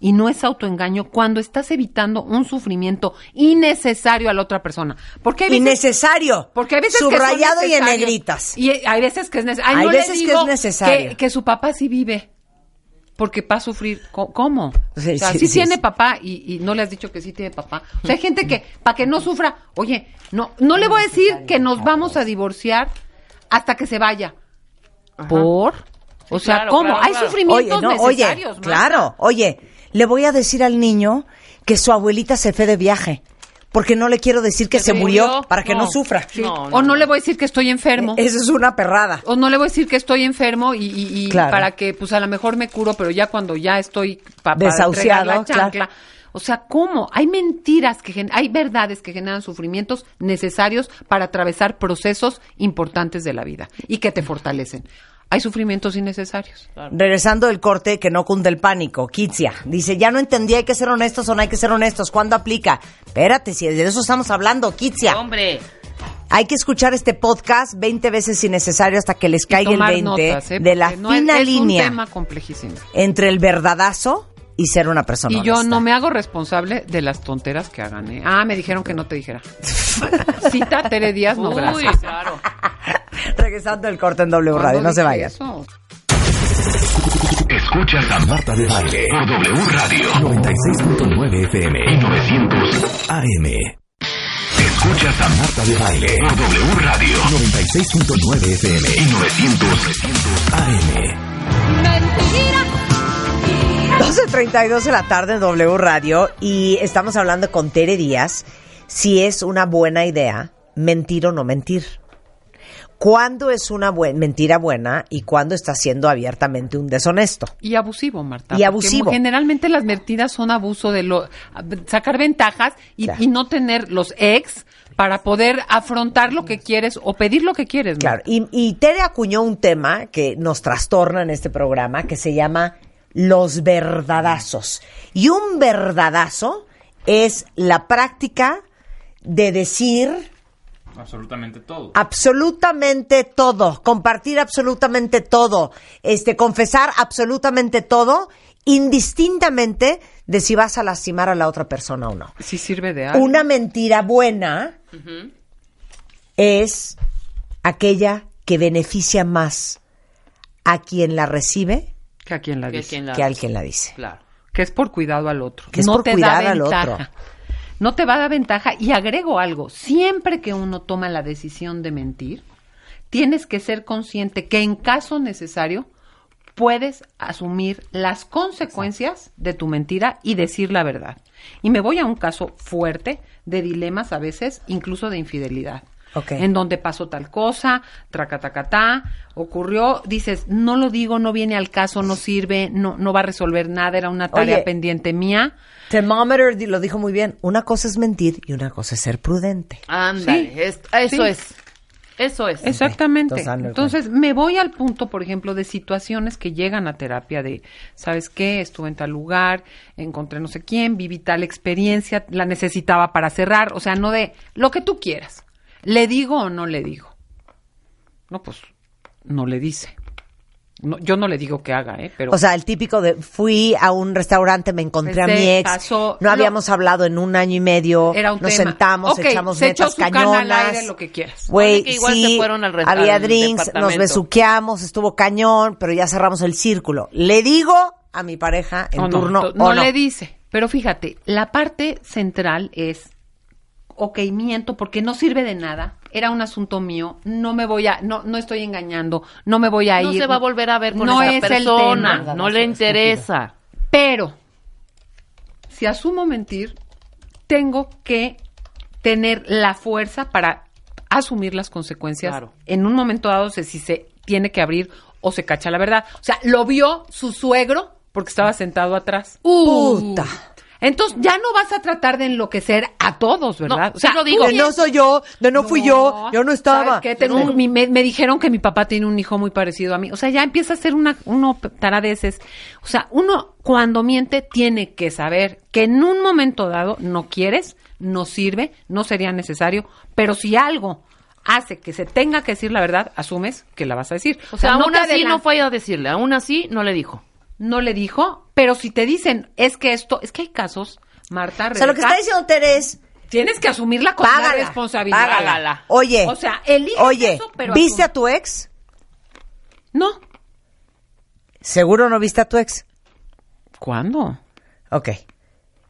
y no es autoengaño cuando estás evitando un sufrimiento innecesario a la otra persona. Porque hay veces, Innecesario. porque hay veces que Subrayado y en negritas. Y hay veces que es necesario. Hay no veces que es necesario. Que, que su papá sí vive. Porque va a sufrir. Co- ¿Cómo? Sí, o sea, sí, sí, sí, tiene sí. papá y, y no le has dicho que sí tiene papá. O sea, hay gente que, para que no sufra, oye, no, no le voy a decir que nos vamos a divorciar hasta que se vaya. ¿Por? O sea, claro, ¿cómo? claro, hay claro. sufrimientos Oye, no, oye, necesarios. Marta. claro, oye, le voy a decir al niño que su abuelita se fue de viaje, porque no le quiero decir que ¿Que se se murió, murió? para que no, No. sufra. Sí. No, o no le voy a decir que estoy enfermo. Eso es una perrada. O no le voy a decir que estoy enfermo y, y- y Claro. para que, pues a lo mejor me curo, pero ya cuando ya estoy pa- para Desahuciado, la chancla. claro. O sea, ¿cómo? Hay mentiras que gen- hay verdades que generan sufrimientos necesarios para atravesar procesos importantes de la vida y que te fortalecen. Hay sufrimientos innecesarios. Regresando del corte, que no cunde el pánico. Kitsia dice, ya no entendí, hay que ser honestos o no hay que ser honestos. ¿Cuándo aplica? Espérate, si de eso estamos hablando, Kitsia. Hombre. Hay que escuchar este podcast 20 veces si necesario hasta que les caiga el tomar 20 notas, ¿eh? de la no es- fina es línea un tema complejísimo. entre el verdadazo y ser una persona Y yo no me hago responsable de las tonteras que hagan. ¿eh? Ah, me dijeron que no te dijera. Cita Tere Díaz, no Uy, gracias. claro. Regresando el corte en W Radio, no se vayan. Escuchas a Marta de Baile por W Radio 96.9 FM y 900 AM. Escuchas a Marta de Baile por W Radio 96.9 FM y 900 AM. 12.32 de la tarde en W Radio y estamos hablando con Tere Díaz si es una buena idea mentir o no mentir. ¿Cuándo es una buen- mentira buena y cuándo está siendo abiertamente un deshonesto? Y abusivo, Marta. Y abusivo. Generalmente las mentiras son abuso de lo sacar ventajas y, Claro. y no tener los ex para poder afrontar lo que quieres o pedir lo que quieres. Claro, y, y Tere acuñó un tema que nos trastorna en este programa que se llama los verdadazos. Y un verdadazo es la práctica de decir Absolutamente todo. absolutamente todo, compartir absolutamente todo, este, confesar absolutamente todo, indistintamente de si vas a lastimar a la otra persona o no. Si sirve de algo. Una mentira buena es aquella que beneficia más a quien la recibe que a quien la Que dice. quien la- que al quien la dice. Claro. Que es por cuidado al otro. Que es no por te cuidar da al ventaja. otro. No te va a dar ventaja. Y agrego algo. Siempre que uno toma la decisión de mentir, tienes que ser consciente que en caso necesario puedes asumir las consecuencias de tu mentira y decir la verdad. Y me voy a un caso fuerte de dilemas a veces, incluso de infidelidad. En donde pasó tal cosa, tracatacatá, ocurrió, dices, no lo digo, no viene al caso, no sirve, no, no va a resolver nada, era una tarea Oye. pendiente mía. Thermometer lo dijo muy bien. Una cosa es mentir y una cosa es ser prudente. Ándale, Sí. es- eso Sí. es. Eso es. Exactamente. Entonces, me voy al punto, por ejemplo, de situaciones que llegan a terapia de, ¿sabes qué? Estuve en tal lugar, encontré no sé quién, viví tal experiencia, la necesitaba para cerrar, o sea, no de lo que tú quieras. ¿Le digo o no le digo? No, pues, no le dice. No, yo no le digo que haga, ¿eh? Pero O sea, el típico de fui a un restaurante, me encontré a Pues, mi ex, pasó- no lo- habíamos hablado en un año y medio, era un nos tema. sentamos, Ok, echamos se cana cañonas. al aire, lo que quieras. Güey, que igual sí, se fueron al había drinks, nos besuqueamos, estuvo cañón, pero ya cerramos el círculo. Le digo a mi pareja en O no, turno o no no. le dice. Pero fíjate, la parte central es, ok, miento porque no sirve de nada. Era un asunto mío. No me voy a, no, no estoy engañando. No me voy a No ir. se va a volver a ver con No esa es el persona. tema. No le interesa. Pero, si asumo mentir, tengo que tener la fuerza para asumir las consecuencias Claro. en un momento dado si se tiene que abrir o se cacha la verdad. O sea, lo vio su suegro porque estaba sentado atrás. Puta. Entonces ya no vas a tratar de enloquecer a todos, ¿verdad? No, digo. tú De no soy yo, de no fui yo, yo no estaba. ¿sabes qué? Tengo un- mi- me, me dijeron que mi papá tiene un hijo muy parecido a mí. O sea, ya empieza a ser una, uno taradeces. O sea, uno cuando miente tiene que saber que en un momento dado no quieres, no sirve, no sería necesario, pero si algo hace que se tenga que decir la verdad, asumes que la vas a decir. O sea, no aún te así no fue a decirle, aún así no le dijo. No le dijo, pero si te dicen, es que esto, es que hay casos, Marta, O sea, lo que Rebeca, está diciendo Tere es, tienes que asumirla con la págala, responsabilidad. págala. Oye, O sea, elige oye, eso, pero ¿viste a tu ex? No. Seguro no viste a tu ex. ¿Cuándo? Ok.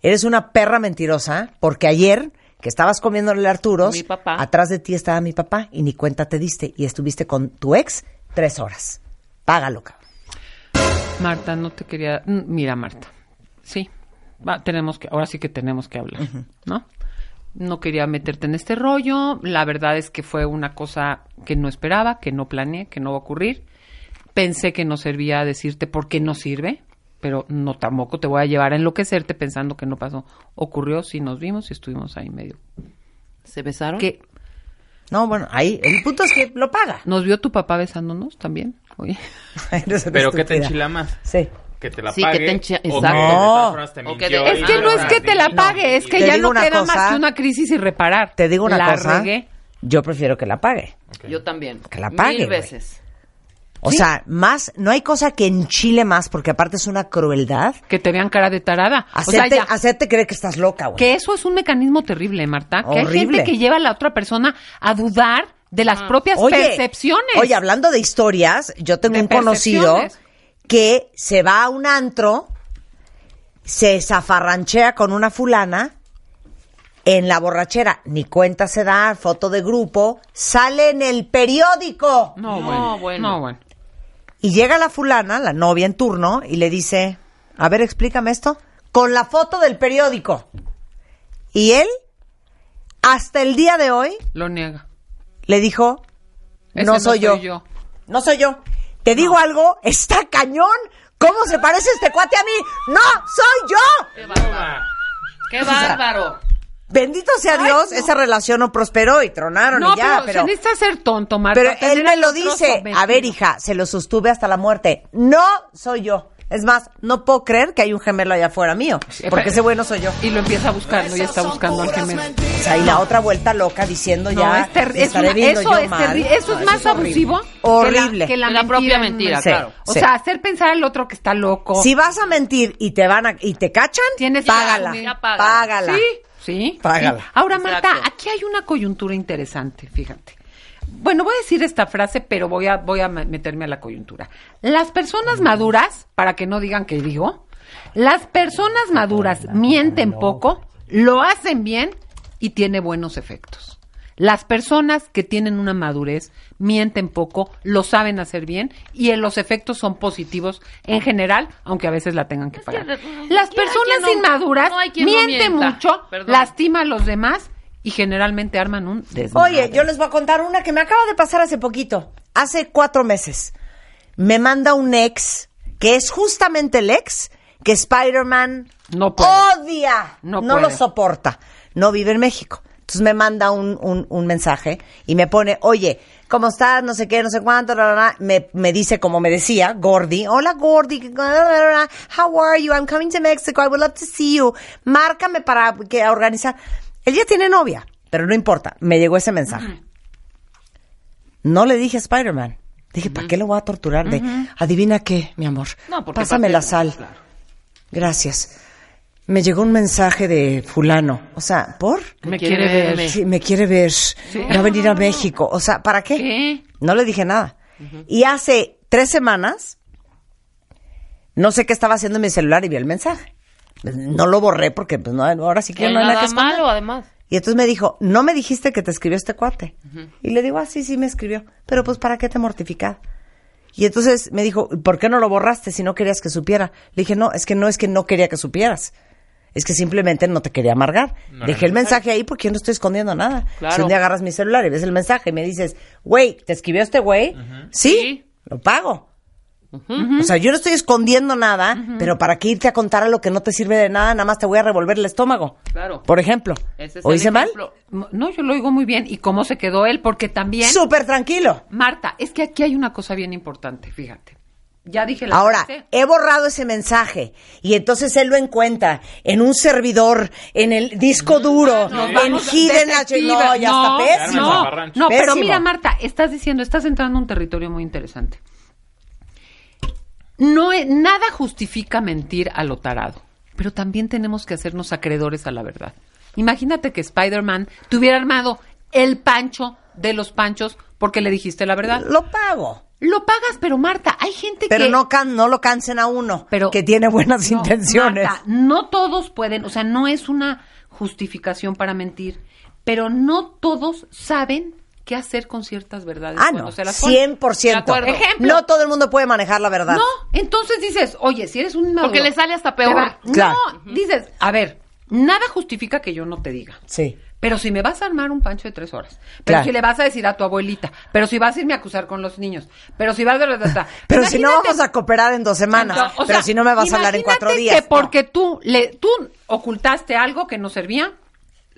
Eres una perra mentirosa porque ayer que estabas comiéndole Arturos, Mi papá. atrás de ti estaba mi papá y ni cuenta te diste y estuviste con tu ex tres horas. Págalo, cabrón. Marta, no te quería. Mira, Marta. Sí. Va, tenemos que. Ahora sí que tenemos que hablar, ¿no? No quería meterte en este rollo. La verdad es que fue una cosa que no esperaba, que no planeé, que no va a ocurrir. Pensé que no servía decirte por qué no sirve, pero no tampoco te voy a llevar a enloquecerte pensando que no pasó. Ocurrió, sí nos vimos y estuvimos ahí medio. ¿Se besaron? Que No, bueno, ahí el punto es que lo paga. nos vio tu papá besándonos también. Oye. Pero ¿qué te enchila más? Sí. Que te la Sí, que pague. te que exacto. te O que mintió de- y Es que no es que te la no. pague, es que Te ya no queda cosa. más que una crisis y reparar. Te digo una la cosa. regué. Yo prefiero que la pague. Yo también. Que la pague, Mil veces. O sea, más, no hay cosa que enchile más porque aparte es una crueldad. que te vean cara de tarada. o Hacerte, sea, ya, hacerte creer que estás loca, güey. que eso es un mecanismo terrible, Marta. Que hay gente que lleva a la otra persona a dudar de las propias Oye, percepciones. Oye, hablando de historias, yo tengo De un conocido que se va a un antro, se zafarranchea con una fulana en la borrachera, ni cuenta se da, foto de grupo, sale en el periódico. no, No, bueno. bueno. No, bueno. Y llega la fulana, la novia en turno, y le dice, a ver, explícame esto, con la foto del periódico. Y él, hasta el día de hoy, Lo niega. Le dijo, no soy yo. No soy yo. Te digo algo, está cañón. ¿Cómo se parece este cuate a mí? ¡No soy yo! ¡Qué bárbaro! ¡Qué bárbaro! Bendito sea Dios, esa relación no prosperó y tronaron No, y ya, pero, pero... se necesita ser tonto, Marta. Pero él me lo dice. A ver, hija, se lo sostuve hasta la muerte. No soy yo. Es más, no puedo creer que hay un gemelo allá afuera mío. Porque ese güey no soy yo. Y lo empieza a buscar, ¿no? Ya está buscando al gemelo. O sea, y la otra vuelta loca diciendo No, ya, es ter- estaré una- eso yo es mal. eso No, es más abusivo Horrible. que la, que La propia en- mentira, Sí, claro. O sí. sea, hacer pensar al otro que está loco. Si vas a mentir y te van a, y te cachan, Tienes págala. págala. Págala. Sí, sí. Págala. sí. Ahora, Marta, Exacto. aquí hay una coyuntura interesante, fíjate. Bueno, voy a decir esta frase, pero voy a, voy a me- meterme a la coyuntura. Las personas maduras, para que no digan que digo, las personas maduras mienten poco, lo hacen bien y tiene buenos efectos. Las personas que tienen una madurez mienten poco, lo saben hacer bien y en los efectos son positivos en general, aunque a veces la tengan que pagar. Las ¿quién- personas inmaduras mienten mucho, Perdón. lastima a los demás y generalmente arman un desmadre. Oye, yo les voy a contar una que me acaba de pasar hace poquito. Hace cuatro meses. Me manda un ex, que es justamente el ex que Spider-Man No puede. odia. No No, lo soporta. No vive en México. Entonces me manda un, un, un mensaje y me pone, oye, ¿cómo estás? No sé qué, no sé cuánto. la, la, la". Me, me dice, como me decía, Gordy. Hola, Gordy. How are you? I'm coming to Mexico. I would love to see you. Márcame para que organizar. Él ya tiene novia, pero no importa. Me llegó ese mensaje. No le dije Spider-Man. Dije, ¿para qué lo voy a torturar? De, adivina qué, mi amor. No, porque Pásame la sal. Gracias. Me llegó un mensaje de fulano. O sea, ¿por? Me quiere ver. Sí, me quiere ver. Va a venir a México. O sea, ¿para qué? ¿Qué? No le dije nada. Y hace tres semanas, no sé qué estaba haciendo en mi celular y vi el mensaje. Pues, No lo borré porque pues no, ahora sí que Que no hay nada que nada malo, además. Y entonces me dijo, no me dijiste que te escribió este cuate. Y le digo, ah, sí, sí me escribió. Pero pues, ¿para qué te mortificar? Y entonces me dijo, ¿por qué no lo borraste si no querías que supiera? Le dije, no, es que no es que no quería que supieras. Es que simplemente no te quería amargar. No Dejé el mensaje ahí porque yo no estoy escondiendo nada. Claro. Si un día agarras mi celular y ves el mensaje y me dices, güey, ¿te escribió este güey? ¿Sí? lo pago. O sea, yo no estoy escondiendo nada, pero ¿para qué irte a contar a lo que no te sirve de nada? Nada más te voy a revolver el estómago. Claro. Por ejemplo. Ese es ¿O hice mal? No, yo lo oigo muy bien. ¿Y cómo se quedó él? Porque también... Súper tranquilo. Marta, es que aquí hay una cosa bien importante, fíjate. Ya dije la Ahora, frase. he borrado ese mensaje y entonces él lo encuentra en un servidor, en el disco duro, Nos en vamos a- Hidden. No, ya no, está pésimo. No, no, pero mira, Marta, estás diciendo, estás entrando en un territorio muy interesante. No, e- nada justifica mentir a lo tarado, pero también tenemos que hacernos acreedores a la verdad. Imagínate que Spider-Man te hubiera armado el pancho de los panchos porque le dijiste la verdad. Lo pago. Lo pagas, pero Marta, hay gente Pero que... no, can- no lo cansen a uno, Pero- que tiene buenas No, intenciones. Marta, no todos pueden, o sea, no es una justificación para mentir, pero no todos saben qué hacer con ciertas verdades. Ah, no, se las ponen. 100%. De acuerdo. Ejemplo. No todo el mundo puede manejar la verdad. No, entonces dices, oye, si eres un inmaduro, Porque le sale hasta peor. Claro. No, dices, a ver, nada justifica que yo no te diga. Sí. Pero si me vas a armar un pancho de tres horas, pero Claro. si le vas a decir a tu abuelita, pero si vas a irme a acusar con los niños, pero si vas a... Pero si no Imagínate- vamos a cooperar en dos semanas, Entonces, o pero sea, si no me vas a hablar en cuatro imagínate días. que porque tú le tú ocultaste algo que no servía,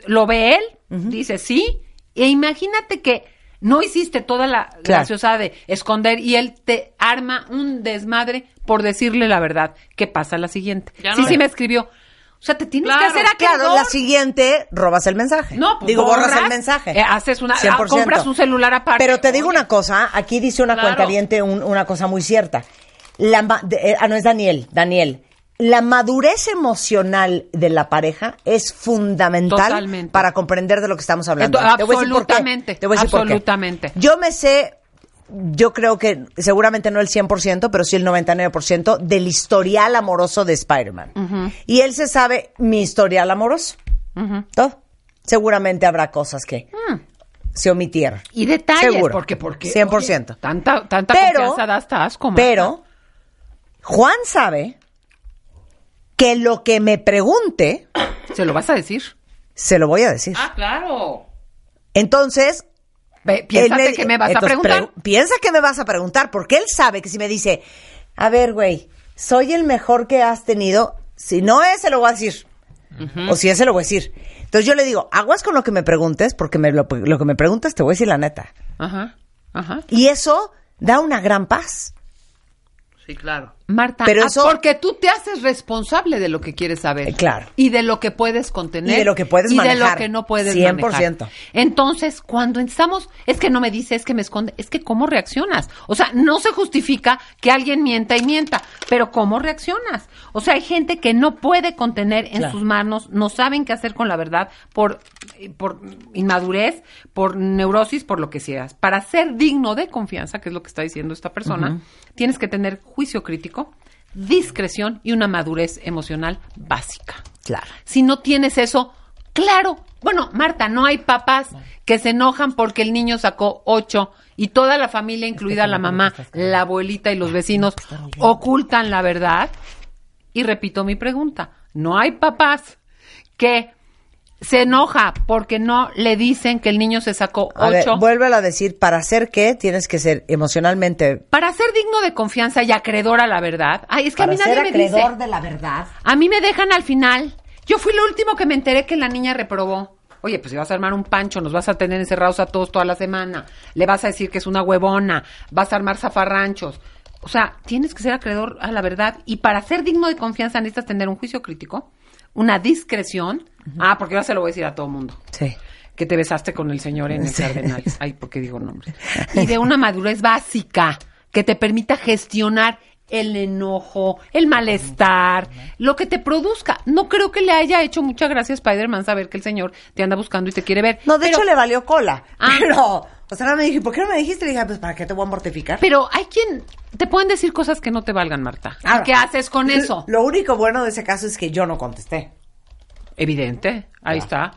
lo ve él, dice sí, e imagínate que no hiciste toda la Claro. graciosada de esconder y él te arma un desmadre por decirle la verdad. ¿Qué pasa la siguiente? Ya sí, sí me escribió. O sea, te tienes Claro, que hacer acreedor. Claro, la siguiente, robas el mensaje. No, pues Digo, borras borras, el mensaje. eh, haces una- ah, 100%. compras un celular aparte. Pero te digo una cosa, aquí dice una Claro. cuenta una cosa muy cierta. La de- eh, ah, no es Daniel, Daniel. La madurez emocional de la pareja es fundamental Totalmente. para comprender de lo que estamos hablando. Absolutamente, Te voy a decir por qué. absolutamente. Yo me sé, yo creo que seguramente no el 100%, pero sí el 99% del historial amoroso de Spider-Man. Y él se sabe mi historial amoroso. Todo. Seguramente habrá cosas que se omitieron. Y detalles, Seguro. porque porque 100%. oye, tanta tanta Pero- confianza da hasta asco. Marta. Pero Juan sabe que lo que me pregunte, se lo vas a decir. se lo voy a decir. Ah, claro. Entonces, piénsate que me vas a preguntar. pre- piensa que me vas a preguntar, porque él sabe que si me dice, a ver, güey, soy el mejor que has tenido, si no es, se lo voy a decir. O si es, se lo voy a decir. Entonces yo le digo, aguas con lo que me preguntes, porque me, lo, lo que me preguntas te voy a decir la neta. Ajá, ajá. Y eso da una gran paz. Sí, claro. Marta, Pero ah, eso- porque tú te haces responsable de lo que quieres saber. Eh, claro. Y de lo que puedes contener. Y de lo que puedes y de manejar. lo que no puedes 100%. manejar. Entonces, cuando estamos, es que no me dice, es que me esconde, es que cómo reaccionas. O sea, no se justifica que alguien mienta y mienta, pero cómo reaccionas. O sea, hay gente que no puede contener en Claro. sus manos, no saben qué hacer con la verdad por, eh, por inmadurez, por neurosis, por lo que seas. Para ser digno de confianza, que es lo que está diciendo esta persona, tienes que tener juicio crítico, discreción y una madurez emocional básica. Claro. Si no tienes eso, claro. Bueno, Marta, no hay papás que se enojan porque el niño sacó ocho y toda la familia, incluida la mamá, la abuelita y los vecinos, ocultan la verdad. Y repito mi pregunta, no hay papás que se enoja porque no le dicen que el niño se sacó A ver, ocho. vuélvelo a decir, para hacer qué tienes que ser emocionalmente... Para ser digno de confianza y acreedor a la verdad. Ay, es que a para mí nadie ser me acreedor dice. de la verdad. A mí me dejan al final. Yo fui lo último que me enteré que la niña reprobó. Oye, pues si vas a armar un pancho, nos vas a tener encerrados a todos toda la semana. Le vas a decir que es una huevona. Vas a armar zafarranchos. O sea, tienes que ser acreedor a la verdad. Y para ser digno de confianza necesitas tener un juicio crítico, una discreción. Ah, porque yo se lo voy a decir a todo mundo. Sí. Que te besaste con el señor en el Cardenales. Ay, ¿por qué digo nombres? Y de una madurez básica que te permita gestionar el enojo, el malestar, lo que te produzca. No creo que le haya hecho mucha gracia a Spider-Man saber que el señor te anda buscando y te quiere ver. No, de Pero- hecho le valió cola. Ah. Pero, o sea, me dije, ¿por qué no me dijiste? Le dije, pues, ¿para qué te voy a mortificar? Pero hay quien te pueden decir cosas que no te valgan, Marta. Ahora, ¿Qué haces con eso? Lo único bueno de ese caso es que yo no contesté. Evidente, ahí está.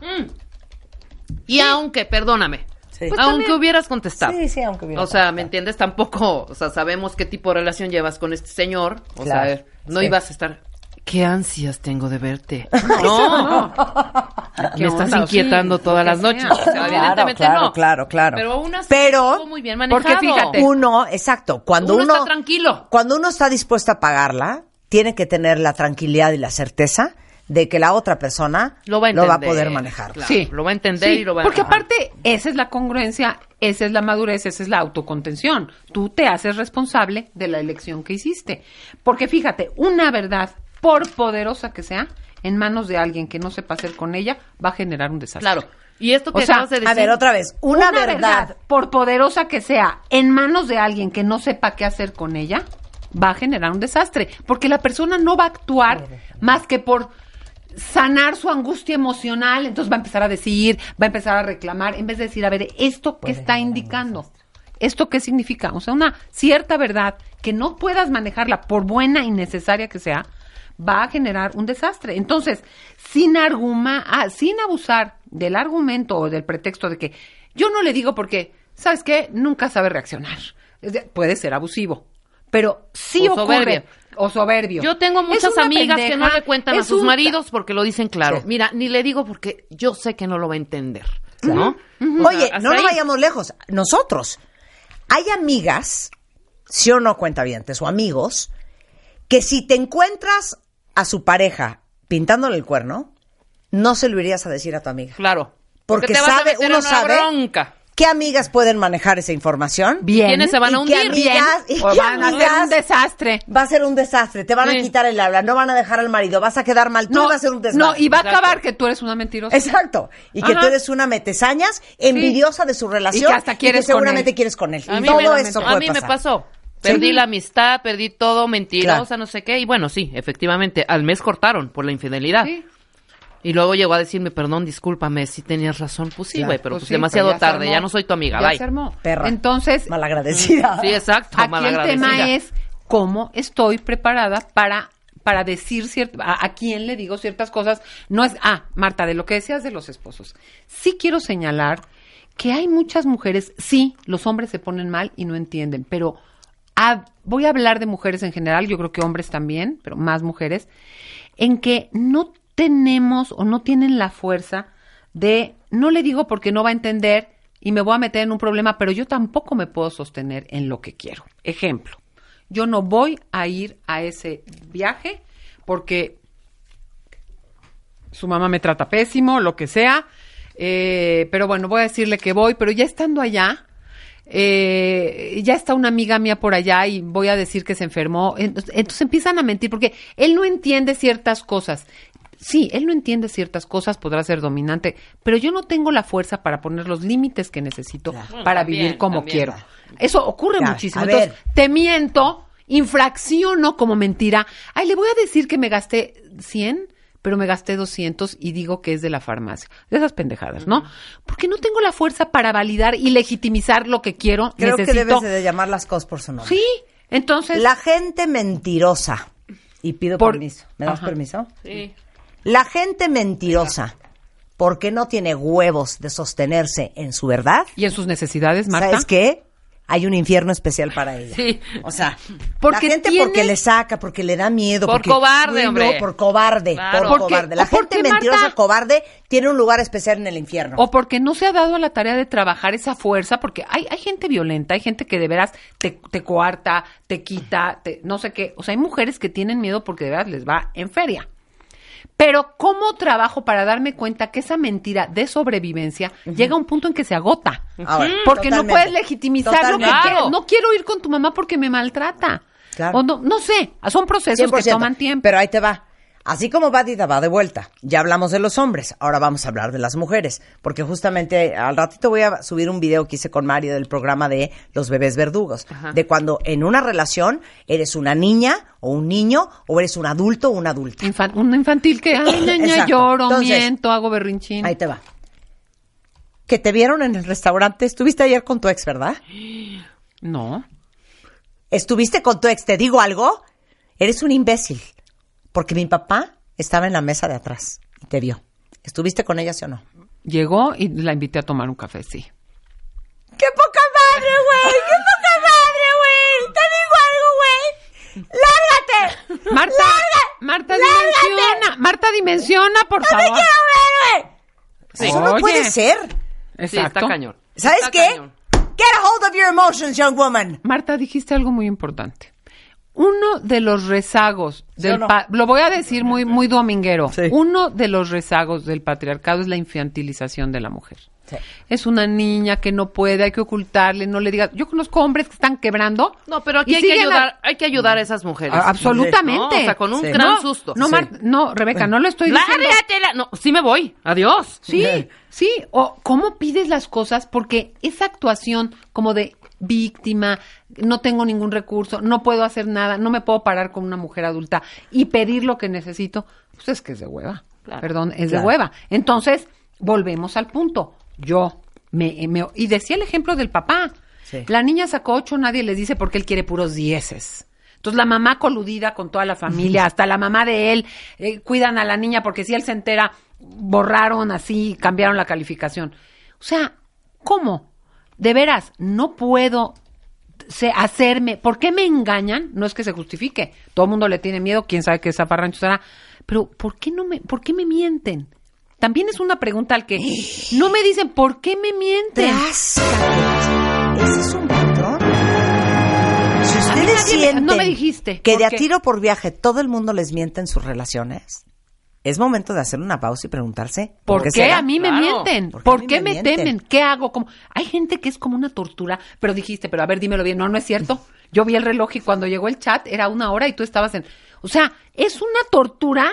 Y aunque, perdóname, Sí. Pues aunque también- hubieras contestado. Sí, sí, aunque hubiera O sea, contestado. ¿me entiendes? Tampoco, o sea, sabemos qué tipo de relación llevas con este señor. O Claro. sea, no Sí. ibas a estar. qué ansias tengo de verte. No. No, ¿Qué me estás onda? inquietando Sí, todas las noches. sea. O sea, Claro, evidentemente claro, no. claro, claro. Pero aún así Pero- muy bien manejado. Porque fíjate, Uno, exacto, cuando Uno uno, está tranquilo. cuando uno está dispuesto a pagarla, tiene que tener la tranquilidad y la certeza de que la otra persona Lo va a poder manejar. Claro, Sí. Lo va a entender Sí, y lo va a... Porque aparte, esa es la congruencia, esa es la madurez, esa es la autocontención. Tú te haces responsable de la elección que hiciste. Porque fíjate, una verdad, por poderosa que sea, en manos de alguien que no sepa hacer con ella, va a generar un desastre. Claro. Y esto que O sea, acabas de decir... A ver, otra vez, una, verdad, por poderosa que sea, en manos de alguien que no sepa qué hacer con ella, va a generar un desastre. Porque la persona no va a actuar más que por sanar su angustia emocional, entonces va a empezar a decir, va a empezar a reclamar, en vez de decir, a ver, ¿esto qué está indicando? ¿Esto qué significa? O sea, una cierta verdad que no puedas manejarla por buena y necesaria que sea, va a generar un desastre. Entonces, sin arguma, ah, sin abusar del argumento o del pretexto de que yo no le digo porque, ¿sabes qué? Nunca sabe reaccionar. Es de- puede ser abusivo, pero sí O ocurre. O soberbio. Yo tengo muchas amigas que no le cuentan a sus un- maridos porque lo dicen claro. Sí. Mira, ni le digo porque yo sé que no lo va a entender, ¿no? Oye, no nos ahí. vayamos lejos. Nosotros, hay amigas, sí o no cuentavientes, o amigos, que si te encuentras a su pareja pintándole el cuerno, no se lo irías a decir a tu amiga. Claro. Porque te vas a sabe, meter uno en una sabe bronca. Qué amigas pueden manejar esa información. Bien. ¿Quiénes se van a ¿Y qué hundir? amigas- y O qué van a amigas un desastre. Va a ser un desastre, te van Sí. a quitar el habla, no van a dejar al marido, vas a quedar mal, tú No, vas a ser un no, desastre. y va a acabar que tú eres una mentirosa. Exacto. Y que tú eres una metesañas, envidiosa de su relación. Y que hasta quieres con seguramente él. quieres con él. A mí, Todo me, eso a mí me pasó. Perdí Sí. la amistad, perdí todo, mentirosa, Claro. no sé qué. Y bueno, sí, efectivamente, al mes cortaron por la infidelidad. Sí. Y luego llegó a decirme, perdón, discúlpame, si tenías razón. Pues sí, Claro. güey, pero Pues pues sí, demasiado pero ya se tarde, armó. ya no soy tu amiga, Ya bye. se armó. Perra. Entonces, Malagradecida. Sí, exacto, aquí el tema es cómo estoy preparada para para decir cierto, a, a quién le digo ciertas cosas. No es, ah, Marta, de lo que decías de los esposos. Sí quiero señalar que hay muchas mujeres, sí, los hombres se ponen mal y no entienden, pero ah, voy a hablar de mujeres en general, yo creo que hombres también, pero más mujeres, en que no tenemos o no tienen la fuerza de, no le digo porque no va a entender y me voy a meter en un problema, pero yo tampoco me puedo sostener en lo que quiero. Ejemplo, yo no voy a ir a ese viaje porque su mamá me trata pésimo, lo que sea, eh, pero bueno, voy a decirle que voy, pero ya estando allá, eh, ya está una amiga mía por allá y voy a decir que se enfermó. Entonces, entonces empiezan a mentir porque él no entiende ciertas cosas. Sí, él no entiende ciertas cosas, podrá ser dominante, pero yo no tengo la fuerza para poner los límites que necesito Bueno, para también, vivir como también. quiero. Eso ocurre Ya, muchísimo. a Entonces, ver. te miento, infracciono como mentira. Ay, le voy a decir que me gasté 100, pero me gasté 200 y digo que es de la farmacia. De esas pendejadas, ¿no? Porque no tengo la fuerza para validar y legitimizar lo que quiero. Creo que Necesito- debes de llamar las cosas por su nombre. Sí, entonces... La gente mentirosa. Y pido Por- permiso. ¿Me das Ajá. permiso? Sí. La gente mentirosa, porque no tiene huevos de sostenerse en su verdad, ¿Y en sus necesidades, Marta? ¿sabes qué? Hay un infierno especial para ella. Sí. O sea, Porque la gente tiene- porque le saca, porque le da miedo. Por porque- cobarde, no, hombre. por cobarde, Claro. por Porque- cobarde. La ¿o por gente mentirosa, Marta? cobarde, tiene un lugar especial en el infierno. O porque no se ha dado a la tarea de trabajar esa fuerza, porque hay, hay gente violenta, hay gente que de veras te, te coarta, te quita, te- no sé qué. O sea, hay mujeres que tienen miedo porque de veras les va en feria. Pero ¿cómo trabajo para darme cuenta que esa mentira de sobrevivencia llega a un punto en que se agota? Ahora, Porque no puedes legitimizar lo que quieres. No quiero ir con tu mamá porque me maltrata. Claro. O no, no sé, son procesos que 100%. toman tiempo. Pero ahí te va. Así como va Dida va de vuelta. Ya hablamos de los hombres, ahora vamos a hablar de las mujeres. Porque justamente al ratito voy a subir un video que hice con Mario del programa de los bebés verdugos. De cuando en una relación eres una niña o un niño o eres un adulto o una adulta. Infan- un infantil que, ay, lloro, Entonces, miento, hago berrinchín. Ahí te va. Que te vieron en el restaurante. Estuviste ayer con tu ex, ¿verdad? No. ¿Estuviste con tu ex? ¿Te digo algo? Eres un imbécil. Porque mi papá estaba en la mesa de atrás y te vio. ¿Estuviste con ella, sí o no? Llegó y la invité a tomar un café, sí. ¡Qué poca madre, güey! ¡Qué poca madre, güey! ¡Te digo algo, güey! ¡Lárgate! Marta, Marta ¡Lárgate! dimensiona, Marta dimensiona, por ¡No me favor. quiero ver, güey! Eso no puede ser. Sí, está Exacto. cañón. ¿Sabes Está qué? cañón. Get a hold of your emotions, young woman. Marta, dijiste algo muy importante. Uno de los rezagos ¿Sí del no? pa- lo voy a decir muy muy dominguero. Sí. Uno de los rezagos del patriarcado es la infantilización de la mujer. Sí. Es una niña que no puede, hay que ocultarle, no le digas. Yo conozco hombres que están quebrando. No, pero aquí y hay que ayudar, a- hay que ayudar a esas mujeres. A- absolutamente. No, o sea, con un Sí. gran no, susto. No, Sí. Mar- no, Rebeca, no lo estoy diciendo. Lárgatela. No, sí me voy. Adiós. Sí, sí. O cómo pides las cosas, porque esa actuación como de víctima, no tengo ningún recurso, no puedo hacer nada, no me puedo parar con una mujer adulta y pedir lo que necesito, pues es que es de hueva. Claro. Perdón, es Claro. de hueva. Entonces, volvemos al punto. Yo me, me- y decía el ejemplo del papá. Sí. La niña sacó ocho, nadie les dice porque él quiere puros dieces. Entonces la mamá coludida con toda la familia, hasta la mamá de él, eh, cuidan a la niña porque si él se entera, borraron así, cambiaron la calificación. O sea, ¿cómo? De veras, no puedo hacerme, ¿por qué me engañan? No es que se justifique. Todo el mundo le tiene miedo, quién sabe qué zafarrancho será. Pero ¿por qué no me, por qué me mienten? También es una pregunta al que no me dicen por qué me mienten. Tráscate. Ese es un patrón. Si ustedes sienten no me dijiste, que ¿por de a tiro por viaje todo el mundo les miente en sus relaciones, es momento de hacer una pausa y preguntarse ¿Por qué, será? a mí me Claro. mienten? ¿Por ¿Por qué qué, a mí me temen? ¿Qué hago? Como hay gente que es como una tortura, pero dijiste, pero a ver, dímelo bien. No, no es cierto. Yo vi el reloj y cuando llegó el chat era una hora y tú estabas en, o sea, es una tortura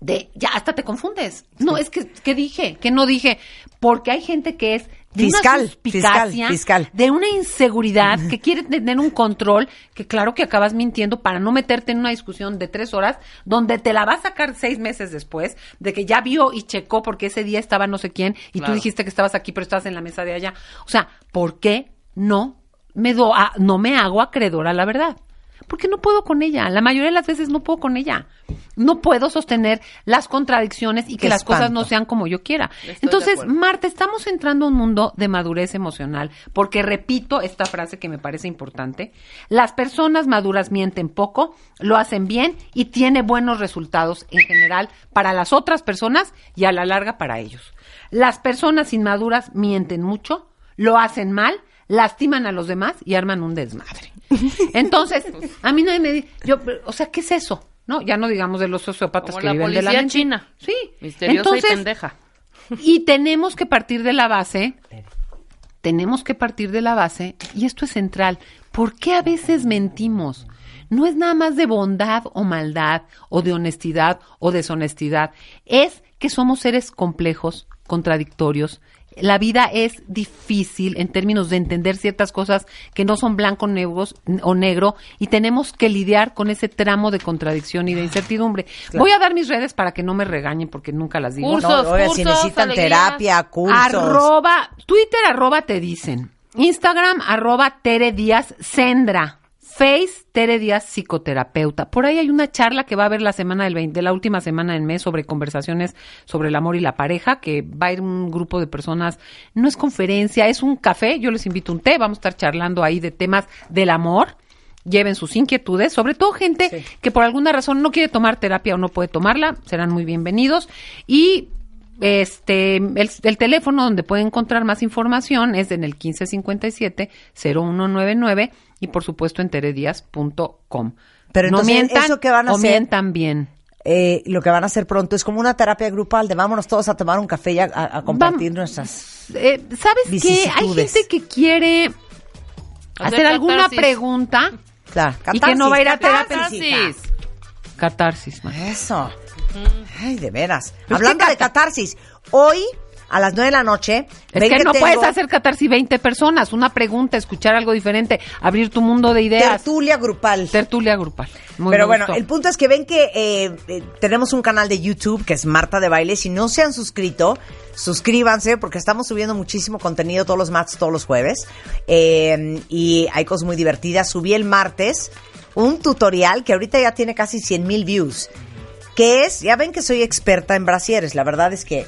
de ya hasta te confundes. No, es que ¿qué dije? ¿Qué no dije? Porque hay gente que es de Fiscal, una fiscal, fiscal. de una inseguridad, que quiere tener un control, que claro que acabas mintiendo para no meterte en una discusión de tres horas, donde te la va a sacar seis meses después, de que ya vio y checó porque ese día estaba no sé quién, y Claro. tú dijiste que estabas aquí, pero estabas en la mesa de allá. O sea, ¿por qué no me do a- no me hago acreedora a la verdad? Porque no puedo con ella. La mayoría de las veces no puedo con ella. No puedo sostener las contradicciones y que Qué las cosas no sean como yo quiera. Estoy Entonces. Marta, estamos entrando a un mundo de madurez emocional, porque repito esta frase que me parece importante, las personas maduras mienten poco, lo hacen bien y tiene buenos resultados en general para las otras personas y a la larga para ellos. Las personas inmaduras mienten mucho, lo hacen mal, lastiman a los demás y arman un desmadre. Entonces, a mí nadie me dice, yo, o sea, ¿qué es eso? No, ya no digamos de los sociópatas Como que la viven de la mente. china. Sí. Misteriosa Entonces, y pendeja. y tenemos que partir de la base, tenemos que partir de la base, y esto es central, ¿por qué a veces mentimos? No es nada más de bondad o maldad, o de honestidad o deshonestidad, es que somos seres complejos, contradictorios. La vida es difícil en términos de entender ciertas cosas que no son blanco negros, o negro y tenemos que lidiar con ese tramo de contradicción y de incertidumbre. Voy a dar mis redes para que no me regañen porque nunca las digo. Cursos, No, oiga, si cursos, necesitan alegrías. terapia, cursos. Arroba, Twitter arroba te dicen. Instagram arroba Tere Díaz Sendra. Face Tere Díaz psicoterapeuta. Por ahí hay una charla que va a haber la semana del 20, de la última semana del mes sobre conversaciones sobre el amor y la pareja, que va a ir un grupo de personas, no es conferencia, es un café, yo les invito un té, vamos a estar charlando ahí de temas del amor. Lleven sus inquietudes, sobre todo gente que por alguna razón no quiere tomar terapia o no puede tomarla, serán muy bienvenidos. Y este, el, el teléfono donde pueden encontrar más información es en el 1557-0199 y por supuesto en teredias.com. Pero no entonces, mientan ¿eso qué van a o hacer? mientan bien. Eh, lo que van a hacer pronto es como una terapia grupal de vámonos todos a tomar un café y a, compartir nuestras... Eh, ¿Sabes qué? Hay gente que quiere hacer, Hacer alguna catarsis. pregunta Claro, y que no va a ir a terapia. catarsis. Catarsis. Catarsis. Eso. Ay, de veras. Pues, Hablando ¿qué de catarsis, hoy a las nueve de la noche. Es que, no tengo puedes hacer catarsis 20 personas, una pregunta, escuchar algo diferente, abrir tu mundo de ideas. Tertulia grupal. Tertulia grupal. Muy Pero bueno, gustó. el punto es que ven que eh, eh, tenemos un canal de YouTube que es Marta de Baile. Si no se han suscrito, suscríbanse porque estamos subiendo muchísimo contenido todos los martes, todos los jueves. Eh, y hay cosas muy divertidas. Subí el martes un tutorial que ahorita ya tiene casi 100 mil views. Que es, ya ven que soy experta en brasieres. La verdad es que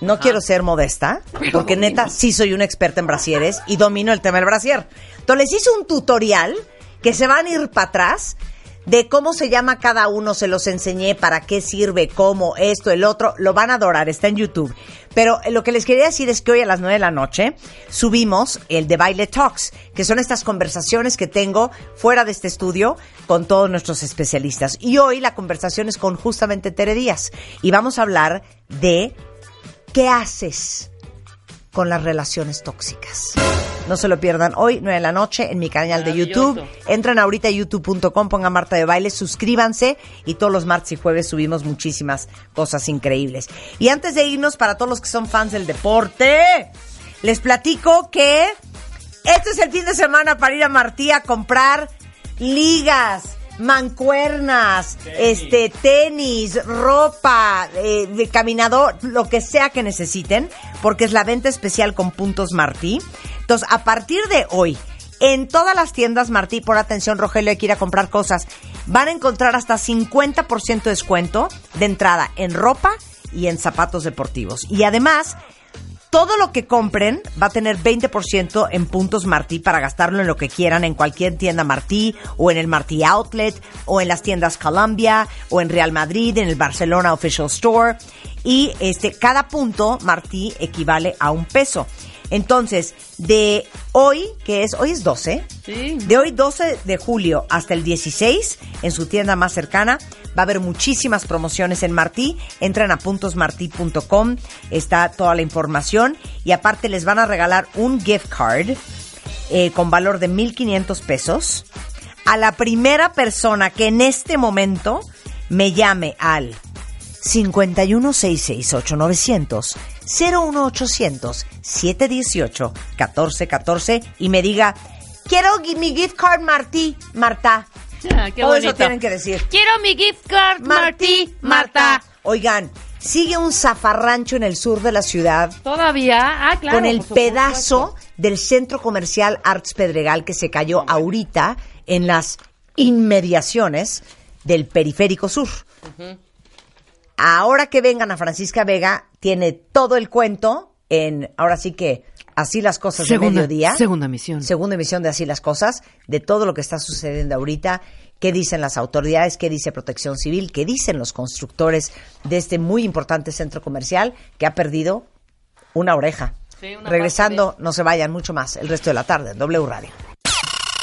no quiero ser modesta, porque neta sí soy una experta en brasieres y domino el tema del brasier. Entonces les hice un tutorial que se van a ir para atrás de cómo se llama cada uno, se los enseñé, para qué sirve, cómo, esto, el otro, lo van a adorar, está en YouTube. Pero eh, lo que les quería decir es que hoy a las 9 de la noche subimos el de Baile Talks, que son estas conversaciones que tengo fuera de este estudio con todos nuestros especialistas. Y hoy la conversación es con justamente Tere Díaz. Y vamos a hablar de qué haces con las relaciones tóxicas. No se lo pierdan hoy, 9 de la noche, en mi canal de YouTube. Entren ahorita a youtube.com, pongan Marta de Baile, suscríbanse y todos los martes y jueves subimos muchísimas cosas increíbles. Y antes de irnos, para todos los que son fans del deporte, les platico que este es el fin de semana para ir a Martí a comprar ligas, mancuernas, este tenis, ropa, eh, de caminador, lo que sea que necesiten, porque es la venta especial con puntos Martí. Entonces, a partir de hoy, en todas las tiendas Martí, por atención, Rogelio, hay que ir a comprar cosas, van a encontrar hasta 50% de descuento de entrada en ropa y en zapatos deportivos. Y además, todo lo que compren va a tener 20% en puntos Martí para gastarlo en lo que quieran, en cualquier tienda Martí, o en el Martí Outlet, o en las tiendas Columbia, o en Real Madrid, en el Barcelona Official Store. Y este, cada punto Martí equivale a un peso. Entonces, de hoy, que es, hoy es 12, Sí. de hoy 12 de julio hasta el 16, en su tienda más cercana, va a haber muchísimas promociones en Martí. Entren a puntosmartí.com, está toda la información y aparte les van a regalar un gift card eh, con valor de 1.500 pesos a la primera persona que en este momento me llame al 51668900 01800 718 1414 y me diga quiero mi gift card Martí, Marta. Ah, qué Todo eso tienen que decir. Quiero mi gift card, Martí, Marta. Oigan, sigue un zafarrancho en el sur de la ciudad Todavía, ah, claro. con el pedazo del centro comercial Arts Pedregal que se cayó ahorita en las inmediaciones del periférico sur. Ahora que vengan a Francisca Vega, tiene todo el cuento en, ahora sí que, así las cosas de Segunda- mediodía. segunda emisión. Segunda emisión de Así las cosas, de todo lo que está sucediendo ahorita, qué dicen las autoridades, qué dice Protección Civil, qué dicen los constructores de este muy importante centro comercial que ha perdido una oreja. Sí, una Regresando, no se vayan mucho más el resto de la tarde en W Radio.